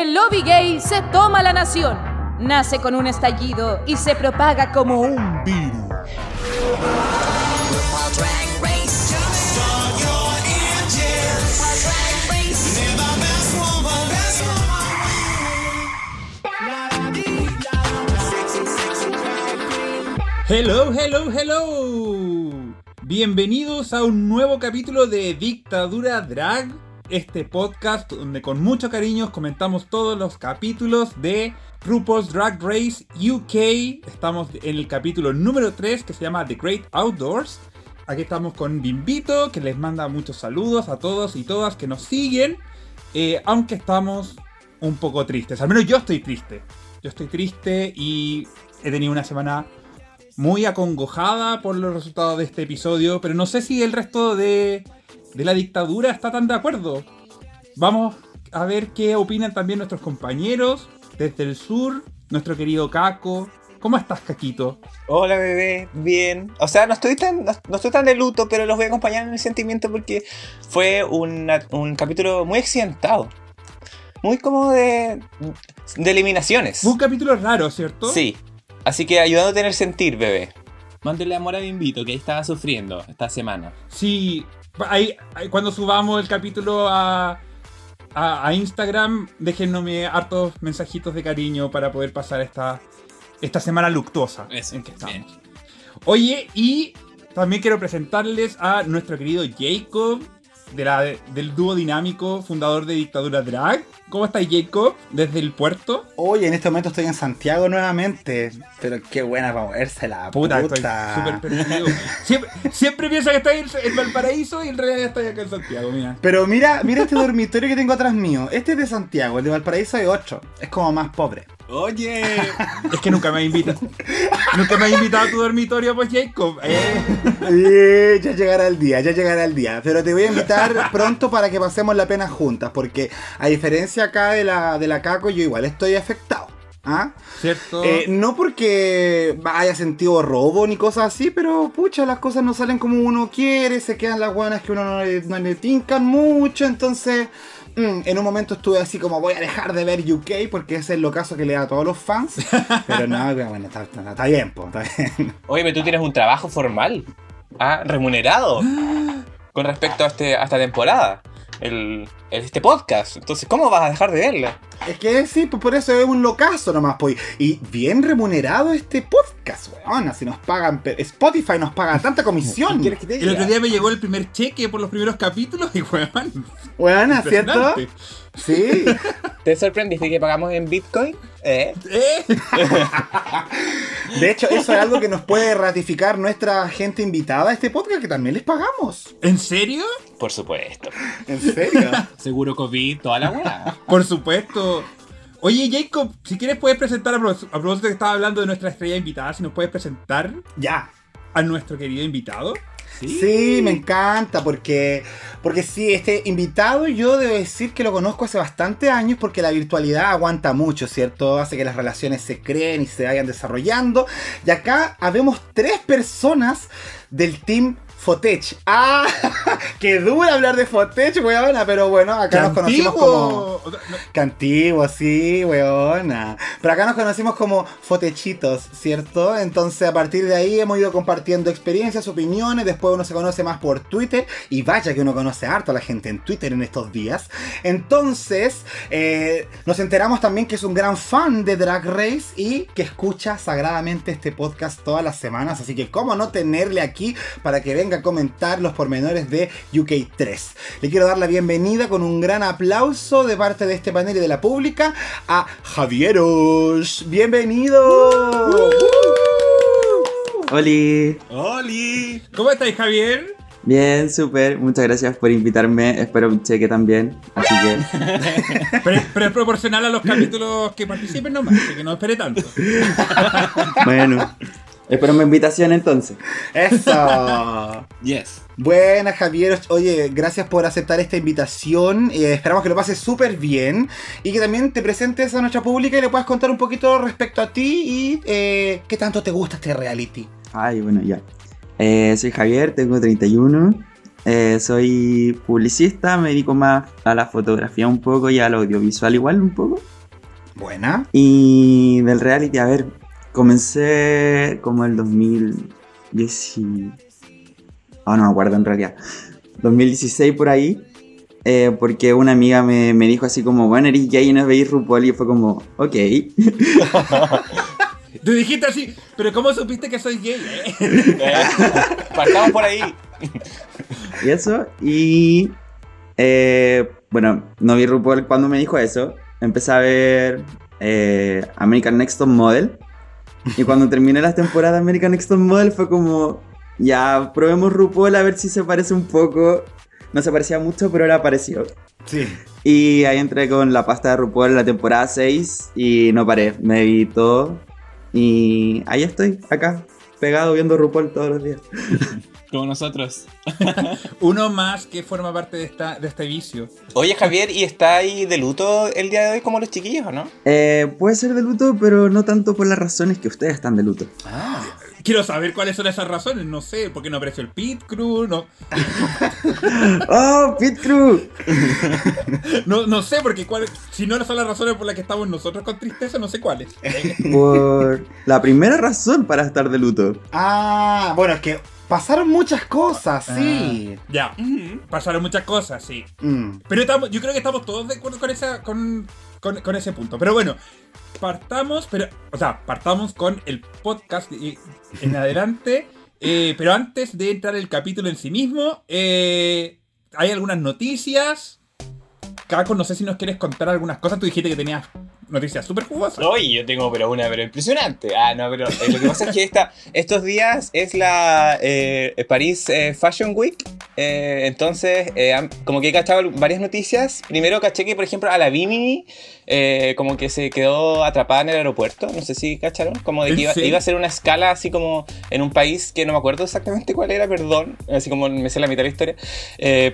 El lobby gay se toma la nación. Nace con un estallido y se propaga como un virus. Hello, hello, hello. Bienvenidos a un nuevo capítulo de Dictadura Drag, este podcast donde con mucho cariño comentamos todos los capítulos de RuPaul's Drag Race UK. Estamos en el capítulo número 3 que se llama The Great Outdoors. Aquí estamos con Bimbito, que les manda muchos saludos a todos y todas que nos siguen, eh, aunque estamos un poco tristes. Al menos yo estoy triste. Yo estoy triste y he tenido una semana muy acongojada por los resultados de este episodio, pero no sé si el resto de, de la dictadura está tan de acuerdo. Vamos a ver qué opinan también nuestros compañeros desde el sur, nuestro querido Caco. ¿Cómo estás, Caquito? Hola, bebé, bien. O sea, no estoy tan, no, no estoy tan de luto, pero los voy a acompañar en el sentimiento porque fue una- un capítulo muy accidentado. Muy como de, de eliminaciones. Un capítulo raro, ¿cierto? Sí. Así que ayudándote en el sentir, bebé. Mándele amor a Bimbito, que ahí estaba sufriendo esta semana. Sí, ahí, cuando subamos el capítulo a, a, a Instagram, déjenme hartos mensajitos de cariño para poder pasar esta, esta semana luctuosa Eso, en que estamos. bien. Oye, y también quiero presentarles a nuestro querido Jacob, de la, del dúo dinámico, fundador de Dictadura Drag. ¿Cómo estás, Jacob? Desde el puerto. Oye, en este momento estoy en Santiago nuevamente. Pero qué buena para moverse la Puta, puta. estoy súper perdido. Siempre, siempre piensa que estás en, Valparaíso y en realidad estás acá en Santiago, mira. Pero mira, mira este dormitorio que tengo atrás mío. Este es de Santiago, el de Valparaíso hay 8. Es como más pobre. Oye, Es que nunca me has invitado. nunca me has invitado a tu dormitorio, pues, Jacob. Eh, Eh, ya llegará el día, ya llegará el día. Pero te voy a invitar pronto para que pasemos la pena juntas. Porque a diferencia acá de la, de la Caco, yo igual estoy afectado. ¿Ah? ¿Cierto? Eh, no porque haya sentido robo ni cosas así, pero pucha, las cosas no salen como uno quiere, se quedan las buenas que uno no le, no le tincan mucho, entonces mm, en un momento estuve así como voy a dejar de ver UK porque ese es lo caso que le da a todos los fans, pero no, bueno, está, está- está bien, po, está bien. Oye, pero tú tienes un trabajo formal. Ah, remunerado. Con respecto a, este, a esta temporada. El, el- este podcast. Entonces, ¿cómo vas a dejar de verla? Es que sí, pues por eso es un locazo nomás, pues. Y bien remunerado este podcast, weón. Así nos pagan, Spotify nos paga tanta comisión. ¿Quieres que te el otro día me llegó el primer cheque por los primeros capítulos y, weón. Weón, ¿cierto? Sí. ¿Te sorprendiste que pagamos en Bitcoin? ¿Eh? Eh, De hecho, eso es algo que nos puede ratificar nuestra gente invitada a este podcast, que también les pagamos. ¿En serio? Por supuesto. ¿En serio? seguro COVID, toda la weá. Por supuesto. Oye, Jacob, si quieres puedes presentar, a propósito que estaba hablando de nuestra estrella invitada, si nos puedes presentar ya. a nuestro querido invitado. Sí, me encanta porque porque sí, este invitado yo debo decir que lo conozco hace bastante años porque la virtualidad aguanta mucho, ¿cierto? Hace que las relaciones se creen y se vayan desarrollando. Y acá habemos tres personas del team Fotech. ¡Ah! ¡Qué duro hablar de Fotech, weona! Pero bueno, acá nos conocimos como... Que antiguo, sí, weona. Pero acá nos conocimos como fotechitos, ¿cierto? Entonces a partir de ahí hemos ido compartiendo experiencias, opiniones, después uno se conoce más por Twitter y vaya que uno conoce harto a la gente en Twitter en estos días. Entonces eh, nos enteramos también que es un gran fan de Drag Race y que escucha sagradamente este podcast todas las semanas, así que cómo no tenerle aquí para que venga a comentar los pormenores de UK3. Le quiero dar la bienvenida con un gran aplauso de parte de este panel y de la pública a Javieros. ¡Bienvenido! Oli, ¡Oli! ¿Cómo estáis, Javier? bien, súper, muchas gracias por invitarme, espero un cheque también, así que Pero, pero es proporcional a los capítulos que participen nomás, así que no espere tanto. bueno, espero mi invitación entonces. ¡Eso! Yes. Buenas, Javier. Oye, gracias por aceptar esta invitación. Eh, esperamos que lo pases súper bien y que también te presentes a nuestra pública y le puedas contar un poquito respecto a ti y eh, qué tanto te gusta este reality. Ay, bueno, ya. Eh, soy Javier, tengo 31, Eh, soy publicista, me dedico más a la fotografía un poco y al audiovisual igual un poco. Buena. Y del reality, a ver, comencé como el 2010. y- Ah, no me acuerdo en realidad. 2016 por ahí. eh, porque una amiga me, me dijo así como, bueno, eres gay y no veis RuPaul. Y fue como, ok. Tú dijiste así, pero ¿cómo supiste que soy gay? eh? Eh, partamos por ahí. Y eso. Y. eh, bueno, no vi RuPaul cuando me dijo eso. Empecé a ver eh, American Next Top Model. Y cuando terminé las temporadas de American Next Top Model fue como. Ya, probemos RuPaul a ver si se parece un poco. No se parecía mucho, pero era parecido. Sí. Y ahí entré con la pasta de RuPaul en la temporada 6 y no paré. Me vi todo. Y ahí estoy, acá, pegado viendo RuPaul todos los días. Como nosotros. Uno más que forma parte de, esta, de este vicio. Oye, Javier, ¿y está ahí de luto el día de hoy como los chiquillos o no? Eh, puede ser de luto, pero no tanto por las razones que ustedes están de luto. Ah. Quiero saber cuáles son esas razones, no sé, porque no apareció el Pit Crew, no, ¡Oh, Pit Crew! no, no sé, porque cuál, si no son las razones por las que estamos nosotros con tristeza, no sé cuáles. Por la primera razón para estar de luto. Ah, bueno, es que pasaron muchas cosas, sí. Ah, ya, pasaron muchas cosas, sí. Mm. Pero estamos, yo creo que estamos todos de acuerdo con, esa, con, con, con ese punto. Pero bueno, partamos, pero, o sea, partamos con el podcast y- en adelante. eh, pero antes de entrar el capítulo en sí mismo, eh, hay algunas noticias. Caco, no sé si nos quieres contar algunas cosas. Tú dijiste que tenías noticias súper jugosas. Oye, yo tengo pero una, pero impresionante. Ah, no, pero eh, lo que pasa es que esta, estos días es la eh, París eh, Fashion Week. eh, entonces, eh, como que he cachado varias noticias. Primero caché que, por ejemplo, a la Bimini eh, como que se quedó atrapada en el aeropuerto. No sé si cacharon. Como de ¿En que iba, serio? iba a hacer una escala así como en un país que no me acuerdo exactamente cuál era, perdón. Así como me sé la mitad de la historia.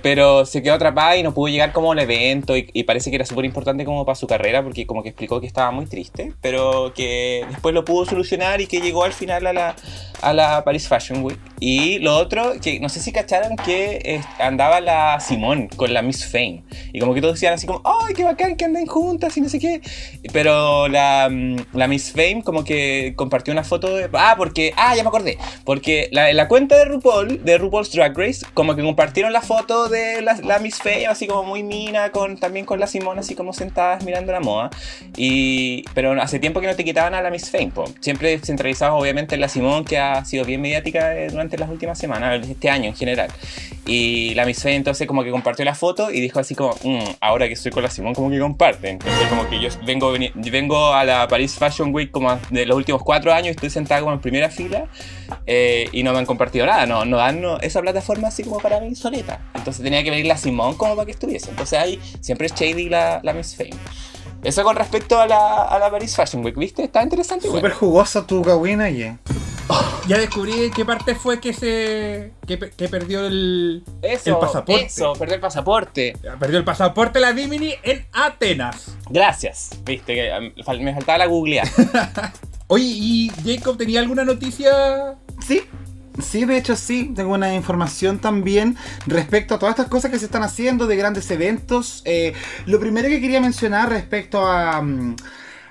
Pero se quedó atrapada y no pudo llegar como al evento y, y parece que era súper importante como para su carrera porque como que explicó que estaba muy triste, pero que después lo pudo solucionar y que llegó al final a la, a la Paris Fashion Week. Y lo otro, que no sé si cacharon que eh, andaba la Simone con la Miss Fame y como que todos decían así como, ¡ay, qué bacán que anden juntas y no sé qué! Pero la, mm, la Miss Fame como que compartió una foto de... Ah, porque... Ah, ya me acordé. Porque la, la cuenta de RuPaul, de RuPaul's Drag Race, como que compartieron la foto de la, la Miss Fame, así como muy mina, con, también con la Simone, así como sentadas mirando la moda. Y, pero hace tiempo que no te quitaban a la Miss Fame, po. siempre centralizados obviamente en la Simone, que ha sido bien mediática eh, durante las últimas semanas, este año en general. Y la Miss entonces como que compartió la foto y dijo así como, "Mm, ahora que estoy con la Simone como que comparten. Entonces como que yo vengo, vengo a la Paris Fashion Week como de los últimos cuatro años estoy sentada como en primera fila eh, y no me han compartido nada, no, no dan no- esa plataforma así como para mí soleta. Entonces tenía que venir la Simone como para que estuviese. Entonces ahí siempre es shady la, la Miss Fame. Eso con respecto a la, a la Paris Fashion Week, ¿viste? Está interesante. Súper jugosa tu gawina, ye. Ya descubrí en qué parte fue que se. que, pe- que perdió el. Eso, el pasaporte. Eso, perder el pasaporte. Perdió el pasaporte la Bimini en Atenas. Gracias. Viste, que um, me faltaba la googlear. Oye, ¿y Jacob tenía alguna noticia? Sí. Sí, de hecho sí, tengo una información también respecto a todas estas cosas que se están haciendo de grandes eventos. Eh, lo primero que quería mencionar respecto a, mm,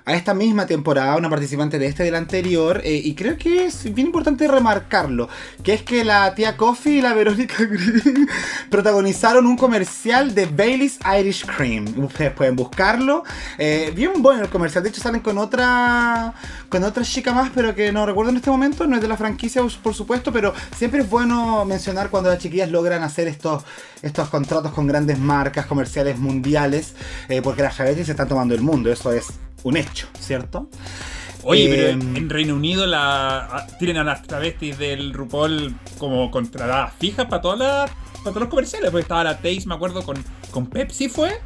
a esta misma temporada, una participante de este y del anterior, eh, y creo que es bien importante remarcarlo, que es que la tía Coffee y la Verónica Green protagonizaron un comercial de Bailey's Irish Cream. Ustedes pueden buscarlo. Eh, bien bueno el comercial, de hecho salen con otra con otra chica más, pero que no recuerdo en este momento, no es de la franquicia por supuesto, pero siempre es bueno mencionar cuando las chiquillas logran hacer estos, estos contratos con grandes marcas comerciales mundiales, eh, porque las travestis se están tomando el mundo, eso es un hecho, ¿cierto? Oye, pero Em, en, en Reino Unido la, tienen a las travestis del RuPaul como contratadas fijas para todas las para todos los comerciales. Porque estaba la Taze, me acuerdo, con, con Pepsi fue,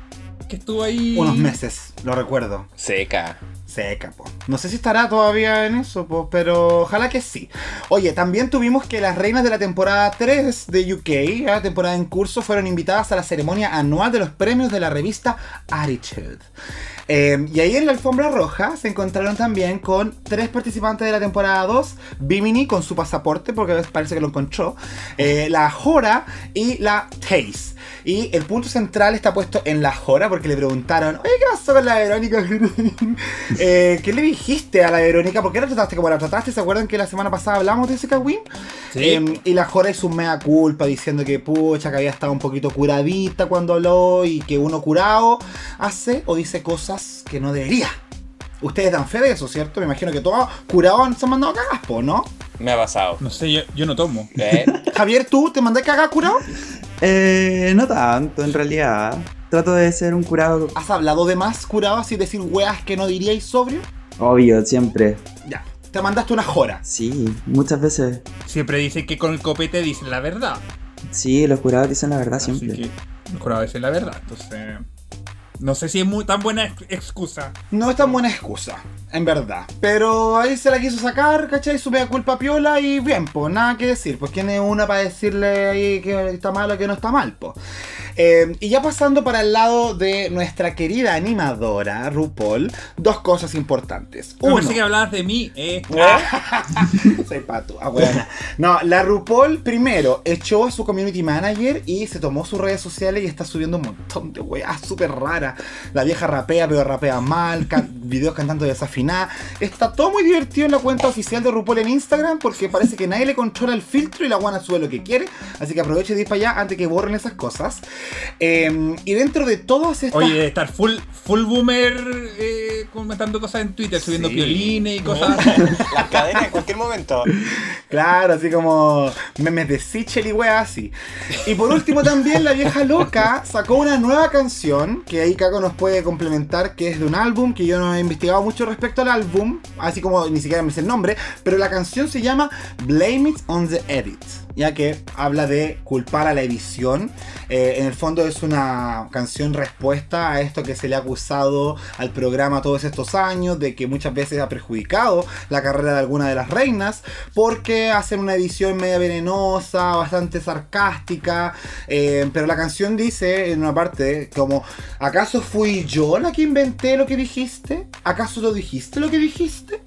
que estuvo ahí. Unos meses, lo recuerdo. Seca. Seca, po. No sé si estará todavía en eso, po, pero ojalá que sí. Oye, también tuvimos que las reinas de la temporada 3 de UK, la temporada en curso, fueron invitadas a la ceremonia anual de los premios de la revista Attitude. Eh, y ahí en la alfombra roja se encontraron también con tres participantes de la temporada 2, Bimini con su pasaporte, porque parece que lo encontró, eh, la Jora y la Taste. Y el punto central está puesto en la Jora porque le preguntaron, oye, ¿qué pasó con la Verónica? Eh, ¿Qué le dijiste a la Verónica? ¿Por qué la trataste como la trataste? ¿Se acuerdan que la semana pasada hablamos de ese Kawin? Sí. Em, y la Jora es un mea culpa diciendo que pucha, que había estado un poquito curadita cuando habló y que uno curado hace o dice cosas que no debería. Ustedes dan fe de eso, ¿cierto? Me imagino que todos curados se han mandado cagas, po, ¿no? Me ha pasado. No sé, yo, yo no tomo. ¿Eh? Javier, ¿tú te mandás cagas curado? Eh, no tanto, en realidad. Trato de ser un curado ¿Has hablado de más curado así decir weas que no diríais sobrio? obvio, siempre. Ya. Te mandaste una jora. Sí, muchas veces. Siempre dicen que con el copete dicen la verdad. Sí, los curados dicen la verdad Así siempre. que los jurados dicen la verdad. Entonces, no sé si es muy tan buena ex- excusa. No es tan buena excusa, en verdad. Pero ahí se la quiso sacar, ¿cachai? Su mea culpa piola y bien, pues nada que decir. Pues quién es una para decirle ahí que está mal o que no está mal, pues. Y ya pasando para el lado de nuestra querida animadora, RuPaul, dos cosas importantes. No Uno, pensé que hablabas de mí, eh. soy pato, ah, buena. No, la RuPaul primero echó a su community manager y se tomó sus redes sociales y está subiendo un montón de weas súper raras. La vieja rapea, pero rapea mal, can- videos cantando desafinada. Está todo muy divertido en la cuenta oficial de RuPaul en Instagram porque parece que nadie le controla el filtro y la guana sube lo que quiere. Así que aproveche de ir para allá antes que borren esas cosas. Eh, y dentro de todas estas. Oye, de estar full, full boomer eh, comentando cosas en Twitter, subiendo Sí. violines y cosas. Las cadenas en cualquier momento. Claro, así como memes de Sichel y weas así. Y por último también la vieja loca sacó una nueva canción, que ahí Caco nos puede complementar, que es de un álbum, que yo no he investigado mucho respecto al álbum, así como ni siquiera me sé el nombre, pero la canción se llama Blame It on the Edit, ya que habla de culpar a la edición. Eh, en el fondo es una canción respuesta a esto que se le ha acusado al programa todos estos años, de que muchas veces ha perjudicado la carrera de alguna de las reinas, porque hacen una edición media venenosa, bastante sarcástica, eh, pero la canción dice en una parte como, ¿acaso fui yo la que inventé lo que dijiste? ¿Acaso lo dijiste lo que dijiste?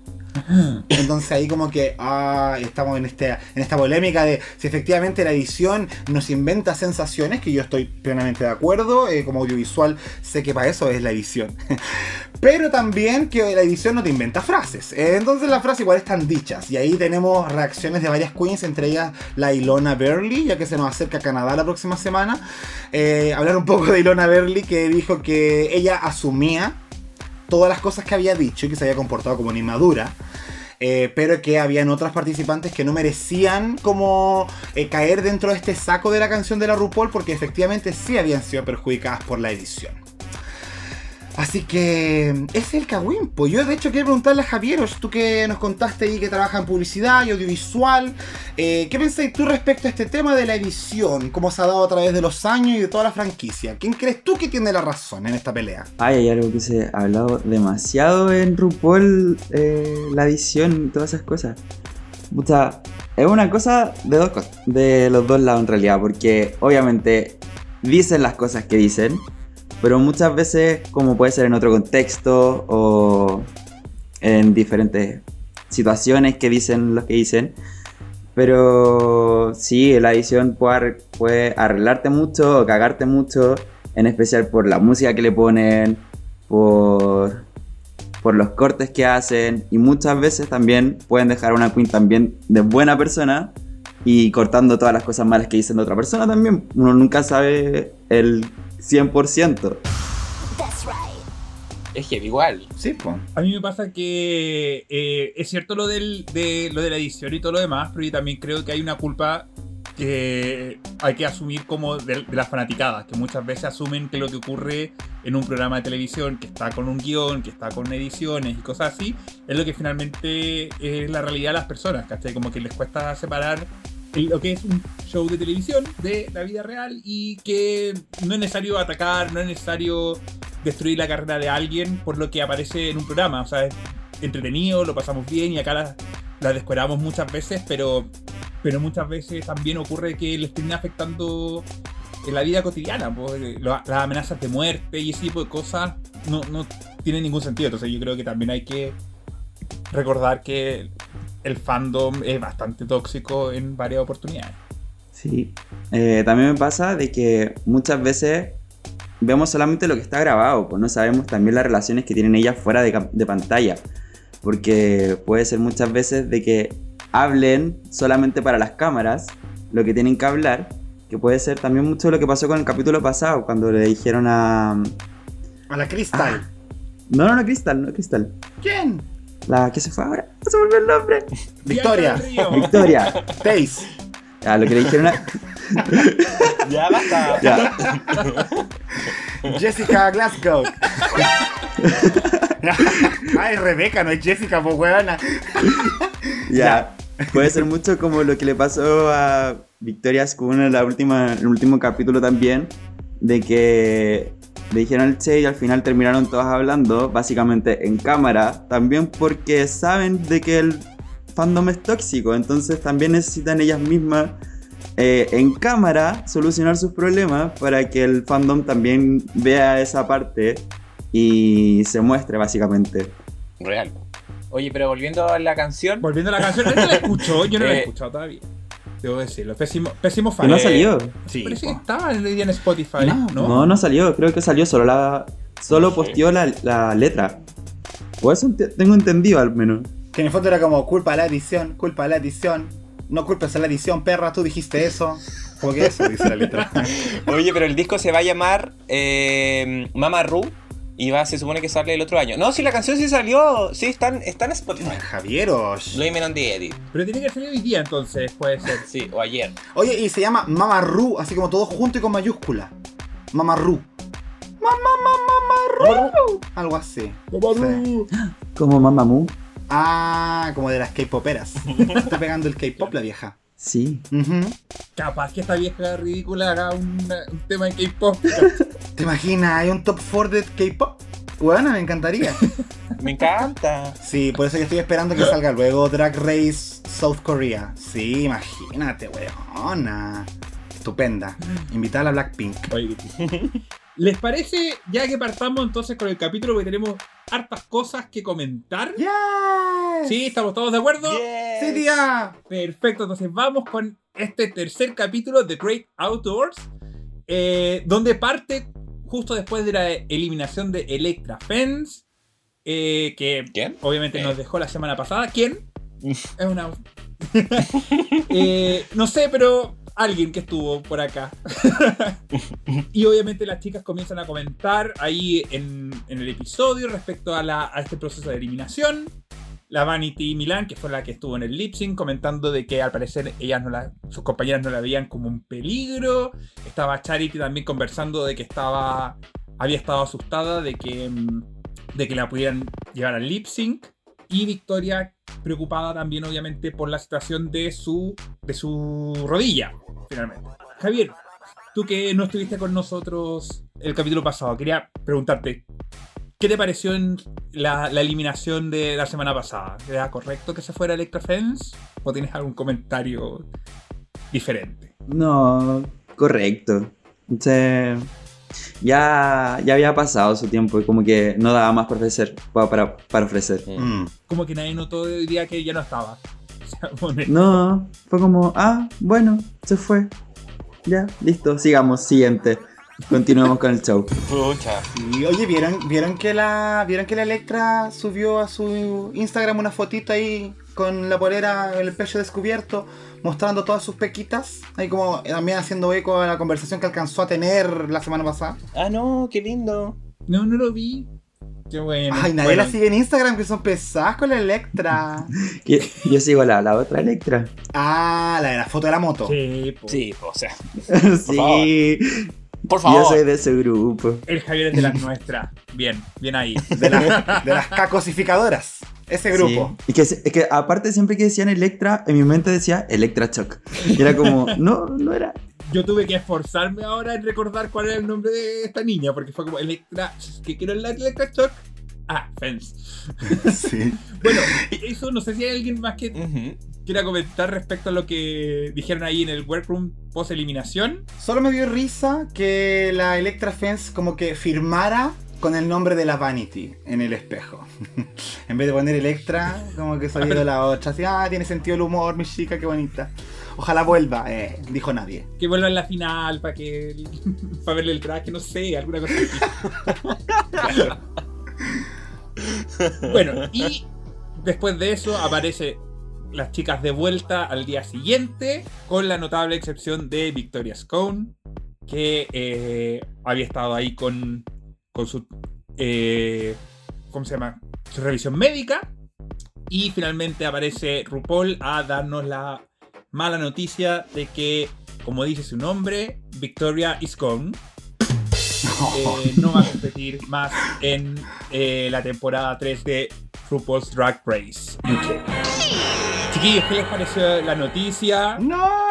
Entonces ahí como que ah, estamos en, este, en esta polémica de si efectivamente la edición nos inventa sensaciones, que yo estoy plenamente de acuerdo, eh, como audiovisual sé que para eso es la edición. Pero también que la edición no te inventa frases. Eh, Entonces las frases igual están dichas. Y ahí tenemos reacciones de varias queens, entre ellas la Ilona Burley, ya que se nos acerca a Canadá la próxima semana. Eh, hablar un poco de Ilona Burley, que dijo que ella asumía todas las cosas que había dicho y que se había comportado como una inmadura. eh, pero que habían otras participantes que no merecían como eh, caer dentro de este saco de la canción de la RuPaul porque efectivamente sí habían sido perjudicadas por la edición. Así que es el Kawin. Pues yo de hecho quiero preguntarle a Javier, tú que nos contaste ahí que trabaja en publicidad y audiovisual, eh, ¿qué pensáis tú respecto a este tema de la edición? ¿Cómo se ha dado a través de los años y de toda la franquicia? ¿Quién crees tú que tiene la razón en esta pelea? Ay, hay algo que se ha hablado demasiado en RuPaul, eh, la edición y todas esas cosas. Puta, es una cosa de, dos de los dos lados en realidad, porque obviamente dicen las cosas que dicen, pero muchas veces, como puede ser en otro contexto o en diferentes situaciones que dicen lo que dicen, pero sí, la edición puede, puede arreglarte mucho o cagarte mucho, en especial por la música que le ponen, por, por los cortes que hacen, y muchas veces también pueden dejar a una queen también de buena persona y cortando todas las cosas malas que dicen de otra persona también. Uno nunca sabe el 100%. Es que igual. Sí, pues. A mí me pasa que eh, es cierto lo, del, de, lo de la edición y todo lo demás, pero yo también creo que hay una culpa que hay que asumir como de, de las fanaticadas, que muchas veces asumen que lo que ocurre en un programa de televisión que está con un guion, que está con ediciones y cosas así, es lo que finalmente es la realidad de las personas, ¿cachai? Como que les cuesta separar lo que es un show de televisión de la vida real y que no es necesario atacar, no es necesario destruir la carrera de alguien por lo que aparece en un programa. O sea, es entretenido, lo pasamos bien y acá la, la descueramos muchas veces, pero, pero muchas veces también ocurre que les termina afectando en la vida cotidiana. pues, las amenazas de muerte y ese tipo de cosas no, no tienen ningún sentido. Entonces yo creo que también hay que recordar que el fandom es bastante tóxico en varias oportunidades. Sí. Eh, también me pasa de que muchas veces vemos solamente lo que está grabado, pues no sabemos también las relaciones que tienen ellas fuera de, cam- de pantalla. Porque puede ser muchas veces de que hablen solamente para las cámaras lo que tienen que hablar, que puede ser también mucho lo que pasó con el capítulo pasado, cuando le dijeron a... A la Crystal. No, no, no, Crystal, no, Crystal. ¿Quién? La que se fue ahora, no se volvió el nombre. Victoria. Victoria. Taze. Ya, lo que le dijeron a... Ya basta. Ya. Jessica Glasgow. Ay, Rebeca, no es Jessica, pues huevona. Ya. Puede ser mucho como lo que le pasó a Victoria Spoon en la última, el último capítulo también, de que le dijeron el Che y al final terminaron todos hablando, básicamente en cámara, también porque saben de que el fandom es tóxico, entonces también necesitan ellas mismas eh, en cámara solucionar sus problemas para que el fandom también vea esa parte y se muestre básicamente. Real. Oye, pero volviendo a la canción. Volviendo a la canción, ¿alguien la escuchó? Yo no la he Eh. escuchado todavía. Debo decirlo, pésimo, pésimo Que fan. no Eh, salió. Sí. Parece que po. estaba en, en Spotify, ¿no? No, no salió, creo que salió solo la. Solo posteó la, la letra. O eso tengo entendido al menos. Que en el fondo era como culpa a la edición, culpa a la edición. No culpes a la edición, perra, tú dijiste eso. Como que eso dice la letra. Oye, pero el disco se va a llamar eh, Mama Ru y va, se supone que sale el otro año. No, si la canción sí salió, sí, está en, está en Spotify. Javieros. Blame it on the edit. Pero tiene que salir hoy día entonces, puede ser. Sí, o ayer. Oye, y se llama Mamarru, así como todo junto y con mayúscula. Mamarru. Mamá, mamá, Mamarru. Algo así. Sí. Como Mamamoo. Ah, como de las K-poperas. Está pegando el K-pop la vieja. Sí. Capaz que esta vieja ridícula haga un tema de K-pop. ¿Te imaginas? ¿Hay un top 4 de K-pop? Bueno, me encantaría. Me encanta. Sí, por eso que estoy esperando que salga luego Drag Race South Korea. Sí, imagínate, weona. Estupenda. Invitar a Blackpink. Oye, ¿Les parece ya que partamos entonces con el capítulo porque tenemos hartas cosas que comentar? ¡Yes! ¿Sí? ¿Estamos todos de acuerdo? Yes. ¡Sí, tía! Perfecto, entonces vamos con este tercer capítulo de Great Outdoors, eh, donde parte justo después de la eliminación de Electra Fence, eh, que ¿Quién? obviamente Eh. nos dejó la semana pasada. ¿Quién? es una... Eh, no sé, pero alguien que estuvo por acá. y obviamente las chicas comienzan a comentar ahí en, en el episodio respecto a, este proceso de eliminación. La Vanity Milan, que fue la que estuvo en el lip sync, comentando de que al parecer ellas no sus compañeras no la veían como un peligro. Estaba Charity también conversando de que estaba había estado asustada de que, mm, de que la pudieran llevar al lip sync. Y Victoria preocupada también obviamente por la situación de su, de su rodilla, finalmente. Javier, tú que no estuviste con nosotros el capítulo pasado, quería preguntarte, ¿qué te pareció en la, la eliminación de la semana pasada? ¿Era correcto que se fuera Electra Fence? ¿O tienes algún comentario diferente? No, correcto. Entonces, ya, ya había pasado su tiempo y como que no daba más para ofrecer. Para, para, para ofrecer. Mm. Como que nadie notó hoy día que ya no estaba. No, fue como, ah, bueno, se fue. Ya, listo, sigamos, siguiente. Continuemos con el show. Pucha. Y oye, ¿vieron, ¿vieron que la vieron que la Electra subió a su Instagram una fotito ahí con la polera, el pecho descubierto, mostrando todas sus pequitas? Ahí como también haciendo eco a la conversación que alcanzó a tener la semana pasada. Ah, no, qué lindo. no, no lo vi. Qué bueno. Ay, nadie Bueno, la sigue en Instagram, que son pesadas con la Electra. Yo, yo sigo la, la otra Electra. Ah, la de la foto de la moto. Sí, po. Sí, o sea. sí, Por yo favor. soy de ese grupo. El Javier es de las nuestras. Bien, bien ahí. De, la- de las cacosificadoras. Ese grupo. Sí. Y que, se- es que aparte siempre que decían Electra, en mi mente decía Electra Shock. Y era como, no, no era. Yo tuve que esforzarme ahora en recordar cuál era el nombre de esta niña, porque fue como Electra. ¿Qué quiero la Electra Shock? Ah, Fence. Sí. Bueno, eso no sé si hay alguien más que quiera comentar respecto a lo que dijeron ahí en el workroom post eliminación. Solo me dio risa que la Electra Fence como que firmara con el nombre de la Vanity en el espejo. en vez de poner Electra, como que salió la otra. Así, ah, tiene sentido el humor, mi chica, qué bonita. Ojalá vuelva, eh, dijo nadie. Que vuelva en la final para que para verle el traje, no sé, alguna cosa así. bueno, y después de eso aparece las chicas de vuelta al día siguiente, con la notable excepción de Victoria Scone, que eh, había estado ahí con, con su. eh, ¿Cómo se llama? Su revisión médica. Y finalmente aparece RuPaul a darnos la mala noticia de que, como dice su nombre, Victoria is gone. Eh, no va a competir más en eh, la temporada 3 de RuPaul's Drag Race UK. Chiquillos, ¿qué les pareció la noticia? ¡No!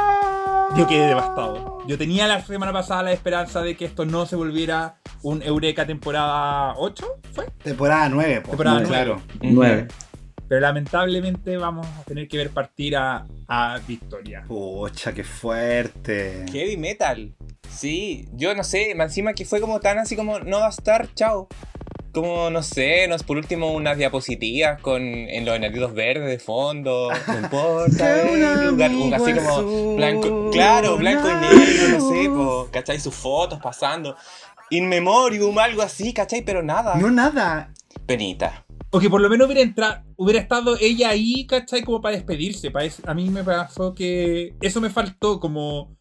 Yo quedé devastado. Yo tenía la semana pasada la esperanza de que esto no se volviera un Eureka temporada 8, ¿fue? Temporada 9, po. Temporada claro. Nueve. Pero lamentablemente vamos a tener que ver partir a, a Victoria. Pucha, qué fuerte. Heavy metal. Sí, yo no sé, más encima que fue como tan así como no va a estar, chao. Como, no sé, nos por último unas diapositivas con en los enanitos verdes de fondo. No importa. Que un lugar, un- así como azul, blanco, claro, blanco y negro, no sé, po, ¿cachai? Sus fotos pasando. In memoriam, algo así, ¿cachai? Pero nada. No, nada. Penita. O que por lo menos hubiera, entra- hubiera estado ella ahí, ¿cachai? Como para despedirse. pa- es- a mí me pasó que eso me faltó, como...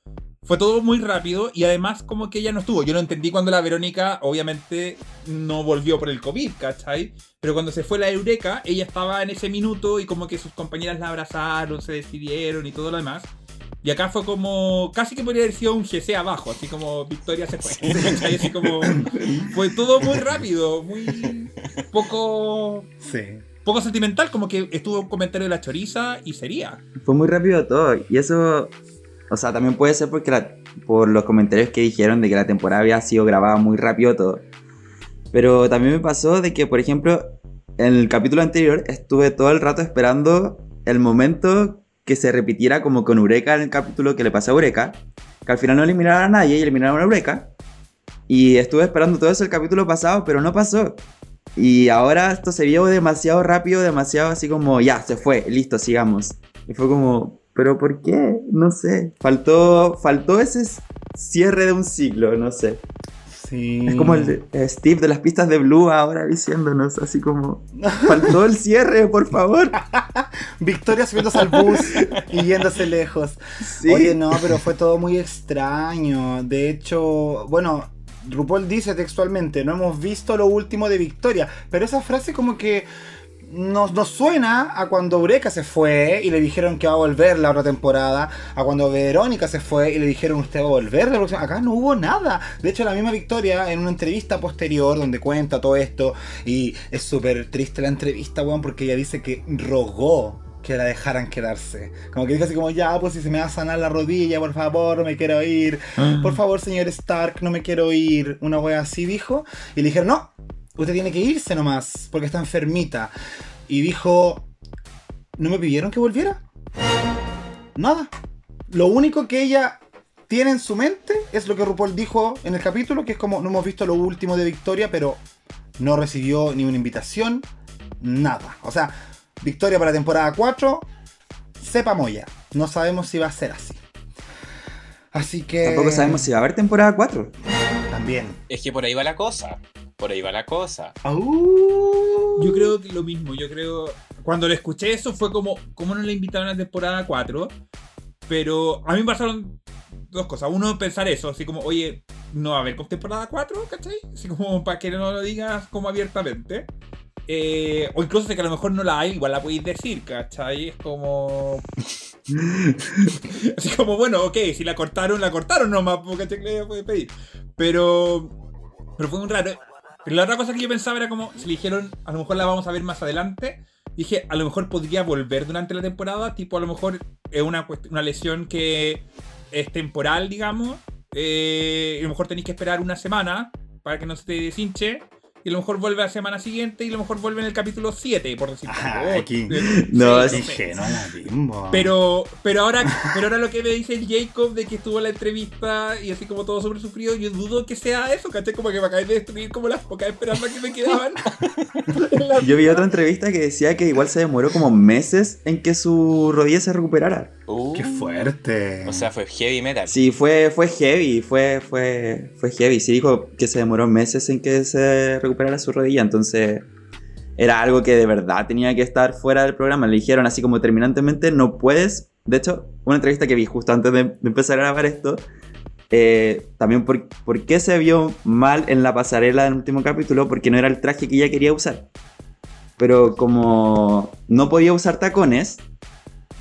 Fue todo muy rápido y además como que ella no estuvo. Yo no entendí cuando la Verónica obviamente no volvió por el COVID, ¿cachai? Pero cuando se fue la Eureka, ella estaba en ese minuto y como que sus compañeras la abrazaron, se despidieron y todo lo demás. Y acá fue como, casi que podría haber sido un GC abajo, así como Victoria se fue. ¿cachai? Así como, fue todo muy rápido, muy poco Sí. poco sentimental, como que estuvo un comentario de la choriza y sería. Fue muy rápido todo. Y eso, o sea, también puede ser porque la- por los comentarios que dijeron de que la temporada había sido grabada muy rápido todo. Pero también me pasó de que, por ejemplo, en el capítulo anterior estuve todo el rato esperando el momento que se repitiera como con Eureka en el capítulo que le pasó a Eureka. Que al final no eliminaron a nadie y eliminaron a Eureka. Y estuve esperando todo eso el capítulo pasado, pero no pasó. Y ahora esto se vio demasiado rápido, demasiado así como, ya, se fue, listo, sigamos. Y fue como, ¿pero por qué? No sé. Faltó, faltó ese cierre de un ciclo, no sé. Sí. Es como el de- eh, Steve de las pistas de Blue ahora diciéndonos, así como, faltó el cierre, por favor. Victoria subiéndose al bus y yéndose lejos. Sí. Oye, no, pero fue todo muy extraño. De hecho, bueno, RuPaul dice textualmente, no hemos visto lo último de Victoria. Pero esa frase como que nos, nos suena a cuando Eureka se fue y le dijeron que va a volver la otra temporada. A cuando Verónica se fue y le dijeron usted va a volver la próxima. Acá no hubo nada. De hecho, la misma Victoria en una entrevista posterior donde cuenta todo esto. Y es súper triste la entrevista, weón, porque ella dice que rogó que la dejaran quedarse. Como que dijo así como, ya, pues si se me va a sanar la rodilla, por favor, me quiero ir. Por favor, señor Stark, no me quiero ir. Una wea así dijo. Y le dijeron, no, usted tiene que irse nomás, porque está enfermita. Y dijo, ¿no me pidieron que volviera? Nada. Lo único que ella tiene en su mente es lo que RuPaul dijo en el capítulo, que es como, no hemos visto lo último de Victoria, pero no recibió ni una invitación, nada. O sea, Victoria para temporada 4, sepa moya. No sabemos si va a ser así. Así que... Tampoco sabemos si va a haber temporada 4. También. Es que por ahí va la cosa. Por ahí va la cosa. Yo creo que lo mismo, yo creo. Cuando le escuché eso fue como, ¿cómo no le invitaron a la temporada 4? Pero a mí me pasaron dos cosas. Uno, pensar eso, así como, oye, no va a haber con temporada 4, ¿cachai? Así como para que no lo digas como abiertamente. Eh, o incluso de que a lo mejor no la hay, igual la podéis decir, ¿cachai? Es como. Así como, bueno, ok, si la cortaron, la cortaron nomás, porque le puede pedir. Pero. Pero fue un raro. Pero la otra cosa que yo pensaba era como, si le dijeron, a lo mejor la vamos a ver más adelante. Dije, a lo mejor podría volver durante la temporada, tipo, a lo mejor es una, una lesión que es temporal, digamos. eh, a lo mejor tenéis que esperar una semana para que no se te deshinche. Y a lo mejor vuelve la semana siguiente y a lo mejor vuelve en el capítulo 7, por decir Ah, algo. aquí. Eh, No, sí, es. Dije, no. Pero, pero ahora, pero ahora lo que me dice el Jacob de que estuvo en la entrevista y así como todo súper sufrido, yo dudo que sea eso, ¿cachai? Como que me acabé de destruir como las pocas esperanzas que me quedaban. Yo vi otra entrevista que decía que igual se demoró como meses en que su rodilla se recuperara. Uh, Qué fuerte. O sea, fue heavy metal. Sí, fue, fue heavy, fue, fue, fue heavy. Sí dijo que se demoró meses en que se recuperara su rodilla, entonces era algo que de verdad tenía que estar fuera del programa. Le dijeron así como terminantemente, no puedes. De hecho, una entrevista que vi justo antes de, de empezar a grabar esto, eh, también por, por qué se vio mal en la pasarela del último capítulo, porque no era el traje que ella quería usar. Pero como no podía usar tacones,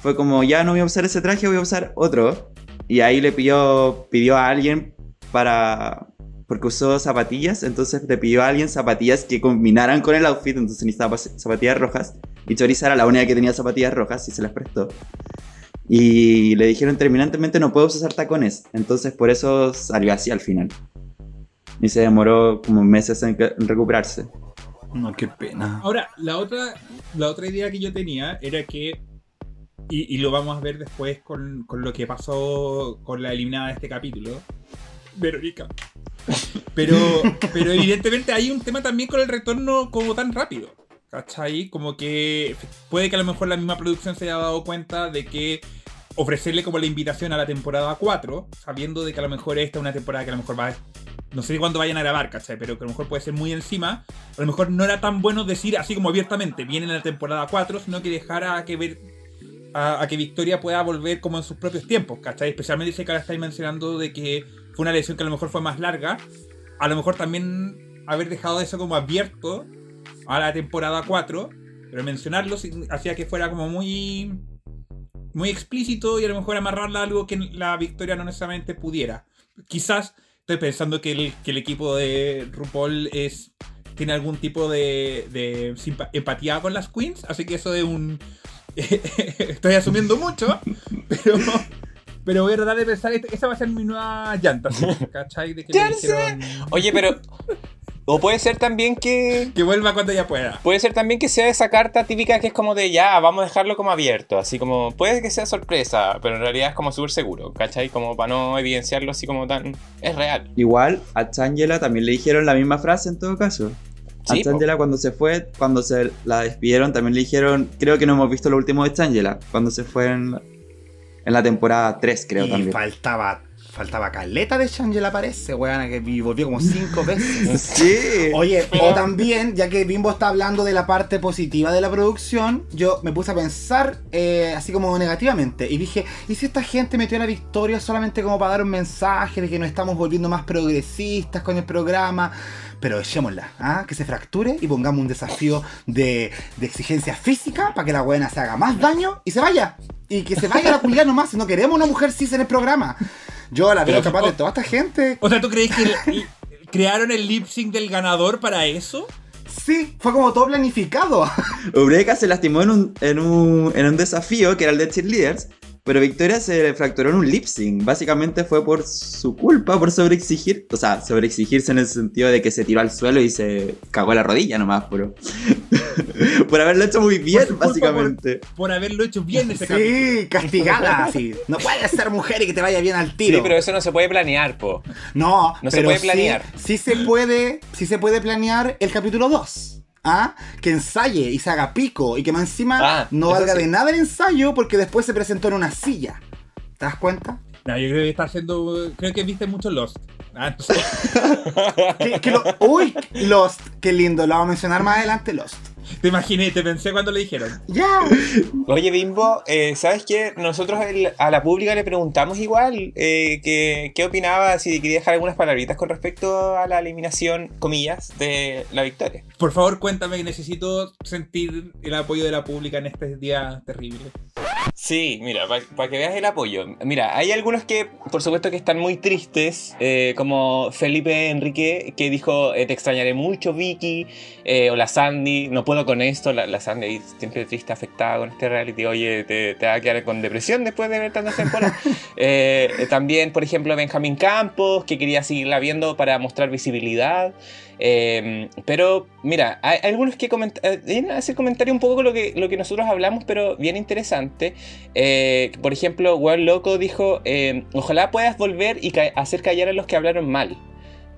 fue como, ya no voy a usar ese traje, voy a usar otro. Y ahí le pidió, pidió a alguien para... Porque usó zapatillas, entonces le pidió a alguien zapatillas que combinaran con el outfit, entonces necesitaba zapatillas rojas. Y Choriza era la única que tenía zapatillas rojas y se las prestó. Y le dijeron terminantemente no puedo usar tacones, entonces por eso salió así al final. Y se demoró como meses en recuperarse. No, qué pena. Ahora, la otra, la otra idea que yo tenía era que, y, y lo vamos a ver después con, con lo que pasó con la eliminada de este capítulo, Verónica. Pero, pero evidentemente hay un tema también con el retorno como tan rápido. ¿Cachai? Como que puede que a lo mejor la misma producción se haya dado cuenta de que ofrecerle como la invitación a la temporada 4, sabiendo de que a lo mejor esta es una temporada que a lo mejor va a... No sé cuándo vayan a grabar, ¿cachai? Pero que a lo mejor puede ser muy encima. A lo mejor no era tan bueno decir así como abiertamente, viene en la temporada 4, sino que dejar a que ver a, que Victoria pueda volver como en sus propios tiempos, ¿cachai? Especialmente si que ahora estáis mencionando de que fue una lesión que a lo mejor fue más larga. A lo mejor también haber dejado eso como abierto a la temporada 4, pero mencionarlo hacía que fuera como muy muy explícito y a lo mejor amarrarla a algo que la Victoria no necesariamente pudiera. Quizás estoy pensando que el, equipo de RuPaul es tiene algún tipo de, de empatía con las queens, así que eso es un... estoy asumiendo mucho, pero... Pero voy a tratar de pensar, este- esa va a ser mi nueva llanta, ¿sí? ¿cachai? De que ¡Llanta! dijeron Oye, pero. O puede ser también que. que vuelva cuando ella pueda. Puede ser también que sea esa carta típica que es como de ya, vamos a dejarlo como abierto. Así como, puede que sea sorpresa, pero en realidad es como súper seguro, ¿cachai? Como para no evidenciarlo así como tan. Es real. Igual a Changela también le dijeron la misma frase en todo caso. A Sí, po. Changela cuando se fue, cuando se la despidieron, también le dijeron, creo que no hemos visto lo último de Changela, cuando se fue en, la- en la temporada 3, creo y también. faltaba, faltaba caleta de Shangela aparece, weón, que vi- volvió como cinco veces. Sí. Oye, o también, ya que Bimbo está hablando de la parte positiva de la producción, yo me puse a pensar eh, así como negativamente. Y dije, ¿y si esta gente metió la victoria solamente como para dar un mensaje de que nos estamos volviendo más progresistas con el programa? Pero echémosla, ¿ah? que se fracture y pongamos un desafío de, de exigencia física para que la buena se haga más daño y se vaya. Y que se vaya la culiada nomás, si no queremos una mujer cis en el programa. Yo la veo Pero- capaz de toda esta gente. O sea, ¿tú crees que el- crearon el lip sync del ganador para eso? Sí, fue como todo planificado. Eureka se lastimó en un, en, un, en un desafío que era el de cheerleaders, pero Victoria se fracturó en un lip sync. Básicamente fue por su culpa, por sobreexigir. O sea, sobreexigirse en el sentido de que se tiró al suelo y se cagó la rodilla nomás, pero. por haberlo hecho muy bien, culpa, básicamente. Por haberlo hecho bien ese capítulo. Sí, castigada, así. No puedes ser mujer y que te vaya bien al tiro. Sí, pero eso no se puede planear, po. No, No se puede sí- planear. Sí, se puede, sí se puede planear el capítulo 2. ¿Ah? Que ensaye y se haga pico y que más encima Ah, no valga sí. de nada el ensayo porque después se presentó en una silla. ¿Te das cuenta? No, yo creo que está haciendo. Creo que viste mucho Lost. Ah, no sé. Que- que lo- uy, Lost, qué lindo, lo vamos a mencionar más adelante, Lost. Te imaginé, te pensé cuando le dijeron. Ya. Oye, Bimbo, eh, ¿sabes qué? Nosotros el- a la pública le preguntamos igual eh, que, qué opinaba, si quería dejar algunas palabritas con respecto a la eliminación, comillas, de la victoria. Por favor, cuéntame que necesito sentir el apoyo de la pública en este día terrible. Sí, mira, para que veas el apoyo. Mira, hay algunos que, por supuesto, que están muy tristes, eh, como Felipe Enrique, que dijo, eh, te extrañaré mucho, Vicky, eh, o la Sandy, no puedo con esto, la, la Sandy siempre triste, afectada con este reality, oye, te, te va a quedar con depresión después de ver tantas temporadas. Eh, eh, también, por ejemplo, Benjamín Campos, que quería seguirla viendo para mostrar visibilidad. Eh, pero, mira, hay, algunos que eh, vienen a hacer comentario un poco con lo que, lo que nosotros hablamos, pero bien interesante. Eh, por ejemplo, Juan Loco dijo: eh, Ojalá puedas volver y hacer callar a los que hablaron mal.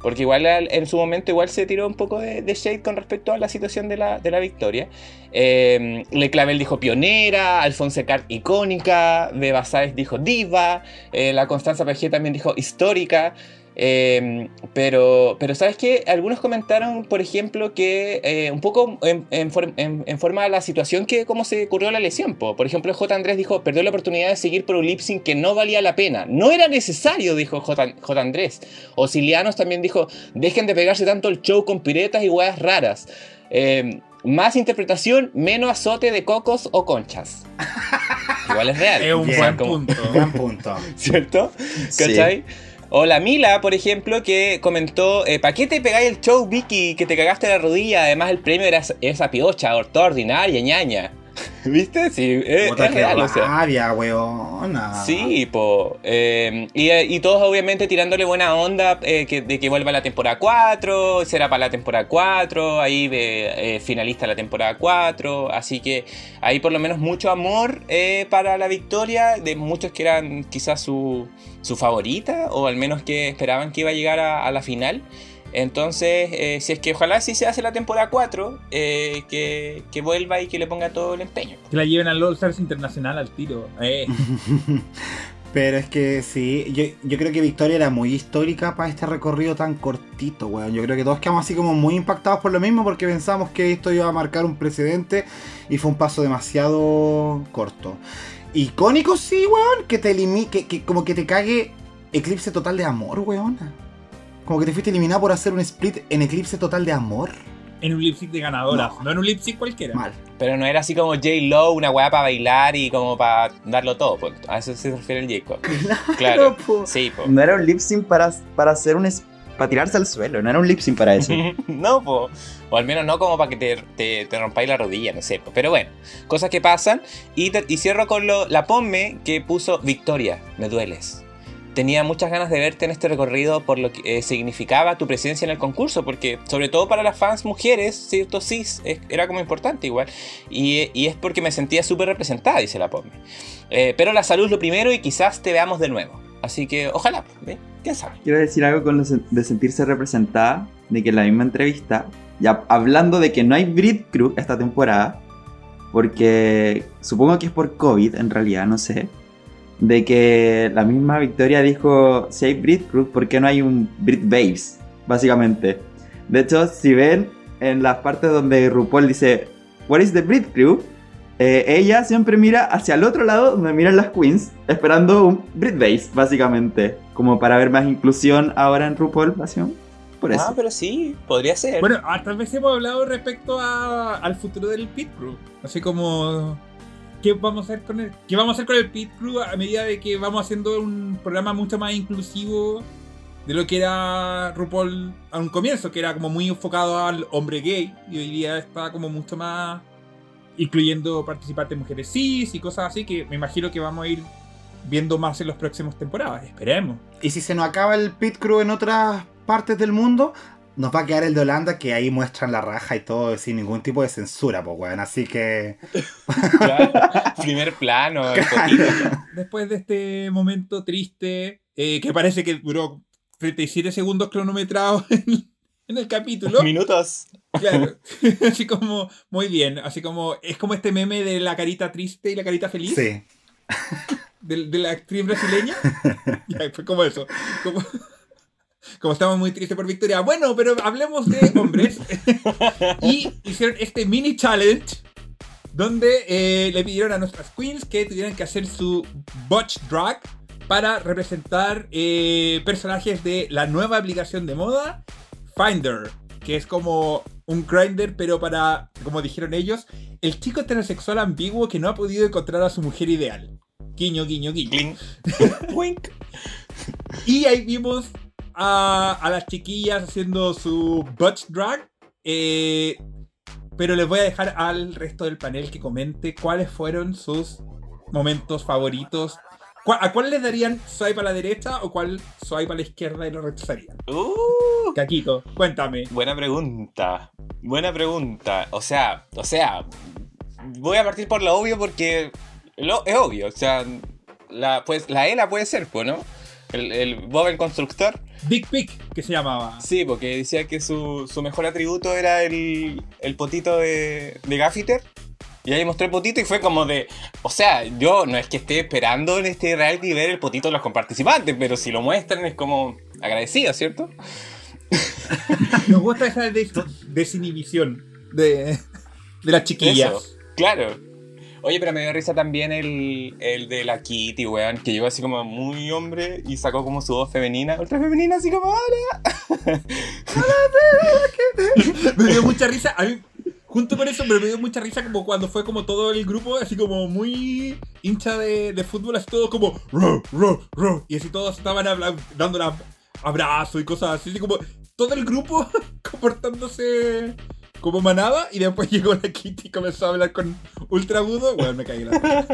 Porque igual al- en su momento igual se tiró un poco de, de shade con respecto a la situación de la, de la victoria. Eh, Le Clavel dijo pionera, Alfonso Cart icónica, Beba dijo diva, eh, la Constanza Pajé también dijo histórica. Eh, pero, pero ¿sabes qué? Algunos comentaron, por ejemplo, que eh, un poco en, en for- en- en forma de la situación que cómo se ocurrió la lesión. po. Por ejemplo, J. Andrés dijo, perdió la oportunidad de seguir por un lip sync que no valía la pena. No era necesario, dijo J. J. Andrés. Osilianos también dijo, dejen de pegarse tanto el show con piretas y hueás raras. Eh, más interpretación, menos azote de cocos o conchas. Igual es real. Es un buen Como- punto. ¿Cierto? Sí. O la Mila, por ejemplo, que comentó, ¿para qué te pegáis el show, Vicky? Que te cagaste la rodilla. Además, el premio era esa- piocha, toda ordinaria, ñaña. ¿Viste? Sí, es, es real, o sea. rabia, weona. Sí, po. eh, y, y todos obviamente tirándole buena onda eh, que, de que vuelva la temporada 4, será para la temporada 4, ahí eh, finalista la temporada 4, así que ahí por lo menos mucho amor eh, para la victoria de muchos que eran quizás su, su favorita o al menos que esperaban que iba a llegar a, a la final. Entonces, eh, si es que ojalá sí se hace la temporada 4, eh, que, que vuelva y que le ponga todo el empeño. Que la lleven al All Stars Internacional al tiro. Eh. Pero es que sí, yo, yo creo que Victoria era muy histórica para este recorrido tan cortito, weón. Yo creo que todos quedamos así como muy impactados por lo mismo porque pensamos que esto iba a marcar un precedente y fue un paso demasiado corto. Icónico sí, weón, que te elimi que, que como que te cague Eclipse Total de Amor, weón. Como que te fuiste eliminado por hacer un split en Eclipse Total de Amor. En un lip sync de ganadoras, No. no, en un lip sync cualquiera. Mal. Pero no era así como J. Lo, una weá para bailar y como para darlo todo. pues. A eso se refiere el Jacob. Claro. po. Sí, po. No era un lip sync para, para hacer un. para tirarse al suelo, no era un lip sync para eso. no, po. O al menos no como para que te, te, te rompáis la rodilla, no sé. po. Pero bueno, cosas que pasan. Y, te- y cierro con lo, la Pomme que puso Victoria, me dueles. Tenía muchas ganas de verte en este recorrido por lo que eh, significaba tu presencia en el concurso, porque sobre todo para las fans mujeres, cierto cis, es- era como importante igual. Y, y es porque me sentía súper representada, dice la Pomme. Eh, pero la salud lo primero y quizás te veamos de nuevo. Así que ojalá, ¿ve? ¿quién sabe? Quiero decir algo con lo de sentirse representada, de que en la misma entrevista, ya hablando de que no hay Brit Crew esta temporada, porque supongo que es por COVID en realidad, no sé, de que la misma Victoria dijo, si hay Brit Crew, ¿por qué no hay un Brit Babes? Básicamente. De hecho, si ven en las partes donde RuPaul dice, What is the Brit Crew? Eh, ella siempre mira hacia el otro lado donde miran las queens, esperando un Brit Base, básicamente. Como para ver más inclusión ahora en RuPaul, básicamente. Por eso. Ah, pero sí, podría ser. Bueno, ah, tal vez hemos hablado respecto a- al futuro del Pit Crew. Así como. ¿Qué vamos a hacer con el, qué vamos a hacer con el Pit Crew a medida de que vamos haciendo un programa mucho más inclusivo de lo que era RuPaul a un comienzo, que era como muy enfocado al hombre gay y hoy día está como mucho más incluyendo participantes mujeres cis y cosas así que me imagino que vamos a ir viendo más en las próximas temporadas. Esperemos. Y si se nos acaba el pit crew en otras partes del mundo, nos va a quedar el de Holanda que ahí muestran la raja y todo sin ningún tipo de censura, pues weón. Así que. Claro. Primer plano, después de este momento triste, eh, que parece que duró 37 segundos cronometrados en, en el capítulo. Minutos. Claro. así como, muy bien. Así como, es como este meme de la carita triste y la carita feliz Sí. de, de la actriz brasileña. Ya, fue como eso. Como, como estamos muy tristes por Victoria. Bueno, pero hablemos de hombres. y hicieron este mini challenge donde eh, le pidieron a nuestras queens que tuvieran que hacer su botch drag para representar eh, personajes de la nueva aplicación de moda, Finder, que es como un grinder, pero para, como dijeron ellos, el chico heterosexual ambiguo que no ha podido encontrar a su mujer ideal. Guiño, guiño, guiño. Y ahí vimos a, a las chiquillas haciendo su butch drag. eh, pero les voy a dejar al resto del panel que comente cuáles fueron sus momentos favoritos. ¿Cuál- ¿A cuál les darían swipe a la derecha o cuál swipe a la izquierda y lo rechazarían? Uh, Caquito, cuéntame. buena pregunta. Buena pregunta. O sea, o sea, voy a partir por lo obvio porque lo, es obvio. O sea, la, pues, la ELA puede ser, ¿no? El, el Bob el constructor. Big Pick, que se llamaba. Sí, porque decía que su, su mejor atributo era el, el potito de, de Gaffiter. Y ahí mostró el potito y fue como de. O sea, yo no es que esté esperando en este reality ver el potito de los participantes, pero si lo muestran es como agradecido, ¿cierto? Nos gusta esa des- desinhibición de, de las chiquillas. Eso, claro. Oye, pero me dio risa también el, el de la Kitty, weón, que llegó así como muy hombre y sacó como su voz femenina, ultra femenina, así como hola. me dio mucha risa. A mí, junto con eso, me dio mucha risa como cuando fue como todo el grupo, así como muy hincha de, de fútbol, así todo como ro, ro, ro. Y así todos estaban dando un abrazo y cosas así, así como todo el grupo comportándose como manada. Y después llegó la Kitty y comenzó a hablar con ultra agudo. Bueno, me caí en la.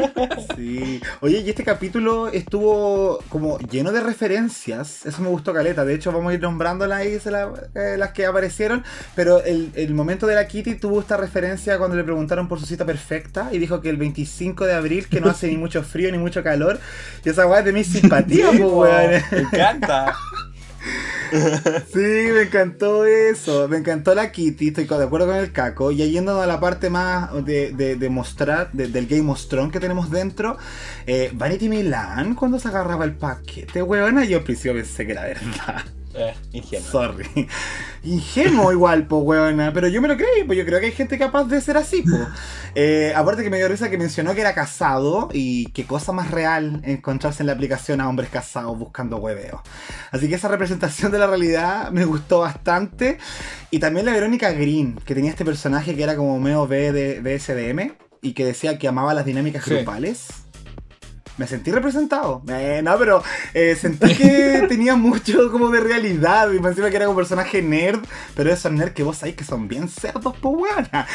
Sí. Oye, y este capítulo estuvo como lleno de referencias. Eso me gustó caleta. De hecho, vamos a ir nombrándolas ahí la- eh, las que aparecieron. Pero el, el momento de la Kitty tuvo esta referencia cuando le preguntaron por su cita perfecta. Y dijo que el 25 de abril, que no hace ni mucho frío ni mucho calor. Y esa weá es de mi simpatía, po, weón. Me encanta. Sí, me encantó eso. Me encantó la Kitty. Estoy de acuerdo con el caco. Y yéndonos a la parte más de, de- mostrar, de- del Game of Thrones que tenemos dentro. eh, Vanity Milan, cuando se agarraba el paquete, weona, yo al principio pensé que era verdad. Eh, ingenuo. Sorry. Ingenuo igual, po, weona. Pero yo me lo creí, pues yo creo que hay gente capaz de ser así, po. Eh, aparte que me dio risa que mencionó que era casado y qué cosa más real encontrarse en la aplicación a hombres casados buscando hueveo. Así que esa representación de la realidad me gustó bastante. Y también la Verónica Green, que tenía este personaje que era como medio B de BSDM y que decía que amaba las dinámicas Sí. grupales. Me sentí representado. Eh, no, pero eh, sentí que tenía mucho como de realidad. Y me encima que era como personaje nerd. Pero esos nerds que vos sabéis que son bien cerdos, pues weona.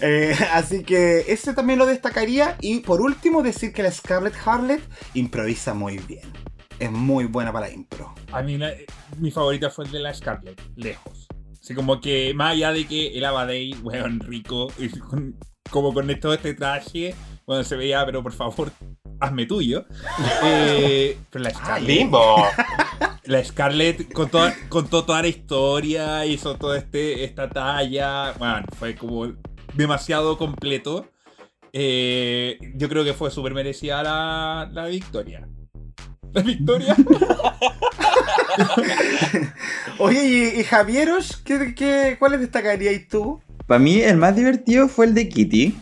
Eh, así que ese también lo destacaría. Y por último, decir que la Scarlett Harlet improvisa muy bien. Es muy buena para la impro. A mí la- mi favorita fue el de la Scarlett, lejos. Así como que más allá de que el Abadei, weón, rico, y con- como con todo este traje, bueno, se veía, pero por favor, hazme tuyo. Eh, pero la Scarlett, Bimbo. la Scarlett contó, contó toda la historia, hizo toda este, esta talla, bueno, fue como demasiado completo. Eh, yo creo que fue súper merecida la, la victoria. La victoria. Oye, ¿y, y Javieros? ¿Qué, qué, ¿Cuáles destacarías tú? Para mí el más divertido fue el de Kitty.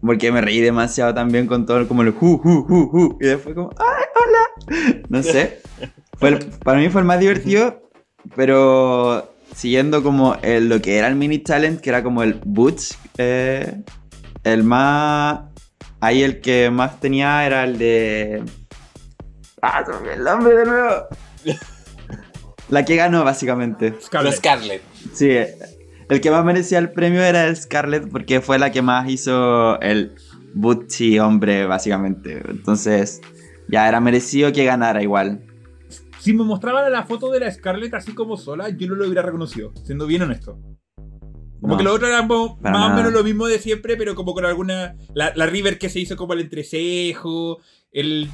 Porque me reí demasiado también con todo como el hu, hu, hu, hu. Y después como, ¡ay, hola! No sé. Fue el- para mí fue el más divertido. Pero siguiendo como el- lo que era el mini talent, que era como el Boots. eh, el más... Ahí el que más tenía era el de... Ah, se el nombre de nuevo. La que ganó, básicamente. La Scarlett. Scarlett. Sí, el que más merecía el premio era el Scarlett porque fue la que más hizo el Butchie hombre, básicamente. Entonces, ya era merecido que ganara igual. Si me mostraban la foto de la Scarlett así como sola, yo no lo hubiera reconocido, siendo bien honesto. Como No. que lo otro era más o nada. menos lo mismo de siempre, pero como con alguna. La, la River que se hizo como el entrecejo, el,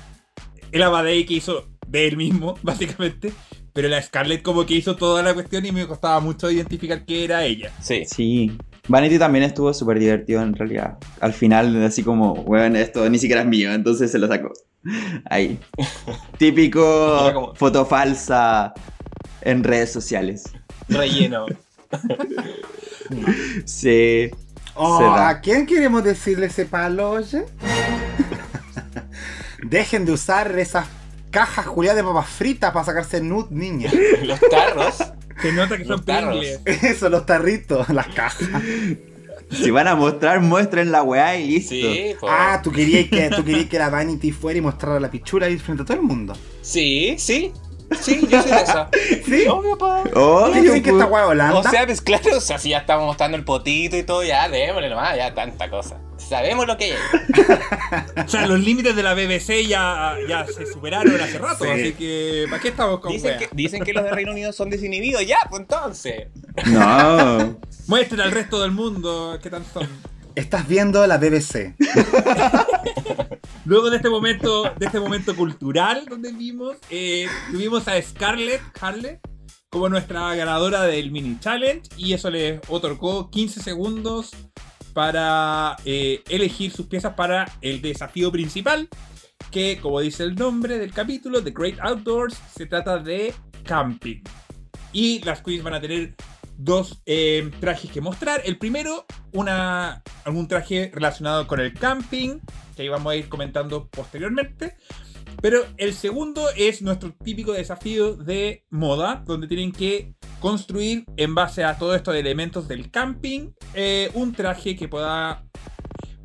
el Abadei que hizo de él mismo, básicamente. Pero la Scarlett como que hizo toda la cuestión y me costaba mucho identificar que era ella. Sí. Sí. Vanity también estuvo súper divertido en realidad. Al final, así como, bueno, esto ni siquiera es mío, entonces se lo sacó. Ahí. Típico como- foto falsa en redes sociales. Relleno. Sí. Oh. ¿A quién queremos decirle ese palo, oye? Dejen de usar esas cajas juliadas de papas fritas para sacarse nude, niña. Los tarros. Se nota que son Los tarros. pringles. Eso, los tarritos, las cajas. Si van a mostrar, muestren la weá y listo. Sí. Ah, tú querías que, tú querías que la Vanity fuera y mostrara la pichula ahí frente a todo el mundo. Sí, sí. Sí, yo soy de esa. ¿Sí? Obvio, pa. Oh, ¿Qué dicen que esta hueá Holanda? O sea, pues claro, o sea, si ya estamos mostrando el potito y todo, ya démosle nomás, ya tanta cosa. Sabemos lo que hay. O sea, los límites de la BBC ya, ya se superaron hace rato, Sí. así que ¿para qué estamos con Dicen wea? que, dicen que los de Reino Unido son desinhibidos, ya, pues entonces. No. Muestren al resto del mundo qué tal son. Estás viendo la BBC. Luego de este momento, de este momento cultural donde vimos, eh, tuvimos a Scarlett Harley como nuestra ganadora del mini challenge y eso le otorgó 15 segundos para eh, elegir sus piezas para el desafío principal, que como dice el nombre del capítulo, The Great Outdoors, se trata de camping. Y las queens van a tener dos eh, trajes que mostrar. El primero, una, algún traje relacionado con el camping, que ahí vamos a ir comentando posteriormente. Pero el segundo es nuestro típico desafío de moda, donde tienen que construir en base a todo esto de elementos del camping eh, un traje que pueda...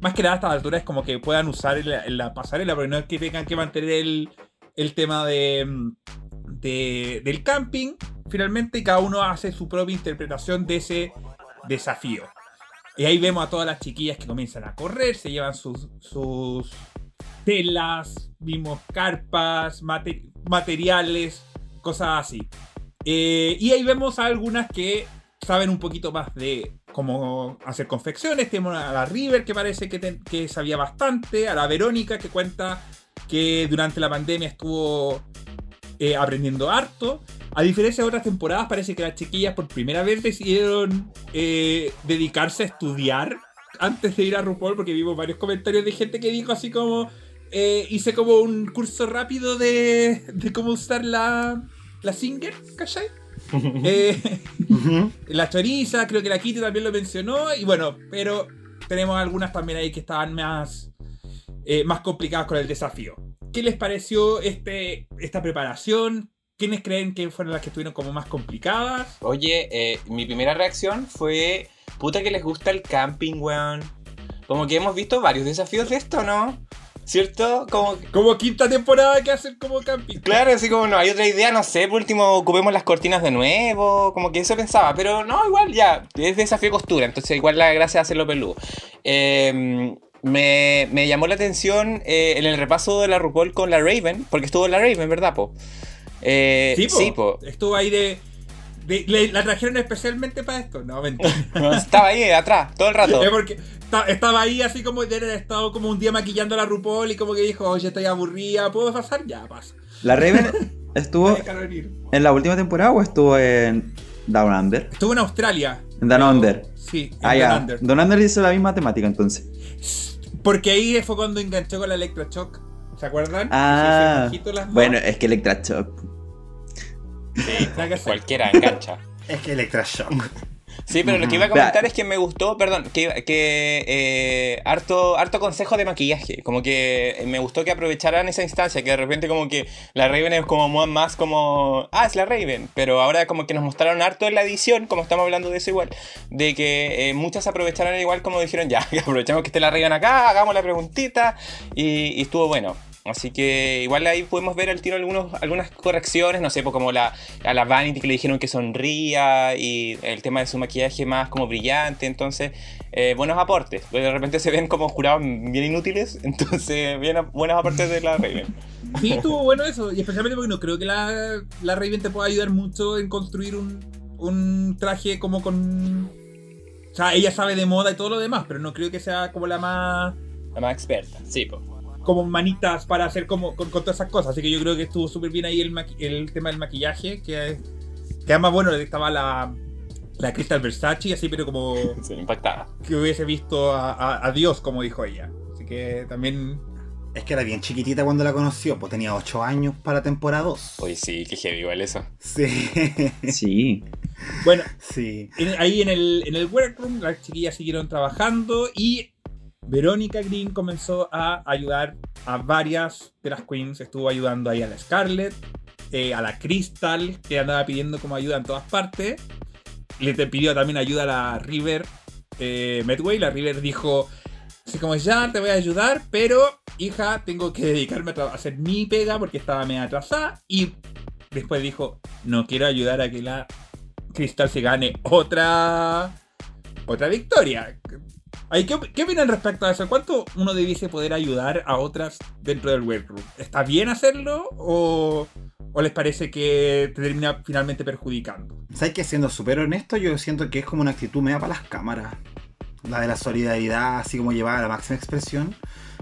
Más que nada a esta altura es como que puedan usar en la, pasarela, porque no es que tengan que mantener el, tema mm, de- del camping. Finalmente cada uno hace su propia interpretación de ese desafío. Y ahí vemos a todas las chiquillas que comienzan a correr, se llevan sus telas, vimos carpas, mate- materiales, cosas así. Eh, y ahí vemos a algunas que saben un poquito más de cómo hacer confecciones. Tenemos a la River que parece que, que sabía bastante, a la Verónica que cuenta que durante la pandemia estuvo eh, aprendiendo harto. A diferencia de otras temporadas, parece que las chiquillas por primera vez decidieron eh, dedicarse a estudiar antes de ir a RuPaul, porque vimos varios comentarios de gente que dijo así como. Eh, hice como un curso rápido de, de cómo usar la, la Singer, ¿cachai? Eh, la choriza, creo que la Kitty también lo mencionó. Y bueno, pero tenemos algunas también ahí que estaban más, eh, más complicadas con el desafío. ¿Qué les pareció este, esta preparación? ¿Quiénes creen que fueron las que estuvieron como más complicadas? Oye, eh, mi primera reacción fue, puta que les gusta el camping, weón. Como que hemos visto varios desafíos de esto, ¿no? ¿Cierto? Como, Como quinta temporada que hacen como camping. claro, así como no hay otra idea, no sé, por último ocupemos las cortinas de nuevo, como que eso pensaba, pero no, igual ya, es desafío costura, entonces igual la gracia es hacerlo peludo. Eh, me, me llamó la atención eh, en el repaso de la RuPaul con la Raven, porque estuvo la Raven, ¿verdad, po? Eh, Sí, po. sí, po. Estuvo ahí de. De- le- la trajeron especialmente para esto. No, mentira. Estaba ahí atrás, todo el rato. es porque esta- estaba ahí así como de haber estado como un día maquillando a la RuPaul y como que dijo, oye, estoy aburrida, ¿puedo pasar? Ya, pasa. ¿La Raven estuvo en la última temporada o estuvo en Down Under? Estuvo en Australia. En Down Pero- Under. Sí, en Ah, Down. Under. Down Under hizo la misma temática entonces. Porque ahí fue cuando enganchó con la Electroshock. ¿Se acuerdan? Ah, se las bueno, es que Electra Shock. Sí, cualquiera engancha. Es que Electrashock. Sí, pero lo que iba a comentar es que me gustó, perdón, que, que eh, harto, harto consejo de maquillaje. Como que me gustó que aprovecharan esa instancia, que de repente como que la Raven es como más como, ah, es la Raven. Pero ahora como que nos mostraron harto en la edición, como estamos hablando de eso igual, de que eh, muchas aprovecharon igual como dijeron, ya, aprovechamos que esté la Raven acá, hagamos la preguntita, y, y estuvo bueno. Así que igual ahí podemos ver al tiro algunos, algunas correcciones, no sé, pues como la, a la Vanity que le dijeron que sonría y el tema de su maquillaje más como brillante, entonces eh, buenos aportes. De repente se ven como jurados bien inútiles, entonces bien, buenos aportes de la Raven. Sí, estuvo bueno eso. Y especialmente porque no creo que la, la Raven te pueda ayudar mucho en construir un, un traje como con. O sea, ella sabe de moda y todo lo demás, pero no creo que sea como la más. La más experta, sí, pues. Como manitas para hacer como con, con todas esas cosas. Así que yo creo que estuvo súper bien ahí el, el tema del maquillaje. Que, que además, bueno, estaba la, la Crystal Versace, así, pero como Sí, impactada. que hubiese visto a, a- a Dios, como dijo ella. Así que también. Es que era bien chiquitita cuando la conoció, pues tenía 8 años para temporada 2. Oye, sí, qué heavy igual eso. Sí, Sí. Bueno, sí. en- ahí en el, en el workroom las chiquillas siguieron trabajando y Verónica Green comenzó a ayudar a varias de las queens. Estuvo ayudando ahí a la Scarlett, eh, a la Crystal, que andaba pidiendo como ayuda en todas partes. Le pidió también ayuda a la River eh, Medway. La River dijo, así como ya te voy a ayudar, pero hija, tengo que dedicarme a hacer mi pega porque estaba medio atrasada. Y después dijo, no quiero ayudar a que la Crystal se gane otra otra victoria. Ay, ¿qué, ¿Qué opinan respecto a eso? ¿Cuánto uno debiese poder ayudar a otras dentro del workroom? ¿Está bien hacerlo o, o les parece que te termina finalmente perjudicando? ¿Sabes que siendo súper honesto, yo siento que es como una actitud media para las cámaras. la de la solidaridad, así como llevada a la máxima expresión.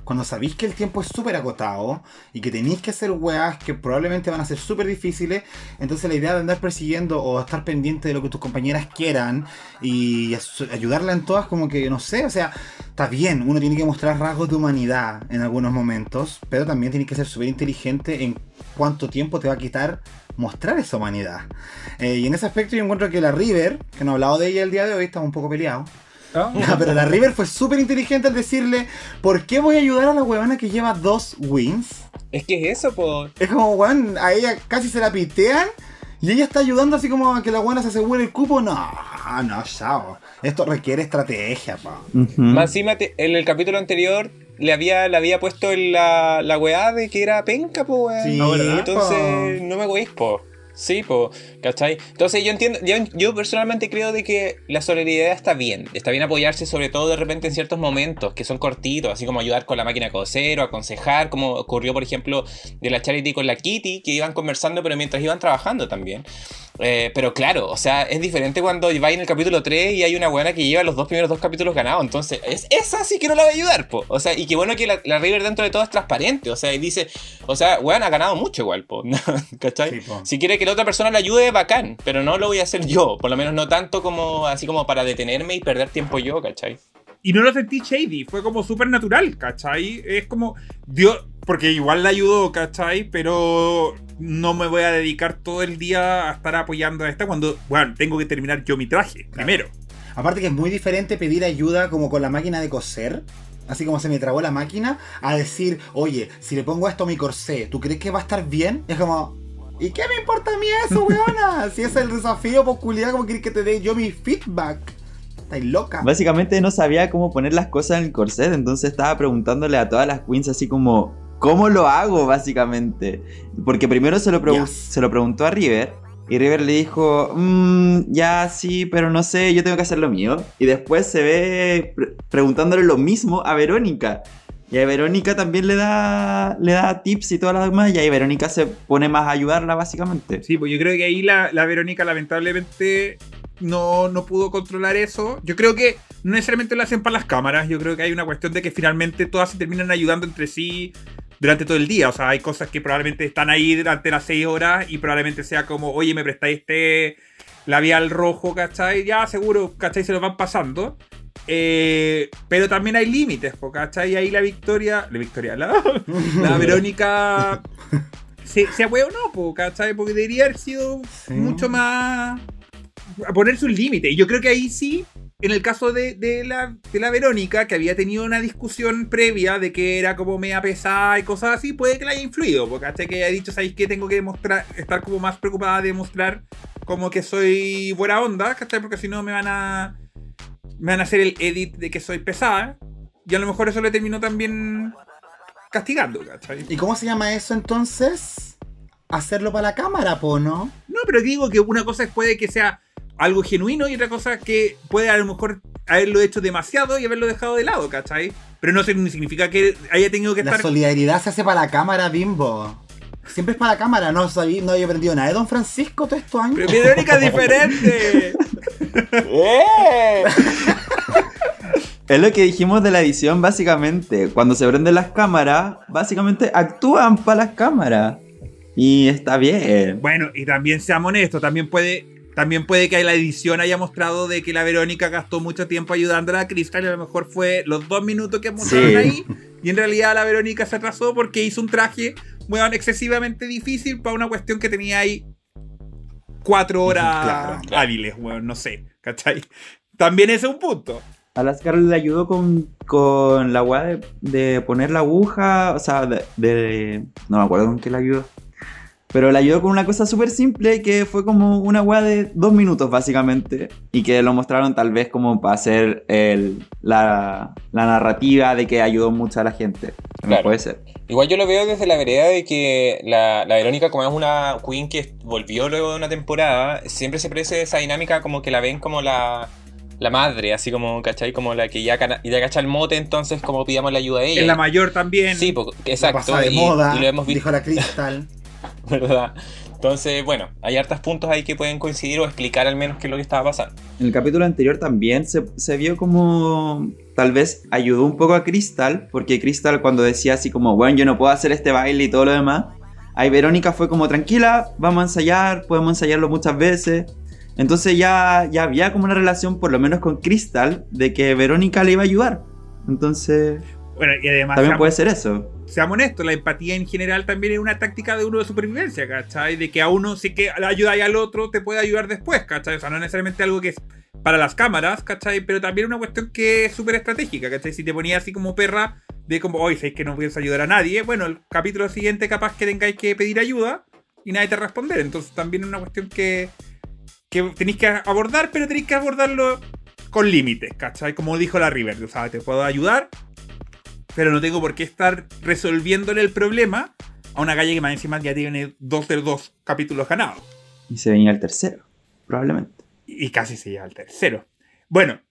Cuando sabéis que el tiempo es súper acotado y que tenéis que hacer weas que probablemente van a ser súper difíciles, entonces la idea de andar persiguiendo o estar pendiente de lo que tus compañeras quieran y ayudarla en todas, como que no sé, o sea, está bien, uno tiene que mostrar rasgos de humanidad en algunos momentos, pero también tienes que ser súper inteligente en cuánto tiempo te va a quitar mostrar esa humanidad. Eh, y en ese aspecto yo encuentro que la River, que no he hablado de ella el día de hoy, estamos un poco peleados. Ah, No, pero la River fue súper inteligente al decirle, ¿por qué voy a ayudar a la huevona que lleva dos wins? Es que es eso, po. Es como, weón, a ella casi se la pitean y ella está ayudando así como a que la buena se asegure el cupo. No, no, chao. Esto requiere estrategia, pa. Ujú. Más encima, te- en el capítulo anterior le había, le había puesto la, la weá de que era penca, po, weón. Sí, No, ¿verdad? Entonces, no me weéis, po. Sí, po, ¿cachai? Entonces yo entiendo, yo, yo personalmente creo de que la solidaridad está bien, está bien apoyarse sobre todo de repente en ciertos momentos que son cortitos, así como ayudar con la máquina de coser o aconsejar, como ocurrió por ejemplo de la Charity con la Kitty, que iban conversando pero mientras iban trabajando también. Eh, pero claro, o sea, es diferente cuando va en el capítulo 3 y hay una buena que lleva los dos primeros dos capítulos ganados. Entonces, es, esa sí que no la va a ayudar, po. O sea, y qué bueno que la, la River dentro de todo es transparente. O sea, y dice, o sea, weón ha ganado mucho igual, po. ¿Cachai? Sí, po. Si quiere que la otra persona le ayude, bacán. Pero no lo voy a hacer yo. Por lo menos no tanto como así como para detenerme y perder tiempo yo, ¿cachai? Y no lo sentí shady, fue como súper natural, ¿cachai? Es como, Dios, porque igual la ayudó, ¿cachai? Pero no me voy a dedicar todo el día a estar apoyando a esta cuando, bueno, tengo que terminar yo mi traje, primero. Aparte que es muy diferente pedir ayuda como con la máquina de coser. Así como se me trabó la máquina, a decir, oye, si le pongo esto a mi corsé, ¿tú crees que va a estar bien? Es como, ¿y qué me importa a mí eso, weona? si es el desafío popular, como querés que te dé yo mi feedback? Estáis loca. Básicamente no sabía cómo poner las cosas en el corset, entonces estaba preguntándole a todas las queens así como, ¿cómo lo hago básicamente? Porque primero se lo, Yes. se lo preguntó a River y River le dijo, "Mm, ya sí, pero no sé, yo tengo que hacer lo mío. Y después se ve pre- preguntándole lo mismo a Verónica. Y a Verónica también le da, le da tips y todas las demás, y ahí Verónica se pone más a ayudarla básicamente. Sí, pues yo creo que ahí la, la Verónica lamentablemente no, no pudo controlar eso. Yo creo que no necesariamente lo hacen para las cámaras, yo creo que hay una cuestión de que finalmente todas se terminan ayudando entre sí durante todo el día. O sea, hay cosas que probablemente están ahí durante las 6 horas y probablemente sea como, oye, me prestáis este labial rojo, ¿cachai? Ya, seguro, ¿cachai? Se lo van pasando. Eh, pero también hay límites, ¿cachai? Y ahí la Victoria, la Victoria, la, la Verónica se, se o no, ¿cachai? Porque debería haber sido Sí. mucho más. a poner sus límites. Y yo creo que ahí sí, en el caso de, de la, de la Verónica, que había tenido una discusión previa de que era como media pesada y cosas así, puede que le haya influido, porque hasta que haya dicho, ¿sabéis qué? Tengo que demostrar, estar como más preocupada de demostrar como que soy buena onda, ¿cachai? Porque si no me van a. Me van a hacer el edit de que soy pesada. Y a lo mejor eso le terminó también castigando, ¿cachai? ¿Y cómo se llama eso entonces? Hacerlo para la cámara, po, ¿no? No, pero digo que una cosa puede que sea algo genuino y otra cosa que puede a lo mejor haberlo hecho demasiado y haberlo dejado de lado, ¿cachai? Pero no significa que haya tenido que La estar... solidaridad se hace para la cámara, bimbo. Siempre es para la cámara, no sabí, no había aprendido nada de Don Francisco todos estos años. Pero Verónica es diferente. ¡Eh! Es lo que dijimos de la edición, básicamente. Cuando se prenden las cámaras, básicamente actúan para las cámaras. Y está bien. bueno, y también seamos honestos, también puede... También puede que la edición haya mostrado de que la Verónica gastó mucho tiempo ayudando a la Crystal y a lo mejor fue los dos minutos que mostraron Sí. ahí. Y en realidad la Verónica se atrasó porque hizo un traje, weón, excesivamente difícil para una cuestión que tenía ahí cuatro horas Claro. hábiles, weón, no sé, ¿cachai? También ese es un punto. A las Carol le ayudó con, con la weá de, de poner la aguja. O sea, de, de- No me acuerdo con qué la ayudó. Pero le ayudó con una cosa súper simple que fue como una weá de dos minutos, básicamente. Y que lo mostraron tal vez como para hacer el, la, la narrativa de que ayudó mucho a la gente. No Claro. puede ser. Igual yo lo veo desde la vereda de que la, la Verónica, como es una queen que volvió luego de una temporada, siempre se parece esa dinámica como que la ven como la, la madre, así como, ¿cachai? Como la que ya, ya cacha el mote, entonces como pidamos la ayuda a ella. En la mayor también. Sí, po- La exacto. pasada de y, moda, y lo hemos visto, dijo la Cristal. ¿verdad? Entonces, bueno, hay hartos puntos ahí que pueden coincidir o explicar al menos qué es lo que estaba pasando. En el capítulo anterior también se, se vio como tal vez ayudó un poco a Crystal, porque Crystal cuando decía así como, bueno, yo no puedo hacer este baile y todo lo demás, ahí Verónica fue como, tranquila, vamos a ensayar, podemos ensayarlo muchas veces. Entonces ya, ya había como una relación, por lo menos con Crystal, de que Verónica le iba a ayudar. Entonces, Bueno, y además, también puede ser eso. Seamos honestos, la empatía en general también es una táctica de uno de supervivencia, ¿cachai? De que a uno sí que y al otro te puede ayudar después, ¿cachai? O sea, no necesariamente algo que es para las cámaras, ¿cachai? Pero también una cuestión que es súper estratégica, ¿cachai? Si te ponías así como perra, de como, hoy sabéis que no puedes ayudar a nadie, bueno, el capítulo siguiente capaz que tengáis que pedir ayuda y nadie te responder. Entonces también es una cuestión que, que tenéis que abordar, pero tenéis que abordarlo con límites, ¿cachai? Como dijo la River, o sea, te puedo ayudar, pero no tengo por qué estar resolviéndole el problema a una calle que más encima ya tiene dos de dos capítulos ganados. Y se venía el tercero, probablemente. Y casi se lleva al tercero. Bueno,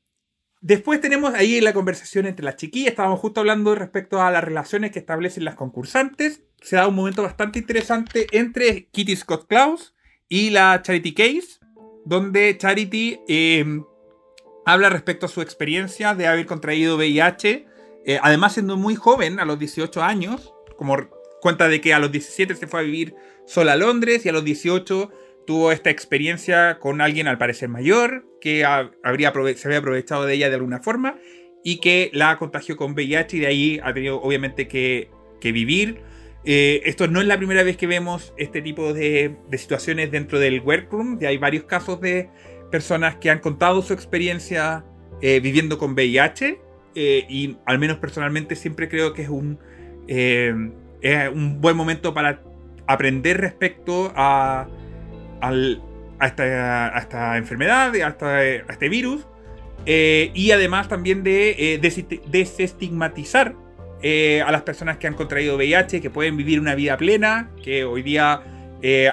después tenemos ahí la conversación entre las chiquillas. Estábamos justo hablando respecto a las relaciones que establecen las concursantes. Se da un momento bastante interesante entre Kitty Scott Klaus y la Charity Case, donde Charity eh, habla respecto a su experiencia de haber contraído VIH, eh, además siendo muy joven, a los 18 años, como cuenta de que a los 17 se fue a vivir sola a Londres y a los 18 tuvo esta experiencia con alguien al parecer mayor, que ha- habría se había aprovechado de ella de alguna forma y que la contagió con VIH y de ahí ha tenido obviamente que, vivir. Eh, esto no es la primera vez que vemos este tipo de, de situaciones dentro del workroom, ya hay varios casos de personas que han contado su experiencia eh, viviendo con VIH eh, y al menos personalmente siempre creo que es un, eh, es un buen momento para aprender respecto a, al- a, esta, a esta enfermedad, a, este virus, eh, y además también de desestigmatizar a las personas que han contraído VIH, que pueden vivir una vida plena, que hoy día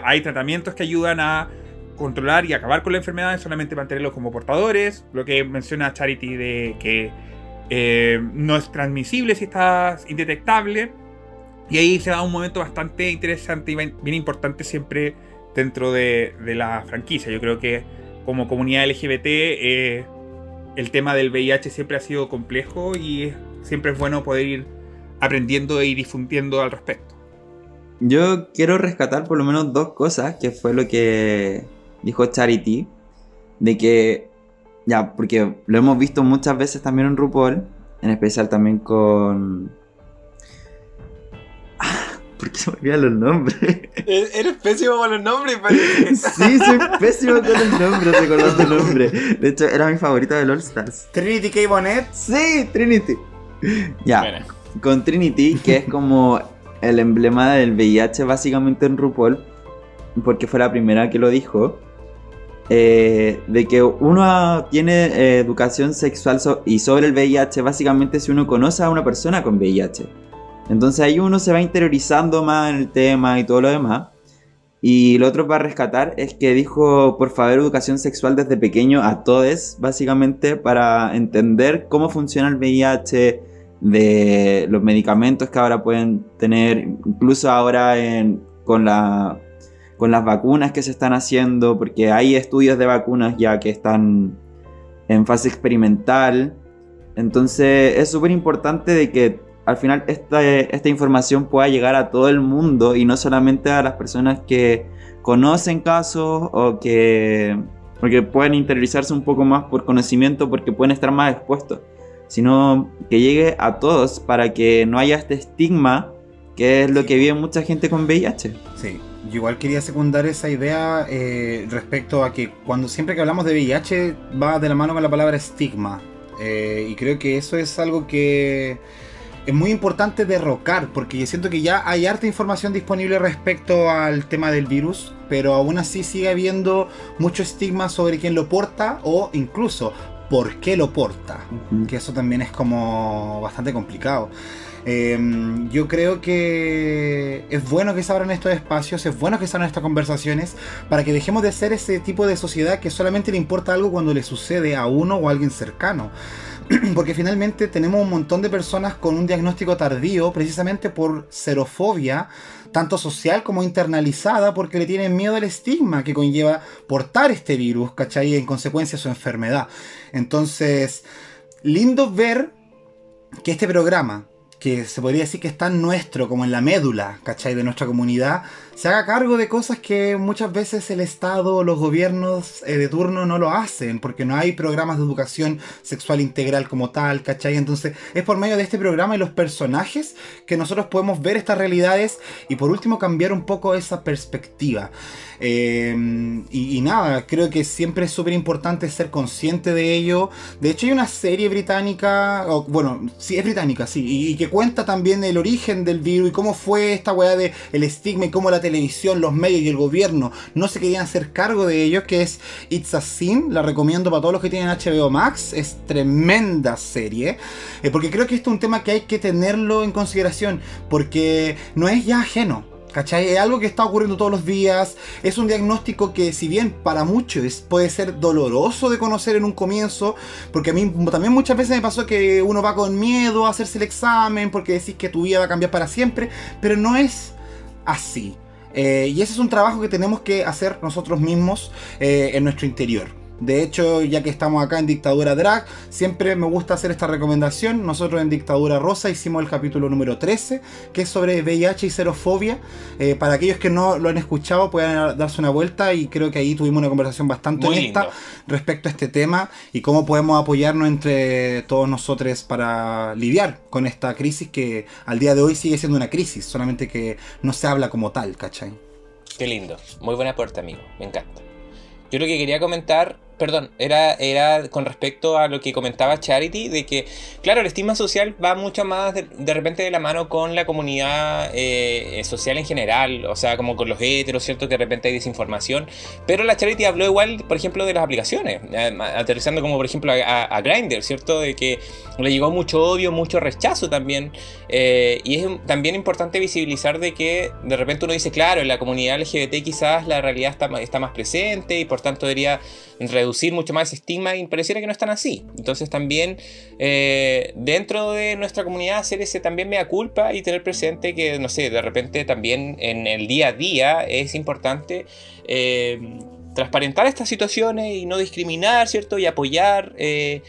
hay tratamientos que ayudan a controlar y acabar con la enfermedad, solamente mantenerlos como portadores, lo que menciona Charity de que eh, no es transmisible si estás indetectable. Y ahí se da un momento bastante interesante y bien importante siempre dentro de, la franquicia. Yo creo que como comunidad LGBT eh, el tema del VIH siempre ha sido complejo y siempre es bueno poder ir aprendiendo y difundiendo al respecto. Yo quiero rescatar por lo menos dos cosas, que fue lo que dijo Charity, de que, ya, porque lo hemos visto muchas veces también en RuPaul, en especial también con... Ah, ¿Por qué se me olvidan los nombres? Eres pésimo con los nombres, sí, soy pésimo con los nombres, recordando el nombre. De hecho, era mi favorita del All Stars. Trinity K. Bonnet. Sí, Trinity. Ya, Bueno, con Trinity, que es como el emblema del VIH básicamente en RuPaul, porque fue la primera que lo dijo, eh, de que uno tiene eh, educación sexual y sobre el VIH básicamente si uno conoce a una persona con VIH. Entonces ahí uno se va interiorizando más en el tema y todo lo demás. Y lo otro para rescatar es que dijo, por favor, educación sexual desde pequeño a todos, básicamente, para entender cómo funciona el VIH, de los medicamentos que ahora pueden tener, incluso ahora con, la, con las vacunas que se están haciendo, porque hay estudios de vacunas ya que están en fase experimental. Entonces es súper importante de que al final esta, esta información pueda llegar a todo el mundo y no solamente a las personas que conocen casos o que, o que pueden interiorizarse un poco más por conocimiento porque pueden estar más expuestos sino que llegue a todos para que no haya este estigma que es lo que vive mucha gente con VIH. Sí, yo igual quería secundar esa idea eh, respecto a que cuando siempre que hablamos de VIH va de la mano con la palabra estigma. Eh, y creo que eso es algo que es muy importante derrocar, porque yo siento que ya hay harta información disponible respecto al tema del virus, pero aún así sigue habiendo mucho estigma sobre quién lo porta o incluso por qué lo porta que eso también es como bastante complicado. Eh, yo creo que es bueno que se abran estos espacios, es bueno que se abran estas conversaciones para que dejemos de ser ese tipo de sociedad que solamente le importa algo cuando le sucede a uno o a alguien cercano. porque finalmente tenemos un montón de personas con un diagnóstico tardío precisamente por xerofobia, tanto social como internalizada, porque le tienen miedo al estigma que conlleva portar este virus, ¿cachai? Y en consecuencia su enfermedad. Entonces, lindo ver que este programa, que se podría decir que está en nuestro, como en la médula, ¿cachai? De nuestra comunidad, se haga cargo de cosas que muchas veces el Estado o los gobiernos eh, de turno no lo hacen, porque no hay programas de educación sexual integral como tal, ¿cachai? Entonces es por medio de este programa y los personajes que nosotros podemos ver estas realidades y por último cambiar un poco esa perspectiva. Eh, y, nada, creo que siempre es súper importante ser consciente de ello. De hecho hay una serie británica, bueno, sí es británica, sí, y, y que cuenta también el origen del virus y cómo fue esta weá de el estigma y cómo la televisión, los medios y el gobierno no se querían hacer cargo de ellos, que es It's a Sin, la recomiendo para todos los que tienen HBO Max, es tremenda serie, eh, porque creo que esto es un tema que hay que tenerlo en consideración, porque no es ya ajeno. ¿Cachai? Es algo que está ocurriendo todos los días. Es un diagnóstico que, si bien para muchos puede ser doloroso de conocer en un comienzo, porque a mí también muchas veces me pasó que uno va con miedo a hacerse el examen porque decís que tu vida va a cambiar para siempre, pero no es así. Eh, y ese es un trabajo que tenemos que hacer nosotros mismos eh, en nuestro interior. De hecho, ya que estamos acá en Dictadura Drag, siempre me gusta hacer esta recomendación. Nosotros en Dictadura Rosa hicimos el capítulo número 13, que es sobre VIH y xerofobia. Eh, para aquellos que no lo han escuchado, pueden darse una vuelta y creo que ahí tuvimos una conversación bastante Muy honesta lindo. respecto a este tema y cómo podemos apoyarnos entre todos nosotros para lidiar con esta crisis que al día de hoy sigue siendo una crisis, solamente que no se habla como tal, ¿cachai? Qué lindo. Muy buen aporte, amigo. Me encanta. Yo lo que quería comentar, perdón, era, era con respecto a lo que comentaba Charity, de que, claro, el estigma social va mucho más de, de repente de la mano con la comunidad eh, social en general, o sea, como con los heteros, ¿cierto? Que de repente hay desinformación. Pero la Charity habló igual, por ejemplo, de las aplicaciones, eh, aterrizando como, por ejemplo, a, a, a Grindr, ¿cierto? De que le llegó mucho odio, mucho rechazo también. Eh, y es también importante visibilizar de que de repente uno dice, claro, en la comunidad LGBT quizás la realidad está, está más presente y por tanto debería reducir mucho más ese estigma y pareciera que no están así. Entonces también eh, dentro de nuestra comunidad hacer ese también mea culpa y tener presente que, no sé, de repente también en el día a día es importante eh, transparentar estas situaciones y no discriminar, ¿cierto? Y apoyar. eh,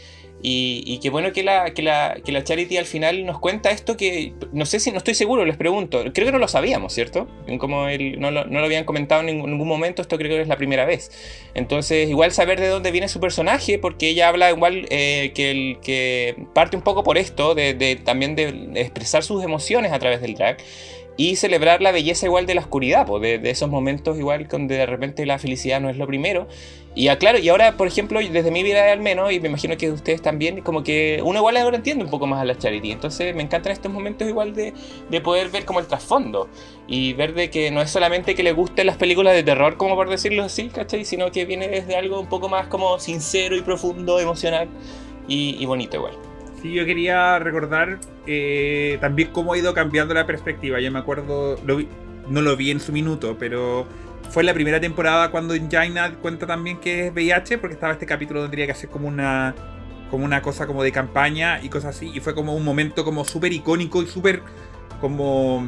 y, y qué bueno que la, que, la, que la Charity al final nos cuenta esto que no sé si no estoy seguro, les pregunto. Creo que no lo sabíamos, ¿cierto? Como el, no, lo, no lo habían comentado en ningún, momento, esto creo que es la primera vez. Entonces, igual saber de dónde viene su personaje, porque ella habla igual eh, que, el, que parte un poco por esto, de, de también de expresar sus emociones a través del drag. Y celebrar la belleza igual de la oscuridad, pues, de, de, esos momentos igual donde de repente la felicidad no es lo primero. Y aclaro, y ahora, por ejemplo, desde mi vida al menos, y me imagino que ustedes también, como que uno igual ahora entiende un poco más a la charity. Entonces me encantan estos momentos igual de, de poder ver como el trasfondo. Y ver de que no es solamente que le gusten las películas de terror, como por decirlo así, ¿cachai? Sino que viene desde algo un poco más como sincero y profundo, emocional y, y bonito igual. Sí, yo quería recordar eh, también cómo ha ido cambiando la perspectiva. Yo me acuerdo, lo vi- no lo vi en su minuto, pero fue la primera temporada cuando Jaina cuenta también que es VIH, porque estaba este capítulo donde tenía que hacer como una como una cosa como de campaña y cosas así, y fue como un momento como súper icónico y súper como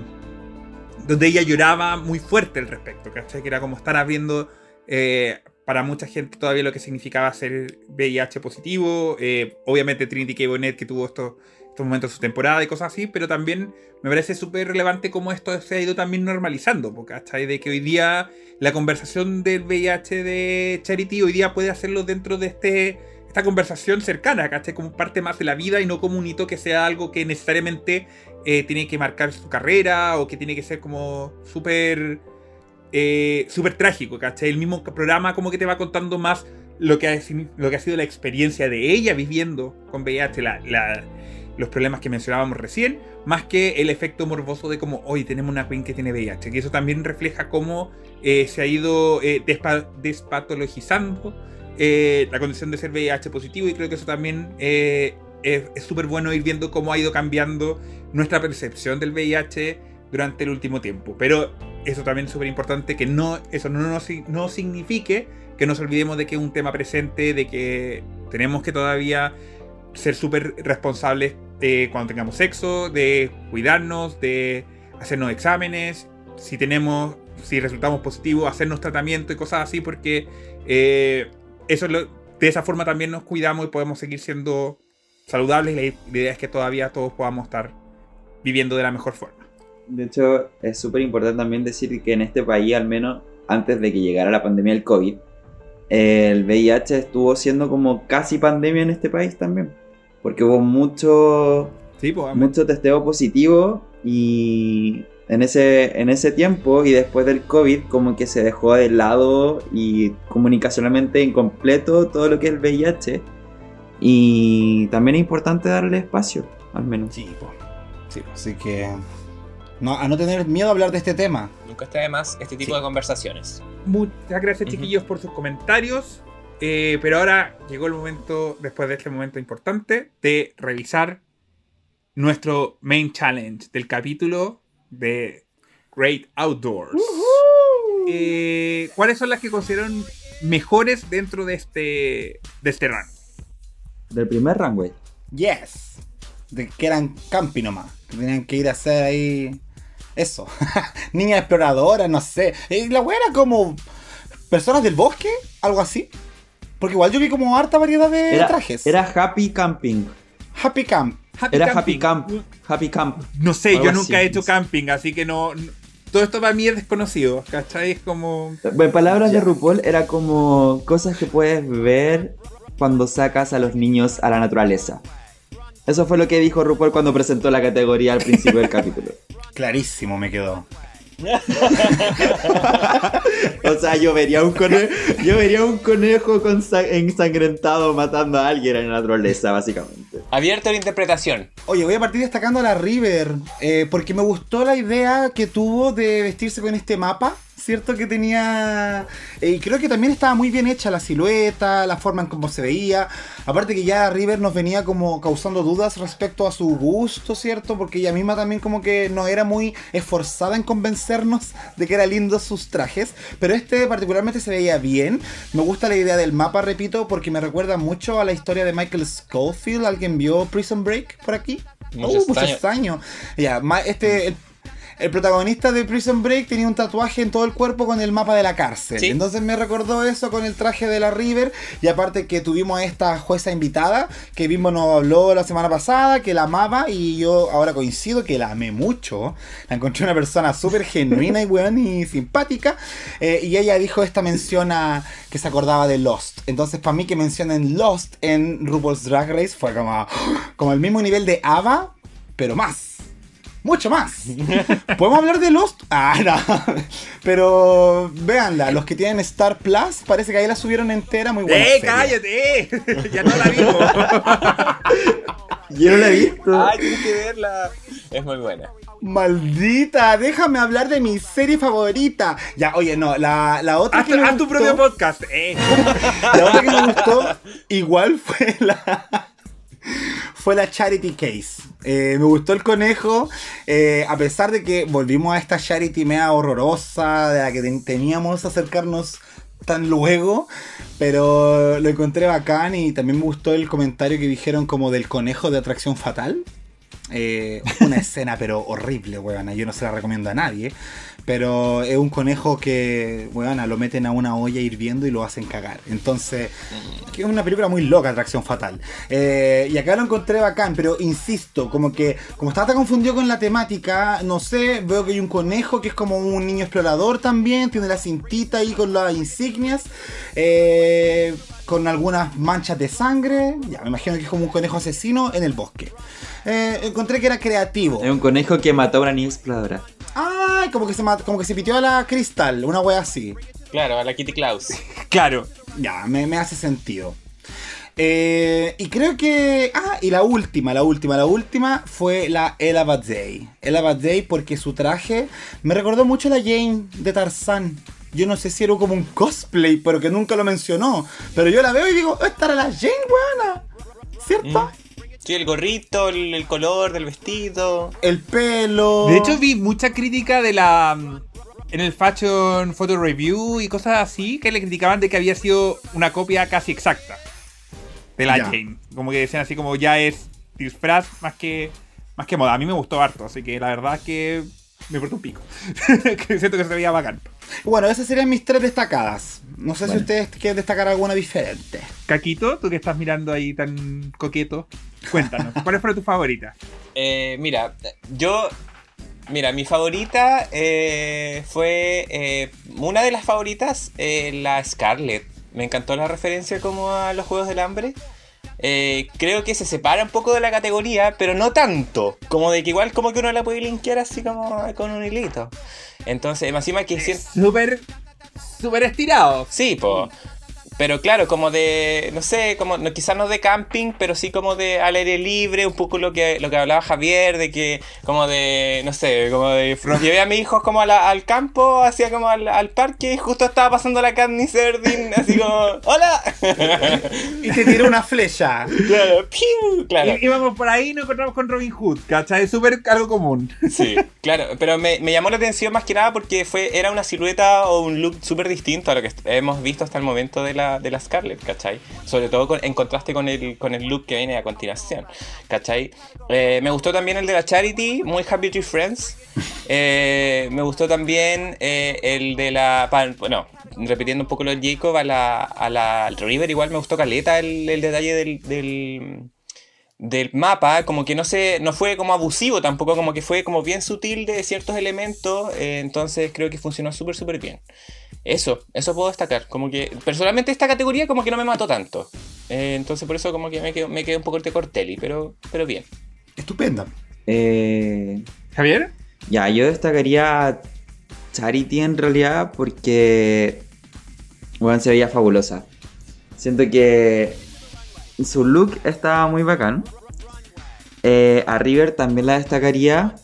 donde ella lloraba muy fuerte al respecto, ¿cachai? Que era como estar abriendo eh, para mucha gente todavía lo que significaba ser VIH positivo. eh, obviamente Trinity K. Bonnet que tuvo estos, estos momentos de su temporada y cosas así, pero también me parece súper relevante cómo esto se ha ido también normalizando, porque ¿cachai? De que hoy día la conversación del VIH de Charity hoy día puede hacerlo dentro de este esta conversación cercana, ¿cachai? Como parte más de la vida y no como un hito que sea algo que necesariamente eh, tiene que marcar su carrera o que tiene que ser como súper eh, súper trágico, ¿cachai? El mismo programa como que te va contando más lo que ha, lo que ha sido la experiencia de ella viviendo con VIH, la, los problemas que mencionábamos recién, más que el efecto morboso de como, hoy tenemos una queen que tiene VIH, que eso también refleja cómo eh, se ha ido eh, despa despatologizando eh, la condición de ser VIH positivo y creo que eso también es súper bueno ir viendo cómo ha ido cambiando nuestra percepción del VIH durante el último tiempo. Pero eso también es súper importante que no, eso no, no, no signifique que nos olvidemos de que es un tema presente, de que tenemos que todavía ser súper responsables eh, cuando tengamos sexo, de cuidarnos, de hacernos exámenes, si tenemos, si resultamos positivos, hacernos tratamiento y cosas así, porque eh, eso es lo- de esa forma también nos cuidamos y podemos seguir siendo saludables. La idea es que todavía todos podamos estar viviendo de la mejor forma. De hecho, es súper importante también decir que en este país, al menos antes de que llegara la pandemia del COVID, el VIH estuvo siendo como casi pandemia en este país también. Porque hubo mucho, Sí, pues, mucho testeo positivo y en ese, en ese tiempo y después del COVID como que se dejó de lado y comunicacionalmente incompleto todo lo que es el VIH. Y también es importante darle espacio, al menos. Sí, po. Sí, po. así que. No, a no tener miedo a hablar de este tema. Nunca está de más este tipo Sí. de conversaciones. Muchas gracias, Ujú. chiquillos, por sus comentarios. Eh, pero ahora llegó el momento, después de este momento importante, de revisar nuestro main challenge del capítulo de Great Outdoors. Eh, ¿Cuáles son las que consideran mejores dentro de este, de este run? Del primer runway. Yes. De que eran campi nomás. Que tenían que ir a hacer ahí. Eso. Niña exploradora, no sé. Y la wea era como. Personas del bosque, algo así. Porque igual yo vi como harta variedad de Era, trajes. era Happy Camping. Happy Camp. Era Happy Camp. Happy Camp. No sé, yo nunca así. he hecho camping, así que no. no- todo esto para mí es desconocido, ¿cachai? Es como. En palabras de RuPaul, era como cosas que puedes ver cuando sacas a los niños a la naturaleza. Eso fue lo que dijo RuPaul cuando presentó la categoría al principio del capítulo. Clarísimo me quedó. O sea, yo vería un conejo, yo vería un conejo con sa- ensangrentado matando a alguien en la naturaleza, básicamente. Abierto a la interpretación. Oye, voy a partir destacando a la River, eh, porque me gustó la idea que tuvo de vestirse con este mapa, ¿cierto? Que tenía... eh, y creo que también estaba muy bien hecha la silueta, la forma en cómo se veía. Aparte que ya River nos venía como causando dudas respecto a su gusto, ¿cierto? Porque ella misma también como que no era muy esforzada en convencernos de que eran lindos sus trajes. Pero este particularmente se veía bien. Me gusta la idea del mapa, repito, porque me recuerda mucho a la historia de Michael Schofield. ¿Alguien vio Prison Break por aquí? Muchos Uh, muchos años. Ya, este, el, protagonista de Prison Break tenía un tatuaje en todo el cuerpo con el mapa de la cárcel. Sí. Entonces me recordó eso con el traje de la River. Y aparte que tuvimos a esta jueza invitada que mismo nos habló la semana pasada, que la amaba. Y yo ahora coincido que la amé mucho. La encontré una persona súper genuina y buena y simpática. Eh, y ella dijo esta mención a que se acordaba de Lost. Entonces, para mí que mencionen Lost en RuPaul's Drag Race fue como, como el mismo nivel de Ava, pero más. Mucho más. ¿Podemos hablar de Lost? Ah, no. Pero véanla, los que tienen Star Plus, parece que ahí la subieron entera, muy buena. ¡Eh, serie. cállate! ya no la vimos. Yo no la he visto. Ay, tienes que verla. Es muy buena. Maldita, déjame hablar de mi serie favorita. Ya, oye, no, la, la otra haz, que me haz tu propio podcast. Eh. La otra que me gustó igual fue la. Fue la Charity Case. Eh, me gustó el conejo. eh, a pesar de que volvimos a esta Charity mea horrorosa. De la que ten- teníamos acercarnos tan luego. Pero lo encontré bacán. Y también me gustó el comentario que dijeron como del conejo de atracción fatal. Eh, una escena pero horrible, weona. Yo no se la recomiendo a nadie. Pero es un conejo que, weona, lo meten a una olla hirviendo y lo hacen cagar. Entonces, que es una película muy loca, Atracción Fatal. Eh, y acá lo encontré bacán, pero insisto, como que, como estaba tan confundido con la temática, no sé, veo que hay un conejo que es como un niño explorador también, tiene la cintita ahí con las insignias. eh, con algunas manchas de sangre. Ya, me imagino que es como un conejo asesino en el bosque. Eh, encontré que era creativo. Es un conejo que mató a una niña exploradora. Ay, como que se mat- como que se pitió a la cristal, una wea así. Claro, a la Kitty Klaus. Claro. Ya, me, me hace sentido. Eh, y creo que. Ah, y la última, la última, la última fue la Ella Day. Ella Day porque su traje me recordó mucho a la Jane de Tarzán. Yo no sé si era como un cosplay, pero que nunca lo mencionó. Pero yo la veo y digo, esta era la Jane, weona. ¿Cierto? Sí, el gorrito, el, el color del vestido. El pelo. De hecho, vi mucha crítica de la. mm, En el Fashion Photo Review y cosas así que le criticaban de que había sido una copia casi exacta. de la Ya. Jane. Como que decían así como ya es disfraz más que, más que moda. A mí me gustó harto, así que la verdad es que me importa un pico. que siento que se veía bacán. Bueno, esas serían mis tres destacadas. No sé si ustedes quieren destacar alguna diferente. Caquito, tú que estás mirando ahí tan coqueto, cuéntanos, ¿cuáles fueron tus favoritas? Eh, mira, yo. Mira, mi favorita eh, fue. eh, una de las favoritas, eh, la Scarlet. Me encantó la referencia como a los Juegos del Hambre. Eh, creo que se separa un poco de la categoría, pero no tanto. Como de que igual como que uno la puede linkear así como con un hilito. Entonces, más encima que siento... Súper, súper estirado. Sí, po. Pero claro, como de, no sé, como no, quizás no de camping, pero sí como de al aire libre, un poco lo que, lo que hablaba Javier, de que como de, no sé, como de, llevé a mis hijos como a la- al campo, hacia como al, al parque, y justo estaba pasando la Katniss Everdeen, así como, ¡Hola! Y te tiró una flecha. claro, ¡piu! claro. Y- Íbamos por ahí y nos encontramos con Robin Hood, ¿cachai? Es súper algo común. Sí, claro, pero me, me llamó la atención más que nada porque fue, era una silueta o un look súper distinto a lo que hemos visto hasta el momento de la, de la Scarlet, ¿cachai? Sobre todo con- en contraste con el, con el look que viene a continuación, ¿cachai? Eh, me gustó también el de la Charity, muy Happy Tree Friends. Eh, me gustó también eh, el de la... Bueno, repitiendo un poco lo de Jacob, a la, a la River igual me gustó Caleta el, el detalle del- del mapa, como que no se, no fue como abusivo tampoco, como que fue como bien sutil de ciertos elementos, entonces creo que funcionó súper súper bien. Eso, eso puedo destacar, como que personalmente esta categoría como que no me mató tanto, Eh, entonces por eso como que me quedo, me quedé un poco de corteli, pero, pero bien. Estupenda. Eh, ¿Javier? ya, yo destacaría a Charity en realidad porque, bueno, se veía fabulosa. Siento que su look estaba muy bacán. Eh, a River también la destacaría.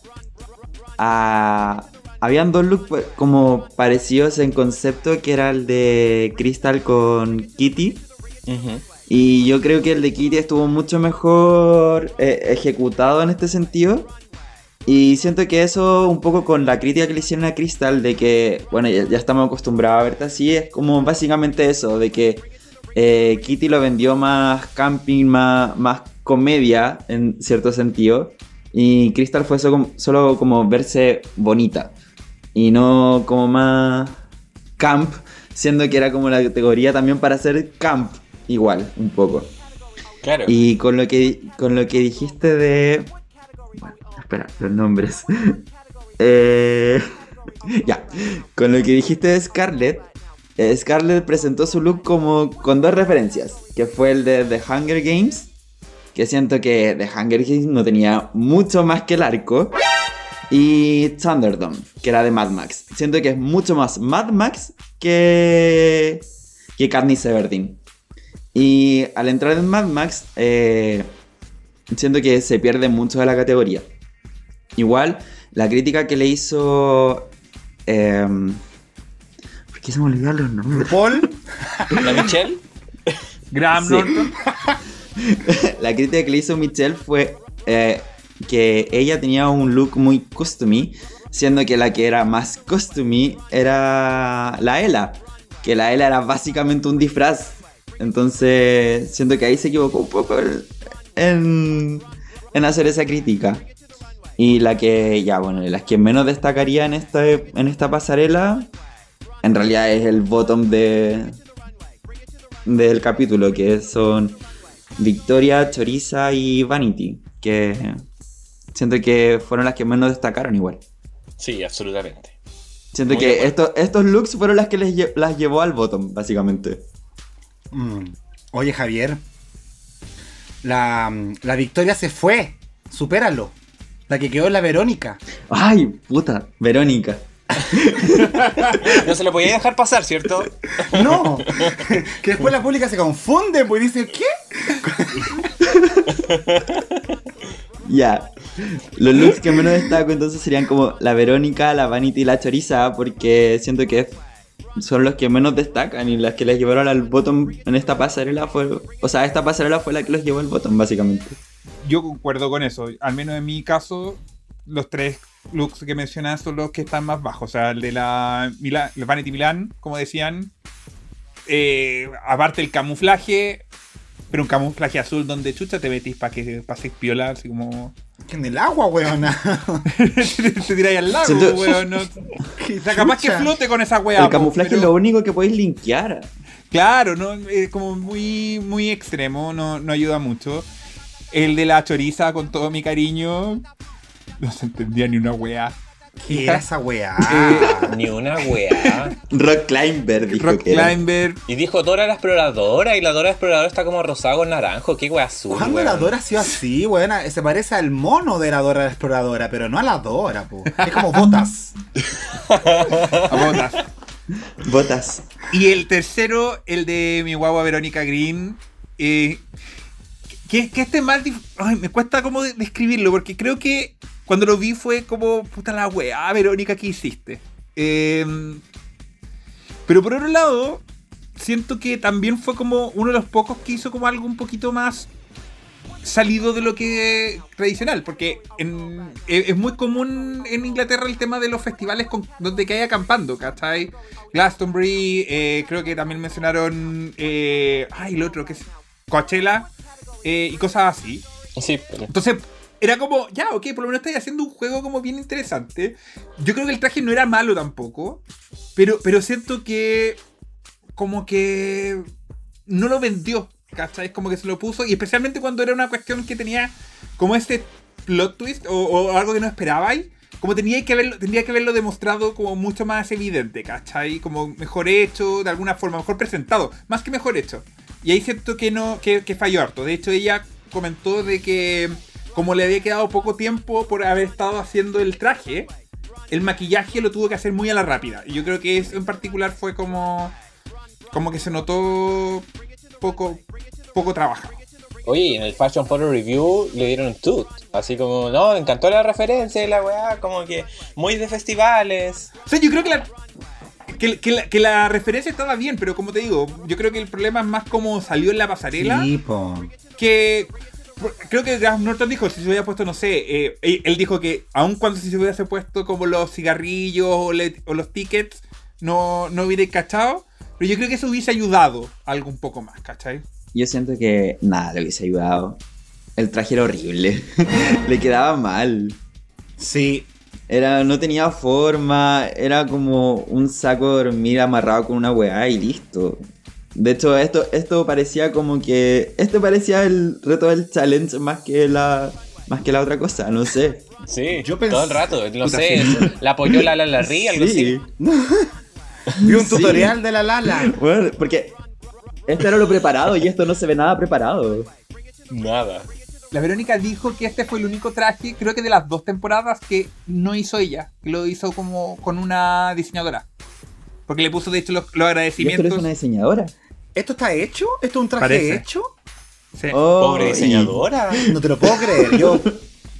A... Habían dos looks pues, como parecidos en concepto, que era el de Crystal con Kitty. Y yo creo que el de Kitty estuvo mucho mejor eh, ejecutado en este sentido. Y siento que eso, un poco con la crítica que le hicieron a Crystal, de que, bueno, ya, ya estamos acostumbrados a verte así, es como básicamente eso, de que eh, Kitty lo vendió más camping, más, más comedia, en cierto sentido. Y Crystal fue so- solo como verse bonita. Y no como más camp, siendo que era como la categoría también para hacer camp, igual, un poco. Claro. Y con lo que, con lo que dijiste de... Bueno, espera, los nombres. Eh, ya, con lo que dijiste de Scarlett, eh, Scarlett presentó su look como con dos referencias, que fue el de The Hunger Games, que siento que The Hunger Games no tenía mucho más que el arco, y Thunderdome, que era de Mad Max. Siento que es mucho más Mad Max que, que Katniss Everdeen. Y al entrar en Mad Max, eh, siento que se pierde mucho de la categoría. Igual, la crítica que le hizo... em, ¿Por qué se me olvidaron los nombres? Paul, ¿La Michelle? Graham Sí. Norton. la crítica que le hizo Michelle fue eh, que ella tenía un look muy costumey, siendo que la que era más costumey era la Ela, que la Ela era básicamente un disfraz. Entonces, siento que ahí se equivocó un poco en, en hacer esa crítica. Y la que, ya, bueno, las que menos destacaría en esta, en esta pasarela, en realidad es el bottom de, del capítulo, que son Victoria, Choriza y Vanity, que siento que fueron las que menos destacaron igual. Sí, absolutamente. Siento Muy que estos, estos looks fueron las que les lle- las llevó al bottom, básicamente. Mm. Oye, Javier. La, la victoria se fue. Supéralo. La que quedó es la Verónica. Ay, puta, Verónica. No se lo podía dejar pasar, ¿cierto? No. que después la pública se confunde, pues dice, ¿qué? Ya. Los looks que menos destaco entonces serían como la Verónica, la Vanity y la Choriza, porque siento que son los que menos destacan y las que les llevaron al bottom en esta pasarela fue... O sea, esta pasarela fue la que los llevó al bottom, básicamente. Yo concuerdo con eso. Al menos en mi caso, los tres looks que mencionas son los que están más bajos. O sea, el de la, Vanity Milan, como decían. Eh, aparte el camuflaje, Pero un camuflaje azul donde chucha te metís para que pases piola, así como. Que en el agua, weona. te tiráis al lago, Siento- weón. No. O sea, capaz que flote con esa weá. El po, camuflaje pero- es lo único que podéis linkear. Claro, no, es como muy, muy extremo, no, no ayuda mucho. El de la choriza, con todo mi cariño, no se entendía ni una weá. ¿Qué era esa weá? Ni una weá. Rock Climber dijo Rock que era. Climber, Y dijo Dora la exploradora y la Dora la exploradora está como rosada con naranjo. Qué weá azul. ¿Cuándo weón. la Dora ha sido así, weona? Se parece al mono de la Dora la exploradora, pero no a la Dora, po. Es como botas. a botas. Botas. Y el tercero, el de mi guagua Verónica Green. eh, que, que este dif- Ay, me cuesta como de- describirlo, porque creo que cuando lo vi fue como. Puta la weá, Verónica, ¿qué hiciste? Eh, pero por otro lado, siento que también fue como uno de los pocos que hizo como algo un poquito más salido de lo que tradicional, porque en- es es muy común en Inglaterra el tema de los festivales con- donde hay acampando, ¿cachai? Glastonbury, eh, creo que también mencionaron, eh, ay, el otro que es Coachella, eh, y cosas así. Sí, pero- Entonces, era como, ya, ok, por lo menos estáis haciendo un juego como bien interesante. Yo creo que el traje no era malo tampoco, pero, pero siento que como que no lo vendió, ¿cachai? Como que se lo puso, y especialmente cuando era una cuestión que tenía como este plot twist o, o algo que no esperabais. Como tenía que haberlo, tendría que haberlo demostrado como mucho más evidente, ¿cachai? Como mejor hecho, de alguna forma, mejor presentado, más que mejor hecho. Y ahí siento que no, que, que falló harto. De hecho, ella comentó de que como le había quedado poco tiempo por haber estado haciendo el traje, el maquillaje lo tuvo que hacer muy a la rápida. Y yo creo que eso en particular fue como. como que se notó poco. poco trabajado. Oye, en el Fashion Photo Review le dieron un toot. Así como, no, me encantó la referencia de la weá, como que muy de festivales. O sea, yo creo que la. Que, que la, que la referencia estaba bien, pero como te digo, yo creo que el problema es más como salió en la pasarela. Sí, po. que creo que Graham Norton dijo si se hubiera puesto no sé eh, él él dijo que aun cuando si se hubiese puesto como los cigarrillos o, le- o los tickets no, no hubiera cachado pero yo creo que eso hubiese ayudado algo un poco más ¿cachai? Yo siento que nada le hubiese ayudado. El traje era horrible. le quedaba mal. Sí. Era, no tenía forma, era como un saco de dormir amarrado con una weá y listo. De hecho, esto, esto parecía como que. Esto parecía el reto del challenge más que la. Más que la otra cosa, no sé. Sí, Yo pensé- todo el rato. No Puta, sé, la apoyó la la ri, algo Sí. así. Vi un Sí. tutorial de la Lala. Bueno, porque esto era lo preparado y esto no se ve nada preparado. Nada. La Verónica dijo que este fue el único traje creo que de las dos temporadas que no hizo ella que lo hizo como con una diseñadora porque le puso de hecho los, los ¿Y esto agradecimientos hizo una diseñadora? ¿Esto está hecho? ¿Esto es un traje Parece. hecho? Sí. Oh, Pobre y- diseñadora. No te lo puedo creer. Yo,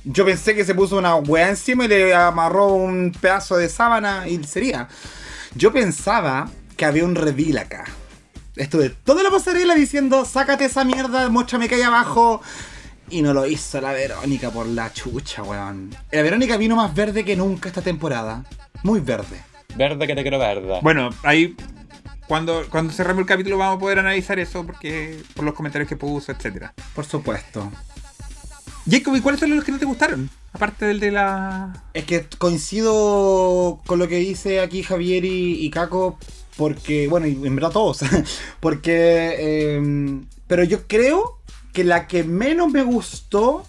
yo pensé que se puso una weá encima y le amarró un pedazo de sábana y sería. Yo pensaba que había un reveal acá. Estuve toda la pasarela diciendo, sácate esa mierda, muéstrame que hay abajo. Y no lo hizo la Verónica por la chucha, weón. La Verónica vino más verde que nunca esta temporada. Muy verde. Verde que te quiero verde. Bueno, ahí cuando, cuando cerremos el capítulo vamos a poder analizar eso porque por los comentarios que puso, etcétera. Por supuesto. Jacob, ¿y cuáles son los que no te gustaron? Aparte del de la. Es que coincido con lo que dice aquí Javier y, y Caco, porque, bueno, y en verdad todos, porque, eh, pero yo creo que la que menos me gustó,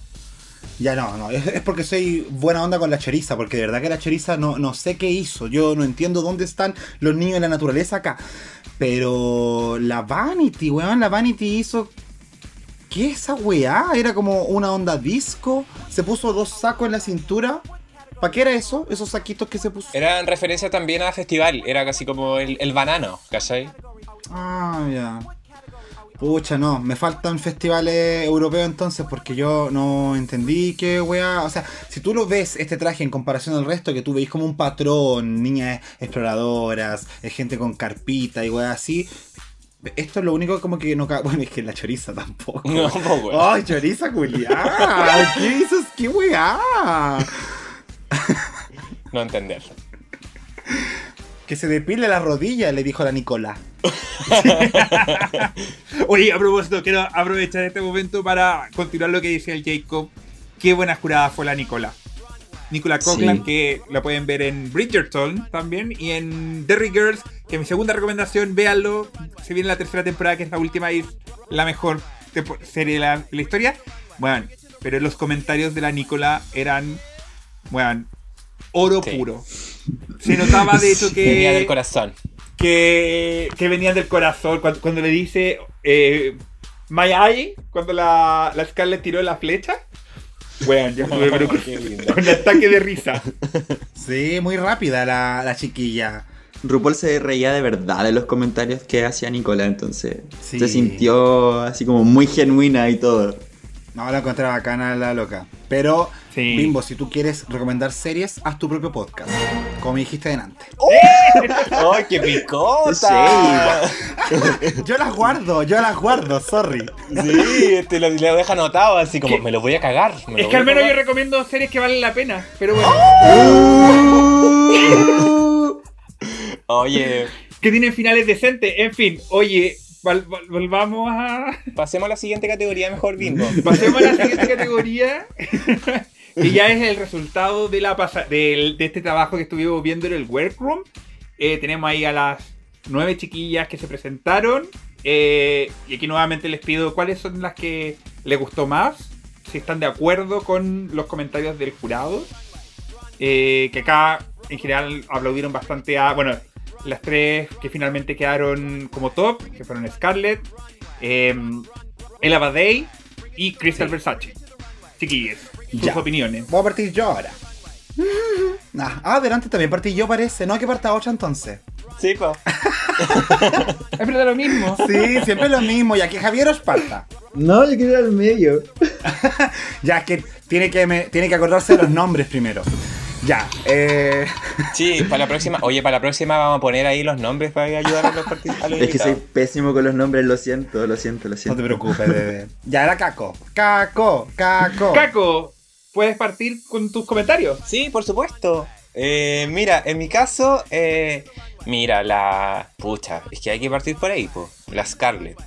ya no, no, es, es porque soy buena onda con la choriza, porque de verdad que la choriza no, no sé qué hizo, yo no entiendo dónde están los niños de la naturaleza acá, pero la Vanity, weón, la Vanity hizo... ¿Qué es esa weá? Era como una onda disco. Se puso dos sacos en la cintura. ¿Para qué era eso? Esos saquitos que se puso. Era en referencia también a festival. Era casi como el, el banano, ¿cachai? Ah, ya. Pucha, no, me faltan festivales europeos entonces porque yo no entendí qué weá. O sea, si tú lo ves este traje en comparación al resto, que tú veis como un patrón, niñas exploradoras, eh, gente con carpita y weá así. Esto es lo único como que no ca- Bueno, es que la choriza tampoco. No, weón. ¡Ay, choriza culiada! ¿Qué hizo? ¿Qué weá? No entender. Que se depile la rodilla, le dijo la Nicola. Oye, a propósito, quiero aprovechar este momento para continuar lo que dice el Jacob. Qué buena jurada fue la Nicola. Nicola Coughlin, Sí. que la pueden ver en Bridgerton también. Y en Derry Girls, que mi segunda recomendación, véanlo. Se viene la tercera temporada, que es la última y es la mejor serie de la, de la historia. Bueno, pero los comentarios de la Nicola eran, bueno, oro Sí. puro. Se notaba de hecho que Venía del corazón. que, que venían del corazón. Cuando, cuando le dice eh, My Eye, cuando la, la Scarlett tiró la flecha. Bueno, yo lindo. con ataque de risa. Sí, muy rápida la, la chiquilla. RuPaul se reía de verdad de los comentarios que hacía Nicola, entonces Sí. se sintió así como muy genuina y todo. No, la encontré bacana la loca. Pero, Sí. Bimbo, si tú quieres recomendar series, haz tu propio podcast. Como me dijiste delante. ¡Ay, qué picota! Yo las guardo, yo las guardo, sorry. Sí, te lo, lo deja anotado así como, me lo voy a cagar. me Es lo que al menos yo recomiendo series que valen la pena. Pero bueno, Oye, que tienen finales decentes. En fin, oye, vol- vol- volvamos a. pasemos a la siguiente categoría mejor, Bimbo. Pasemos a la siguiente categoría. que ya es el resultado de, la pasa- del- de este trabajo que estuvimos viendo en el workroom. Eh, tenemos ahí a las nueve chiquillas que se presentaron. Eh, y aquí nuevamente les pido cuáles son las que les gustó más. Si están de acuerdo con los comentarios del jurado. Eh, que acá en general aplaudieron bastante a. Bueno, las tres que finalmente quedaron como top, que fueron Scarlett, eh, Ella Badey y Crystal Versace. Chiquillos, sus Ya. opiniones. Voy a partir yo ahora. Ah, ah, adelante también partí yo parece. No, que parta 8 entonces. Sí, po. Es verdad lo mismo. Sí, siempre lo mismo. Ya que Javier os parta. No, yo quiero ir al medio. Ya es que tiene que, me- tiene que acordarse de los nombres primero. Ya, eh. Sí, para la próxima. Oye, para la próxima vamos a poner ahí los nombres para ayudar a los participantes. Es que soy pésimo con los nombres, lo siento, lo siento, lo No siento. te preocupes, bebé. Ya era Caco. Caco, Caco. Caco, ¿puedes partir con tus comentarios? Sí, por supuesto. Eh, mira, en mi caso, eh, mira, la. Pucha, es que hay que partir por ahí, po. La Scarlett.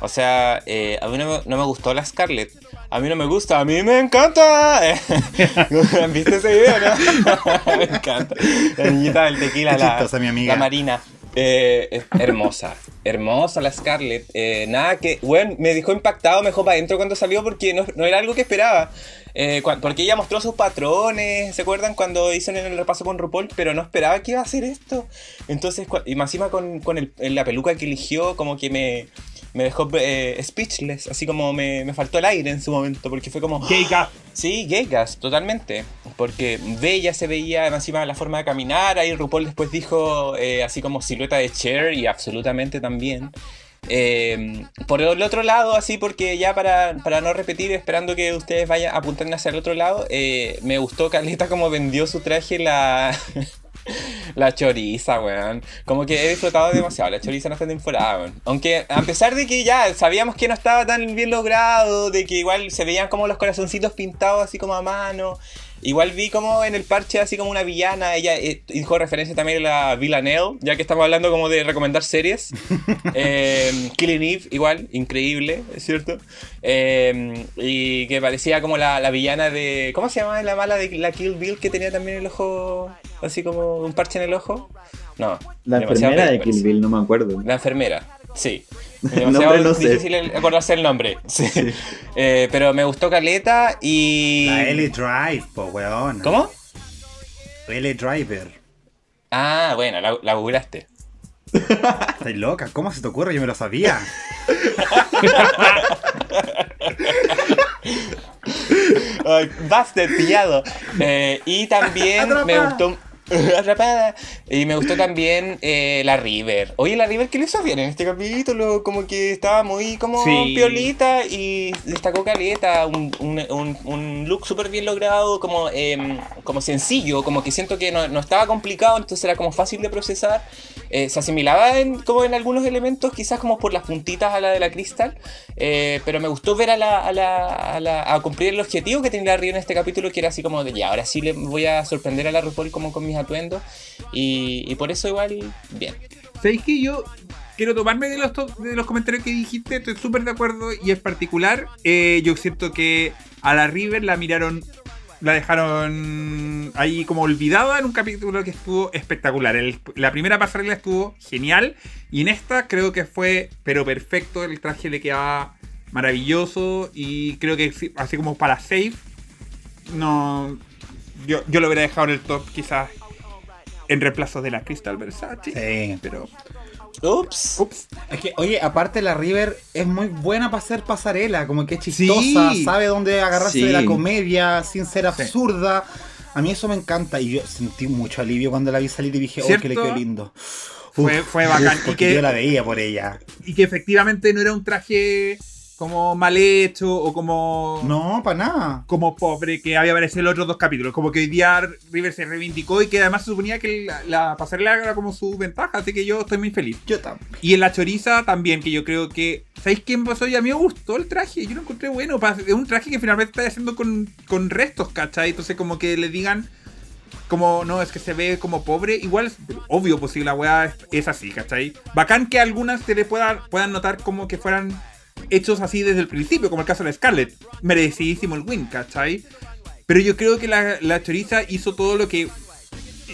O sea, eh, a mí no me, no me gustó la Scarlett. A mí no me gusta, a mí me encanta. ¿Viste ese video, no? me encanta. La niñita del tequila, la, chistosa, mi amiga. la Marina. Eh, hermosa, hermosa la Scarlett. Eh, nada que, bueno, me dejó impactado, me dejó para adentro cuando salió porque no, no era algo que esperaba. Eh, porque ella mostró sus patrones, ¿se acuerdan cuando hicieron el repaso con RuPaul? Pero no esperaba que iba a hacer esto. Entonces, y más encima con, con el- la peluca que eligió, como que me, me dejó eh, speechless, así como me, me faltó el aire en su momento, porque fue como... Gay Gap. Sí, gay gas, totalmente. Porque bella se veía, encima la forma de caminar. Ahí RuPaul después dijo eh, así como silueta de Cher y absolutamente también. Eh, por el otro lado, así porque ya para, para no repetir, esperando que ustedes vayan apuntando hacia el otro lado, eh, me gustó Caleta como vendió su traje la, la choriza, weón. Como que he disfrutado demasiado la choriza en esta temporada, weón. Aunque a pesar de que ya sabíamos que no estaba tan bien logrado, de que igual se veían como los corazoncitos pintados así como a mano. Igual vi como en el parche así como una villana, ella eh, dijo referencia también a la Villanelle, ya que estamos hablando como de recomendar series. Eh, Killing Eve, igual, increíble, es cierto. Eh, y que parecía como la, la villana de. ¿Cómo se llama la mala de la Kill Bill que tenía también el ojo, así como un parche en el ojo? No. La enfermera de. Kill Bill, no me acuerdo. La enfermera, sí. Demasiado no sé. difícil acordarse el nombre. Sí. Eh, pero me gustó Caleta y. La L Drive, po, weón. ¿Cómo? L Driver. Ah, bueno, la, la googleaste. Estás loca, ¿cómo se te ocurre? Yo me lo sabía. Ay, Bastard, pillado. Eh, y también me gustó. Atrapada. Y me gustó también eh, la River. Oye, la River, ¿qué le hizo bien en este capítulo? Como que estaba muy como Sí. piolita y destacó caleta. Un, un, un- un look súper bien logrado, como, em, como sencillo, como que siento que no, no estaba complicado, entonces era como fácil de procesar. Eh, se asimilaba en, como en algunos elementos, quizás como por las puntitas a la de la Crystal, eh, pero me gustó ver a la, a, la, a, la- a cumplir el objetivo que tenía Río en este capítulo, que era así como de, ya, ahora sí le voy a sorprender a la RuPaul como con mis atuendos, y, por eso igual, bien. ¿Sabéis que yo quiero tomarme de los, de los comentarios que dijiste? Estoy súper de acuerdo y en particular eh, yo siento que a la River la miraron, la dejaron ahí como olvidada en un capítulo que estuvo espectacular. El- la primera pasarela estuvo genial y en esta creo que fue pero perfecto, el traje le quedaba maravilloso y creo que sí, así como para safe, no... Yo, yo lo hubiera dejado en el top quizás en reemplazo de la Crystal Versace. Sí. Pero Ups. Ups. Es que, oye, aparte la River es muy buena para hacer pasarela, como que es chistosa, Sí. sabe dónde agarrarse Sí. de la comedia sin ser Sí. absurda. A mí eso me encanta y yo sentí mucho alivio cuando la vi salir y dije, oh, que le quedó lindo. Fue- fue bacán. Y porque que- yo la veía por ella. Y que efectivamente no era un traje como mal hecho o como. No, para nada. Como pobre que había aparecido en los otros dos capítulos. Como que hoy día River se reivindicó y que además se suponía que la, la pasarela era como su ventaja. Así que yo estoy muy feliz. Yo también. Y en la choriza también, que yo creo que. ¿Sabéis quién pasó? Y a mí me gustó el traje. Yo lo encontré bueno. Es un traje que finalmente está haciendo con, con restos, ¿cachai? Entonces, como que le digan. Como, no, es que se ve como pobre. Igual, es obvio, pues si la weá es, es así, ¿cachai? Bacán que algunas se le pueda, puedan notar como que fueran hechos así desde el principio, como el caso de Scarlett. Merecidísimo el win, ¿cachai? Pero yo creo que la, la choriza hizo todo lo que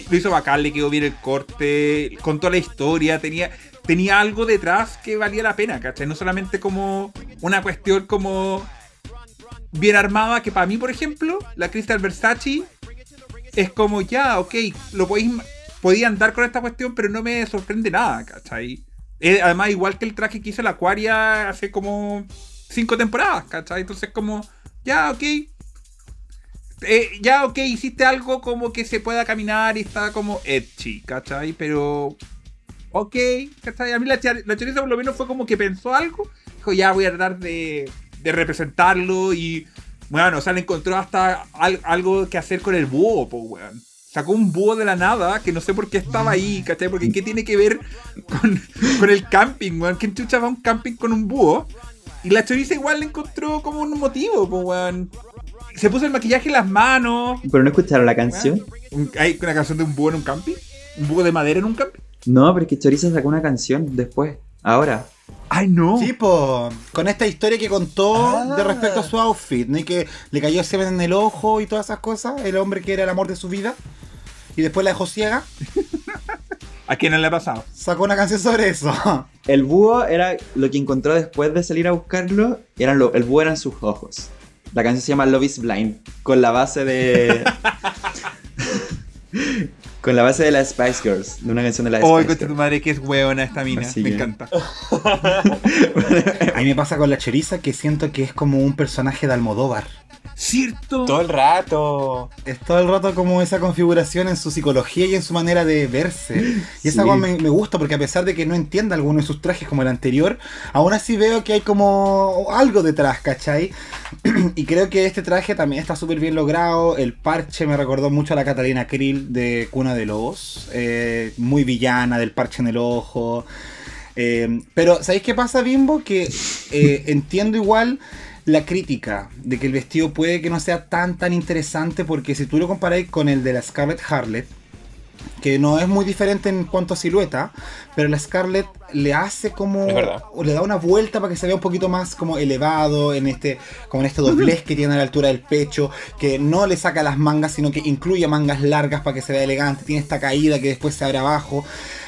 lo hizo bacán, le quedó bien el corte, contó la historia, tenía, tenía algo detrás que valía la pena, ¿cachai? No solamente como una cuestión como bien armada, que para mí, por ejemplo, la Crystal Versace es como ya, ok, lo podéis, podía andar con esta cuestión, pero no me sorprende nada, ¿cachai? Eh, además, igual que el traje que hizo la Aquaria hace como cinco temporadas, ¿cachai? Entonces como, ya, ok, eh, ya, ok, hiciste algo como que se pueda caminar y está como edgy, ¿cachai? Pero, ok, ¿cachai? A mí la, la choriza por lo menos fue como que pensó algo, dijo, ya voy a tratar de, de representarlo y, bueno, o sea, le encontró hasta al- algo que hacer con el búho, pues, weón. Sacó un búho de la nada que no sé por qué estaba ahí, ¿cachai? Porque ¿qué tiene que ver con, con el camping, weón? ¿Quién chucha va a un camping con un búho? Y la choriza igual le encontró como un motivo, pues, weón. Se puso el maquillaje en las manos. ¿Pero no escucharon la canción? ¿Hay una canción de un búho en un camping? ¿Un búho de madera en un camping? No, pero es que Choriza sacó una canción después, ahora. ¡Ay, no! Sí, po, con esta historia que contó Ah. de respecto a su outfit, ¿no? Y que le cayó semen en el ojo y todas esas cosas, el hombre que era el amor de su vida, y después la dejó ciega, ¿A quién le ha pasado? sacó una canción sobre eso. El búho era lo que encontró después de salir a buscarlo. Eran lo- el búho eran sus ojos. La canción se llama Love is Blind. Con la base de. con la base de las Spice Girls. De una canción de las ¡Ay, Spice coche tu Girls. madre, que es hueona esta mina! Así Me que- encanta. A mí me pasa con la choriza que siento que es como un personaje de Almodóvar. ¡Cierto! Todo el rato. Es todo el rato como esa configuración en su psicología y en su manera de verse. Y esa Sí. cosa me, me gusta porque a pesar de que no entienda alguno de sus trajes como el anterior, aún así veo que hay como algo detrás, ¿cachai? y creo que este traje también está súper bien logrado. El parche me recordó mucho a la Catalina Krill de Cuna de Lobos. Eh, muy villana, del parche en el ojo. Eh, pero, ¿sabéis qué pasa, Bimbo? Que eh, entiendo igual la crítica de que el vestido puede que no sea tan tan interesante porque si tú lo comparáis con el de la Scarlett Harlot, que no es muy diferente en cuanto a silueta, pero la Scarlett le hace como Es verdad. o le da una vuelta para que se vea un poquito más como elevado en este como en este doblez que tiene a la altura del pecho, que no le saca las mangas, sino que incluye mangas largas para que se vea elegante, tiene esta caída que después se abre abajo.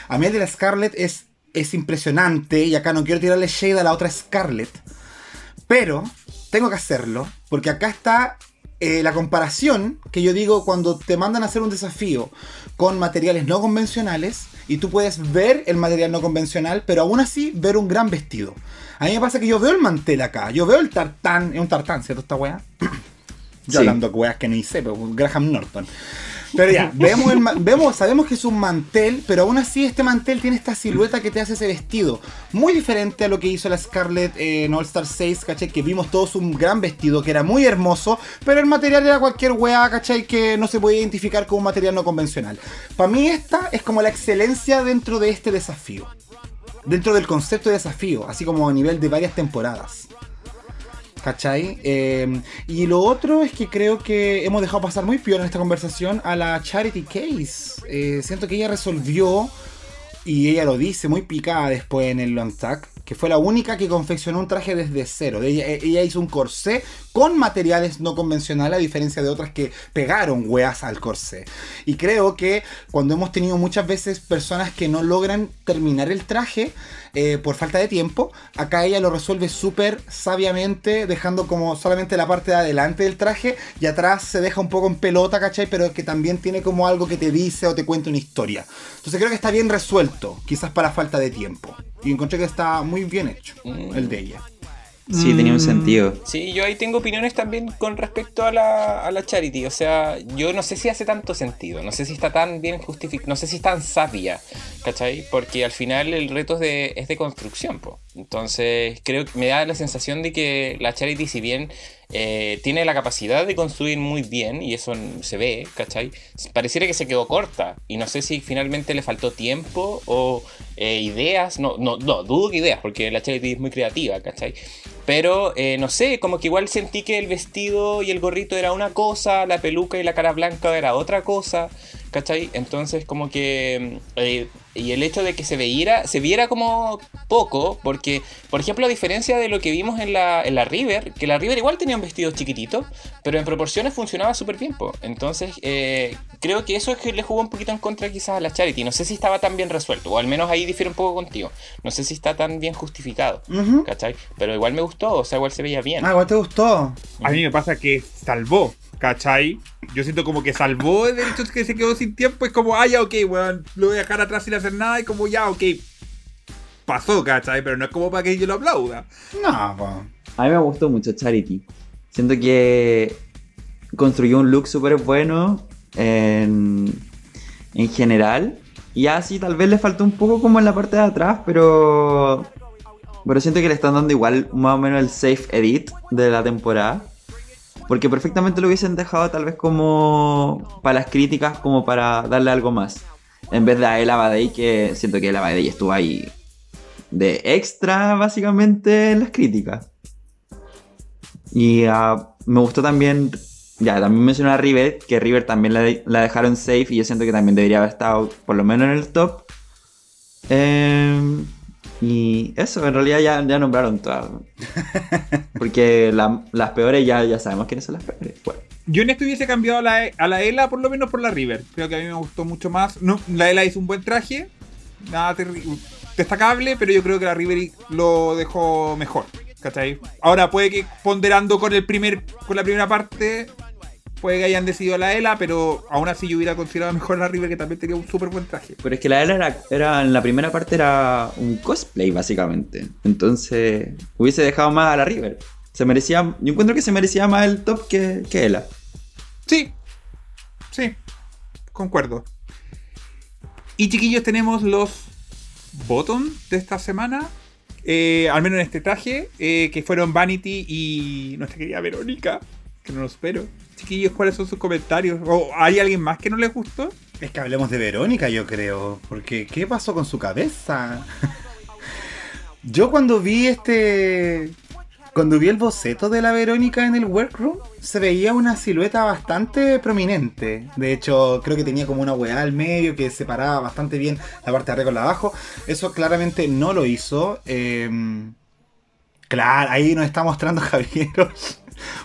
A mí el de la Scarlett es es impresionante y acá no quiero tirarle shade a la otra Scarlett, pero tengo que hacerlo porque acá está eh, la comparación que yo digo cuando te mandan a hacer un desafío con materiales no convencionales y tú puedes ver el material no convencional, pero aún así ver un gran vestido. A mí me pasa que yo veo el mantel acá, yo veo el tartán, es un tartán, ¿cierto esta weá? Yo Sí. hablando de weas que ni sé, pero Graham Norton. Pero ya, vemos, vemos, sabemos que es un mantel, pero aún así este mantel tiene esta silueta que te hace ese vestido. Muy diferente a lo que hizo la Scarlett en All Star 6, ¿cachai? Que vimos todos un gran vestido que era muy hermoso, pero el material era cualquier weá, ¿cachai? Que no se podía identificar como un material no convencional. Para mí esta es como la excelencia dentro de este desafío. Dentro del concepto de desafío, así como a nivel de varias temporadas. ¿Cachai? Eh, y lo otro es que creo que hemos dejado pasar muy peor en esta conversación a la Charity Case. Eh, siento que ella resolvió, y ella lo dice muy picada después en el Long Tag, que fue la única que confeccionó un traje desde cero. Ella, ella hizo un corsé con materiales no convencionales, a diferencia de otras que pegaron weas al corsé. Y creo que cuando hemos tenido muchas veces personas que no logran terminar el traje eh, por falta de tiempo, acá ella lo resuelve súper sabiamente, dejando como solamente la parte de adelante del traje y atrás se deja un poco en pelota, ¿cachai? Pero que también tiene como algo que te dice o te cuenta una historia. Entonces creo que está bien resuelto, quizás para falta de tiempo. Y encontré que está muy bien hecho, el de ella. Sí, tenía un sentido. Sí, yo ahí tengo opiniones también con respecto a la, a la Charity. O sea, yo no sé si hace tanto sentido, no sé si está tan bien justificado, no sé si es tan sabia, ¿cachai? Porque al final el reto es de, es de construcción, po. Entonces, creo que me da la sensación de que la Charity, si bien eh, tiene la capacidad de construir muy bien, y eso se ve, ¿cachai? Pareciera que se quedó corta, y no sé si finalmente le faltó tiempo o eh, ideas, no, no, no, dudo que ideas, porque la Charity es muy creativa, ¿cachai? Pero eh, no sé, como que igual sentí que el vestido y el gorrito era una cosa, la peluca y la cara blanca era otra cosa, ¿cachai? Entonces como que... y el hecho de que se viera, se viera como poco, porque, por ejemplo, a diferencia de lo que vimos en la, en la River, que la River igual tenía un vestido chiquitito, pero en proporciones funcionaba súper bien. po. Entonces, eh, creo que eso es que le jugó un poquito en contra quizás a la Charity. No sé si estaba tan bien resuelto, o al menos ahí difiere un poco contigo. No sé si está tan bien justificado. Ujú. ¿Cachai? Pero igual me gustó, o sea, igual se veía bien. Ah, igual te gustó. A mí me pasa que salvó, ¿cachai? Yo siento como que salvó el hecho de que se quedó sin tiempo. Es como, ah, ya, ok, weón, lo voy a dejar atrás sin hacer nada. Y como, ya, ok, pasó, ¿cachai? Pero no es como para que yo lo aplauda. No, po. A mí me gustó mucho Charity. Siento que construyó un look súper bueno en, en general. Y así tal vez le faltó un poco como en la parte de atrás, pero... Pero siento que le están dando igual más o menos el safe edit de la temporada. Porque perfectamente lo hubiesen dejado tal vez como para las críticas, como para darle algo más. En vez de a El Abadei, que siento que El Abadei estuvo ahí de extra básicamente en las críticas. Y ah, me gustó también, ya también mencioné a River, que River también la, la dejaron safe y yo siento que también debería haber estado por lo menos en el top. Em, y eso, en realidad ya, ya nombraron todas. Porque la- las peores ya, ya sabemos quiénes son las peores. Bueno, Yo en esto hubiese cambiado a la, a la Ela por lo menos por la River. Creo que a mí me gustó mucho más. La Ela hizo un buen traje. Nada destacable, pero yo creo que la River lo dejó mejor. ¿Cachai? Ahora puede que ponderando con el primer. con la primera parte. Puede que hayan decidido a la Ela, pero aún así yo hubiera considerado mejor a la River que también tenía un súper buen traje. pero es que la Ela era, era, en la primera parte era un cosplay básicamente. Entonces hubiese dejado más a la River. Se merecía, yo encuentro que se merecía más el top que, que Ela. Sí, sí, concuerdo. Y chiquillos, tenemos los bottoms de esta semana. eh, al menos en este traje, eh, que fueron Vanity y nuestra querida Verónica, que no lo espero. Chiquillos, ¿cuáles son sus comentarios? ¿O hay alguien más que no les gustó? Es que hablemos de Verónica, yo creo. Porque, ¿qué pasó con su cabeza? yo cuando vi este. Cuando vi el boceto de la Verónica en el workroom, se veía una silueta bastante prominente. De hecho, creo que tenía como una weá al medio que separaba bastante bien la parte de arriba con la abajo. Eso claramente no lo hizo. Em, Claro, ahí nos está mostrando Javier.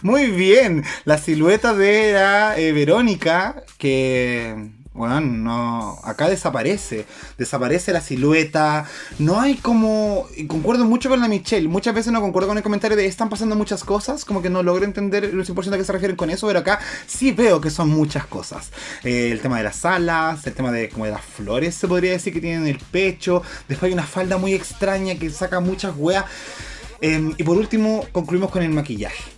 Muy bien, la silueta de la eh, Verónica, que, bueno, no, acá desaparece. Desaparece la silueta. No hay como, y concuerdo mucho con la Michelle. Muchas veces no concuerdo con el comentario de están pasando muchas cosas, como que no logro entender el 100% a qué se refieren con eso, pero acá sí veo que son muchas cosas. Eh, el tema de las alas, el tema de como de las flores, se podría decir que tienen en el pecho. Después hay una falda muy extraña que saca muchas weas. Em, y por último, concluimos con el maquillaje.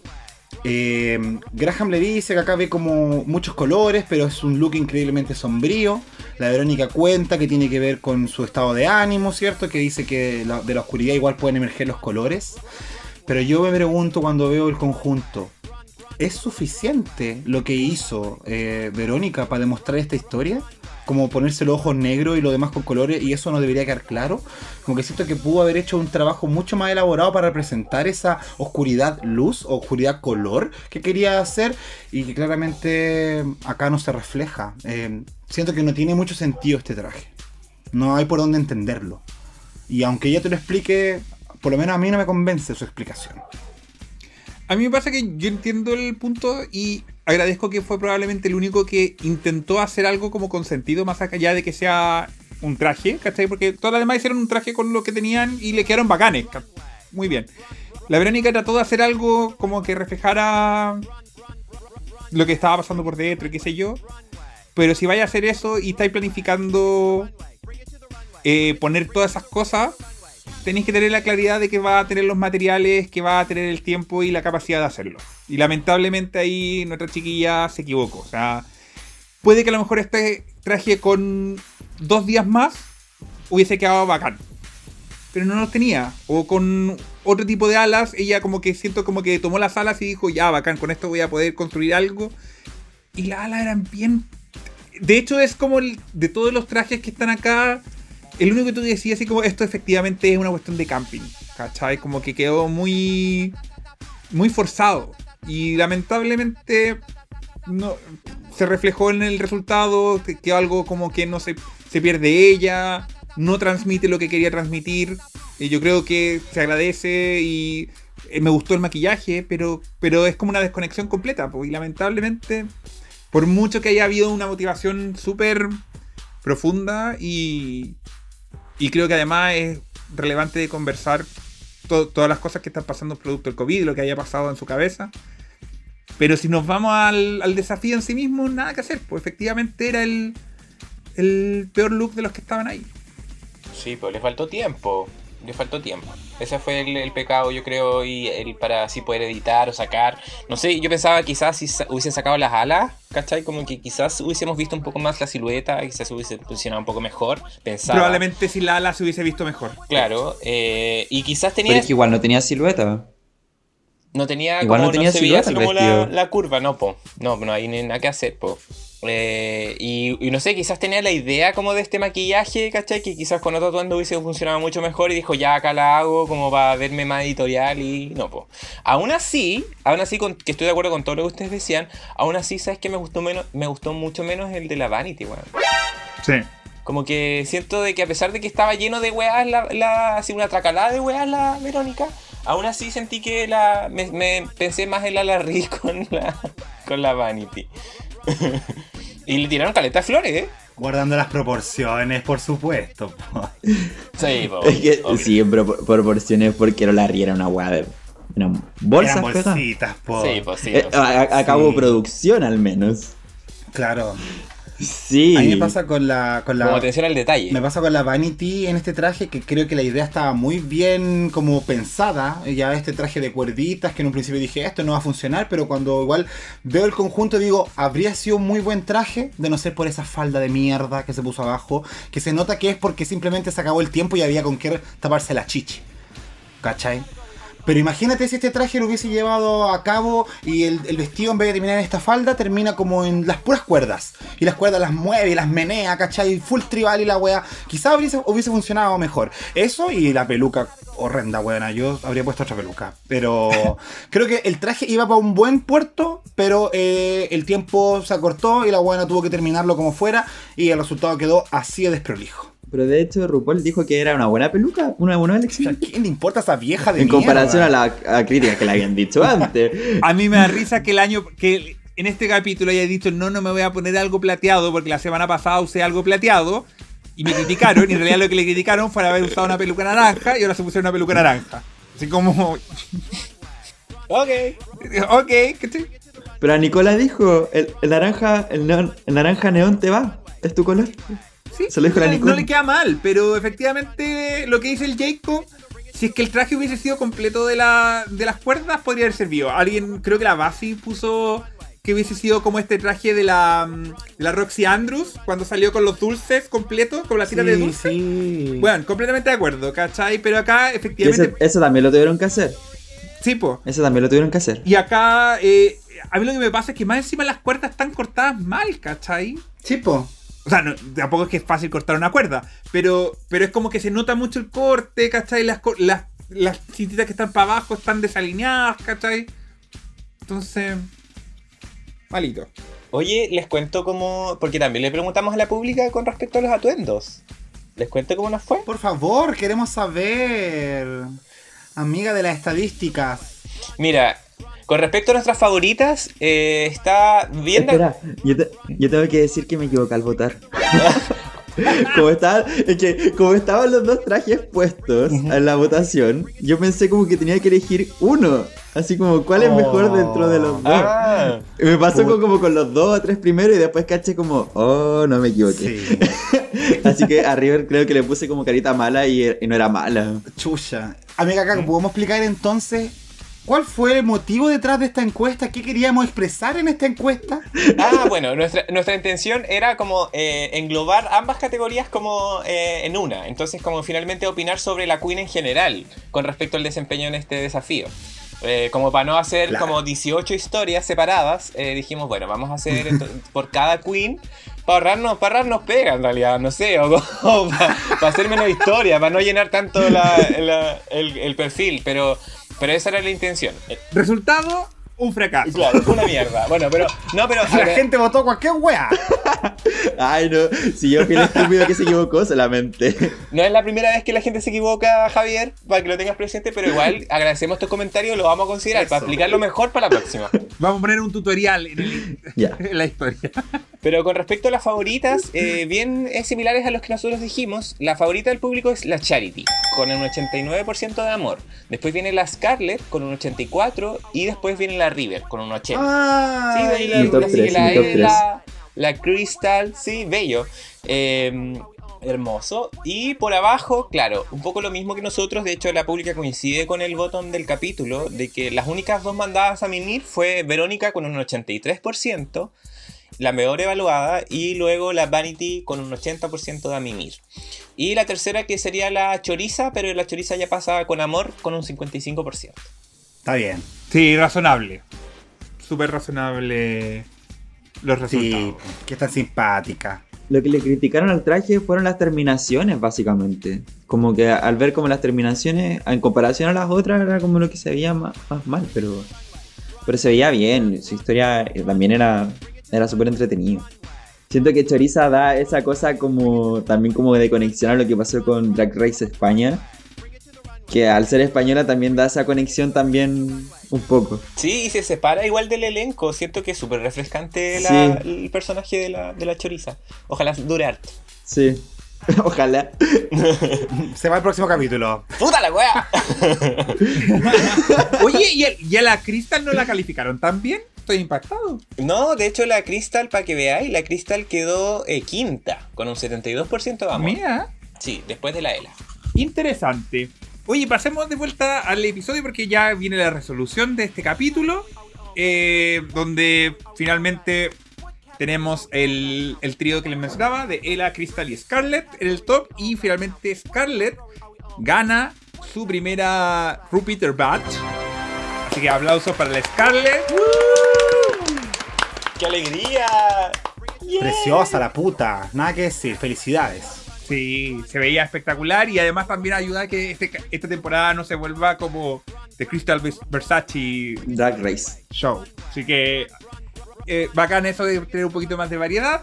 Eh, Graham le dice que acá ve como muchos colores, pero es un look increíblemente sombrío. La Verónica cuenta que tiene que ver con su estado de ánimo, ¿cierto? Que dice que de la oscuridad igual pueden emerger los colores. Pero yo me pregunto cuando veo el conjunto, ¿es suficiente lo que hizo eh, Verónica para demostrar esta historia? Como ponerse los ojos negros y lo demás con colores y eso no debería quedar claro. Como que siento que pudo haber hecho un trabajo mucho más elaborado para representar esa oscuridad luz oscuridad color que quería hacer y que claramente acá no se refleja. Eh, siento que no tiene mucho sentido este traje. No hay por dónde entenderlo. Y aunque ella te lo explique, por lo menos a mí no me convence su explicación. A mí me pasa que yo entiendo el punto y agradezco que fue probablemente el único que intentó hacer algo como con sentido, más allá de que sea un traje, ¿cachai? Porque todas las demás hicieron un traje con lo que tenían y le quedaron bacanes. ca- Muy bien. La Verónica trató de hacer algo como que reflejara lo que estaba pasando por dentro y qué sé yo. Pero si vais a hacer eso y estáis planificando eh, poner todas esas cosas, tenéis que tener la claridad de que va a tener los materiales, que va a tener el tiempo y la capacidad de hacerlo. Y lamentablemente ahí nuestra chiquilla se equivocó. O sea, puede que a lo mejor este traje con dos días más hubiese quedado bacán. Pero no los tenía. O con otro tipo de alas, ella como que siento como que tomó las alas y dijo, ya bacán, con esto voy a poder construir algo. Y las alas eran bien... De hecho es como de todos los trajes que están acá, el único que tú decías así como esto efectivamente es una cuestión de camping. ¿Cachai? Como que quedó muy. muy forzado. Y lamentablemente. No, se reflejó en el resultado. Que algo como que no se, se pierde ella. No transmite lo que quería transmitir. Y yo creo que se agradece y. eh, Me gustó el maquillaje, pero, pero es como una desconexión completa. pues, y lamentablemente, por mucho que haya habido una motivación súper profunda y, y creo que además es relevante de conversar to- todas las cosas que están pasando producto del COVID, lo que haya pasado en su cabeza. Pero si nos vamos al, al desafío en sí mismo, nada que hacer. Pues efectivamente era el, el peor look de los que estaban ahí. Sí, pues le faltó tiempo. Le faltó tiempo. Ese fue el, el pecado, yo creo, y el para así poder editar o sacar. No sé, yo pensaba quizás si sa- hubiesen sacado las alas, ¿cachai? Como que quizás hubiésemos visto un poco más la silueta, quizás hubiese funcionado un poco mejor. Pensaba. Probablemente si la ala se hubiese visto mejor. Claro, eh, y quizás Pero tenía. es que igual no tenía silueta. No tenía Igual como, no tenía se veía silueta el como la, la curva, no, po. No, no hay nada que hacer, po. Eh, y, y no sé, quizás tenía la idea como de este maquillaje, ¿cachai? Que quizás con otro atuendo hubiese funcionado mucho mejor y dijo, ya acá la hago como para verme más editorial y no, po. Aún así, aún así, con, que estoy de acuerdo con todo lo que ustedes decían, aún así, ¿sabes que me gustó menos? Me gustó mucho menos el de la Vanity, weón. Sí. Como que siento de que a pesar de que estaba lleno de weas, la, la- así una tracalada de weas la Verónica, aún así sentí que la me, me pensé más en la Larry con la, con la Vanity. y le tiraron caleta de flores, ¿eh? Guardando las proporciones, por supuesto. po. Sí, po, Es que sí, proporciones porque era la era una weá de. Una bolsa Eran bolsitas, po. Sí, pues sí. Eh, pues, sí. acabó Sí. producción al menos. Claro. Sí. A mí me pasa con la, con Como la, atención al detalle. Me pasa con la Vanity en este traje que creo que la idea estaba muy bien como pensada. Ya este traje de cuerditas que en un principio dije esto no va a funcionar, pero cuando igual veo el conjunto digo, habría sido un muy buen traje de no ser por esa falda de mierda que se puso abajo, que se nota que es porque simplemente se acabó el tiempo y había con qué taparse la chichi. ¿Cachai? Pero imagínate si este traje lo hubiese llevado a cabo y el, el vestido en vez de terminar en esta falda termina como en las puras cuerdas. Y las cuerdas las mueve y las menea, ¿cachai? Full tribal y la wea. Quizá hubiese, hubiese funcionado mejor. Eso y la peluca horrenda, weona. Yo habría puesto otra peluca. Pero creo que el traje iba para un buen puerto, pero eh, el tiempo se acortó y la buena tuvo que terminarlo como fuera y el resultado quedó así de desprolijo. Pero de hecho, RuPaul dijo que era una buena peluca, una buena elección. ¿A quién le importa esa vieja de En comparación a la a crítica que le habían dicho antes. A mí me da risa que el año. que en este capítulo haya dicho no, no me voy a poner algo plateado porque la semana pasada usé algo plateado. Y me criticaron, y en realidad lo que le criticaron fue haber usado una peluca naranja y ahora se pusieron una peluca naranja. Así como. Ok. Ok. Pero a Nicola dijo, el, el naranja, el, neón- el naranja neón te va, es tu color. Sí, Se lo dijo la no, Nicole. no le queda mal, pero efectivamente lo que dice el Jacob si es que el traje hubiese sido completo de, la, de las cuerdas, podría haber servido. Alguien, creo que la Basi puso que hubiese sido como este traje de la, de la Roxy Andrews cuando salió con los dulces completos, con la tira de Sí, dulces. sí. Bueno, completamente de acuerdo, ¿cachai? Pero acá efectivamente... ese- eso también lo tuvieron que hacer. Sí, po. Eso también lo tuvieron que hacer. Y acá, eh, a mí lo que me pasa es que más encima las cuerdas están cortadas mal, ¿cachai? Sí, po. O sea, no, tampoco es que es fácil cortar una cuerda, pero, pero es como que se nota mucho el corte, ¿cachai? Las, co- las, las cintitas que están para abajo están desalineadas, ¿cachai? Entonces, malito. Oye, les cuento cómo. Porque también le preguntamos a la pública con respecto a los atuendos. ¿Les cuento cómo nos fue? Por favor, queremos saber. Amiga de las estadísticas. Mira, con respecto a nuestras favoritas, eh, está bien. Espera, yo, te- yo tengo que decir que me equivoqué al votar. como, estaba, es que, como estaban los dos trajes puestos en la votación, yo pensé como que tenía que elegir uno. Así como, ¿cuál es mejor Oh. dentro de los dos? Ah, me pasó como, como con los dos o tres primero y después caché como, oh, no me equivoqué. Sí. Así que a River creo que le puse como carita mala y, y no era mala. Chucha. Amiga, acá podemos explicar entonces cuál fue el motivo detrás de esta encuesta, qué queríamos expresar en esta encuesta. ah, bueno, nuestra, nuestra intención era como eh, englobar ambas categorías como eh, en una. Entonces, como finalmente opinar sobre la Queen en general con respecto al desempeño en este desafío. Eh, como para no hacer Claro. como 18 historias separadas, eh, dijimos, bueno, vamos a hacer por cada Queen. Para ahorrarnos, para ahorrarnos pega en realidad, no sé, o, para, hacer menos historia, para no llenar tanto la- la- el, el perfil, pero, pero esa era la intención. Resultado, un fracaso. Claro, fue una mierda. Bueno, pero, no, pero... La gente votó cualquier wea. Ay, no, si yo fui el estúpido que se equivocó solamente. No es la primera vez que la gente se equivoca, Javier, para que lo tengas presente, pero igual agradecemos tus comentarios, lo vamos a considerar para Eso. explicarlo mejor para la próxima. Vamos a poner un tutorial en, el- Ya. en la historia. Pero con respecto a las favoritas, eh, bien eh, similares a los que nosotros dijimos, la favorita del público es la Charity, con un 89% de amor. Después viene la Scarlett, con un 84%, y después viene la River, con un 80%. Ah, Sí, de ahí la, top Crystal, sí, bello. Eh, hermoso. Y por abajo, claro, un poco lo mismo que nosotros. De hecho, la pública coincide con el botón del capítulo de que las únicas dos mandadas a mimir fue Verónica con un 83%, la mejor evaluada, y luego la Vanity con un 80% de a mimir. Y la tercera que sería la Choriza, pero la Choriza ya pasa con amor con un 55%. Está bien. Sí, razonable. Súper razonable los Sí, resultados. que tan simpática. Lo que le criticaron al traje fueron las terminaciones, básicamente. Como que al ver como las terminaciones, en comparación a las otras, era como lo que se veía más, más mal, pero, pero se veía bien. Su historia eh, también era, era súper entretenido. Siento que Choriza da esa cosa como también como de conexión a lo que pasó con Drag Race España. Que al ser española también da esa conexión también un poco. Sí, y se separa igual del elenco. Siento que es súper refrescante la- Sí. el personaje de la, de la choriza. Ojalá dure harto. Sí. Ojalá. Se va al próximo capítulo. ¡Puta la wea! Oye, ¿y, el- y a la Crystal no la calificaron tan bien? Estoy impactado. No, de hecho la Crystal, para que veáis, la Crystal quedó eh, quinta, con un 72% de amor. Mira, Sí, después de la Ela. interesante. Oye, pasemos de vuelta al episodio porque ya viene la resolución de este capítulo. eh, donde finalmente tenemos el, el trío que les mencionaba de Ella, Crystal y Scarlett en el top. Y finalmente Scarlett gana su primera Repeater Badge. Así que aplausos para la Scarlett. ¡Qué alegría! Preciosa la puta. Nada que decir. Felicidades. Sí, se veía espectacular y además también ayuda a que este- esta temporada no se vuelva como The Crystal Vers- Versace Drag Race. Show. Así que eh, bacán eso de tener un poquito más de variedad.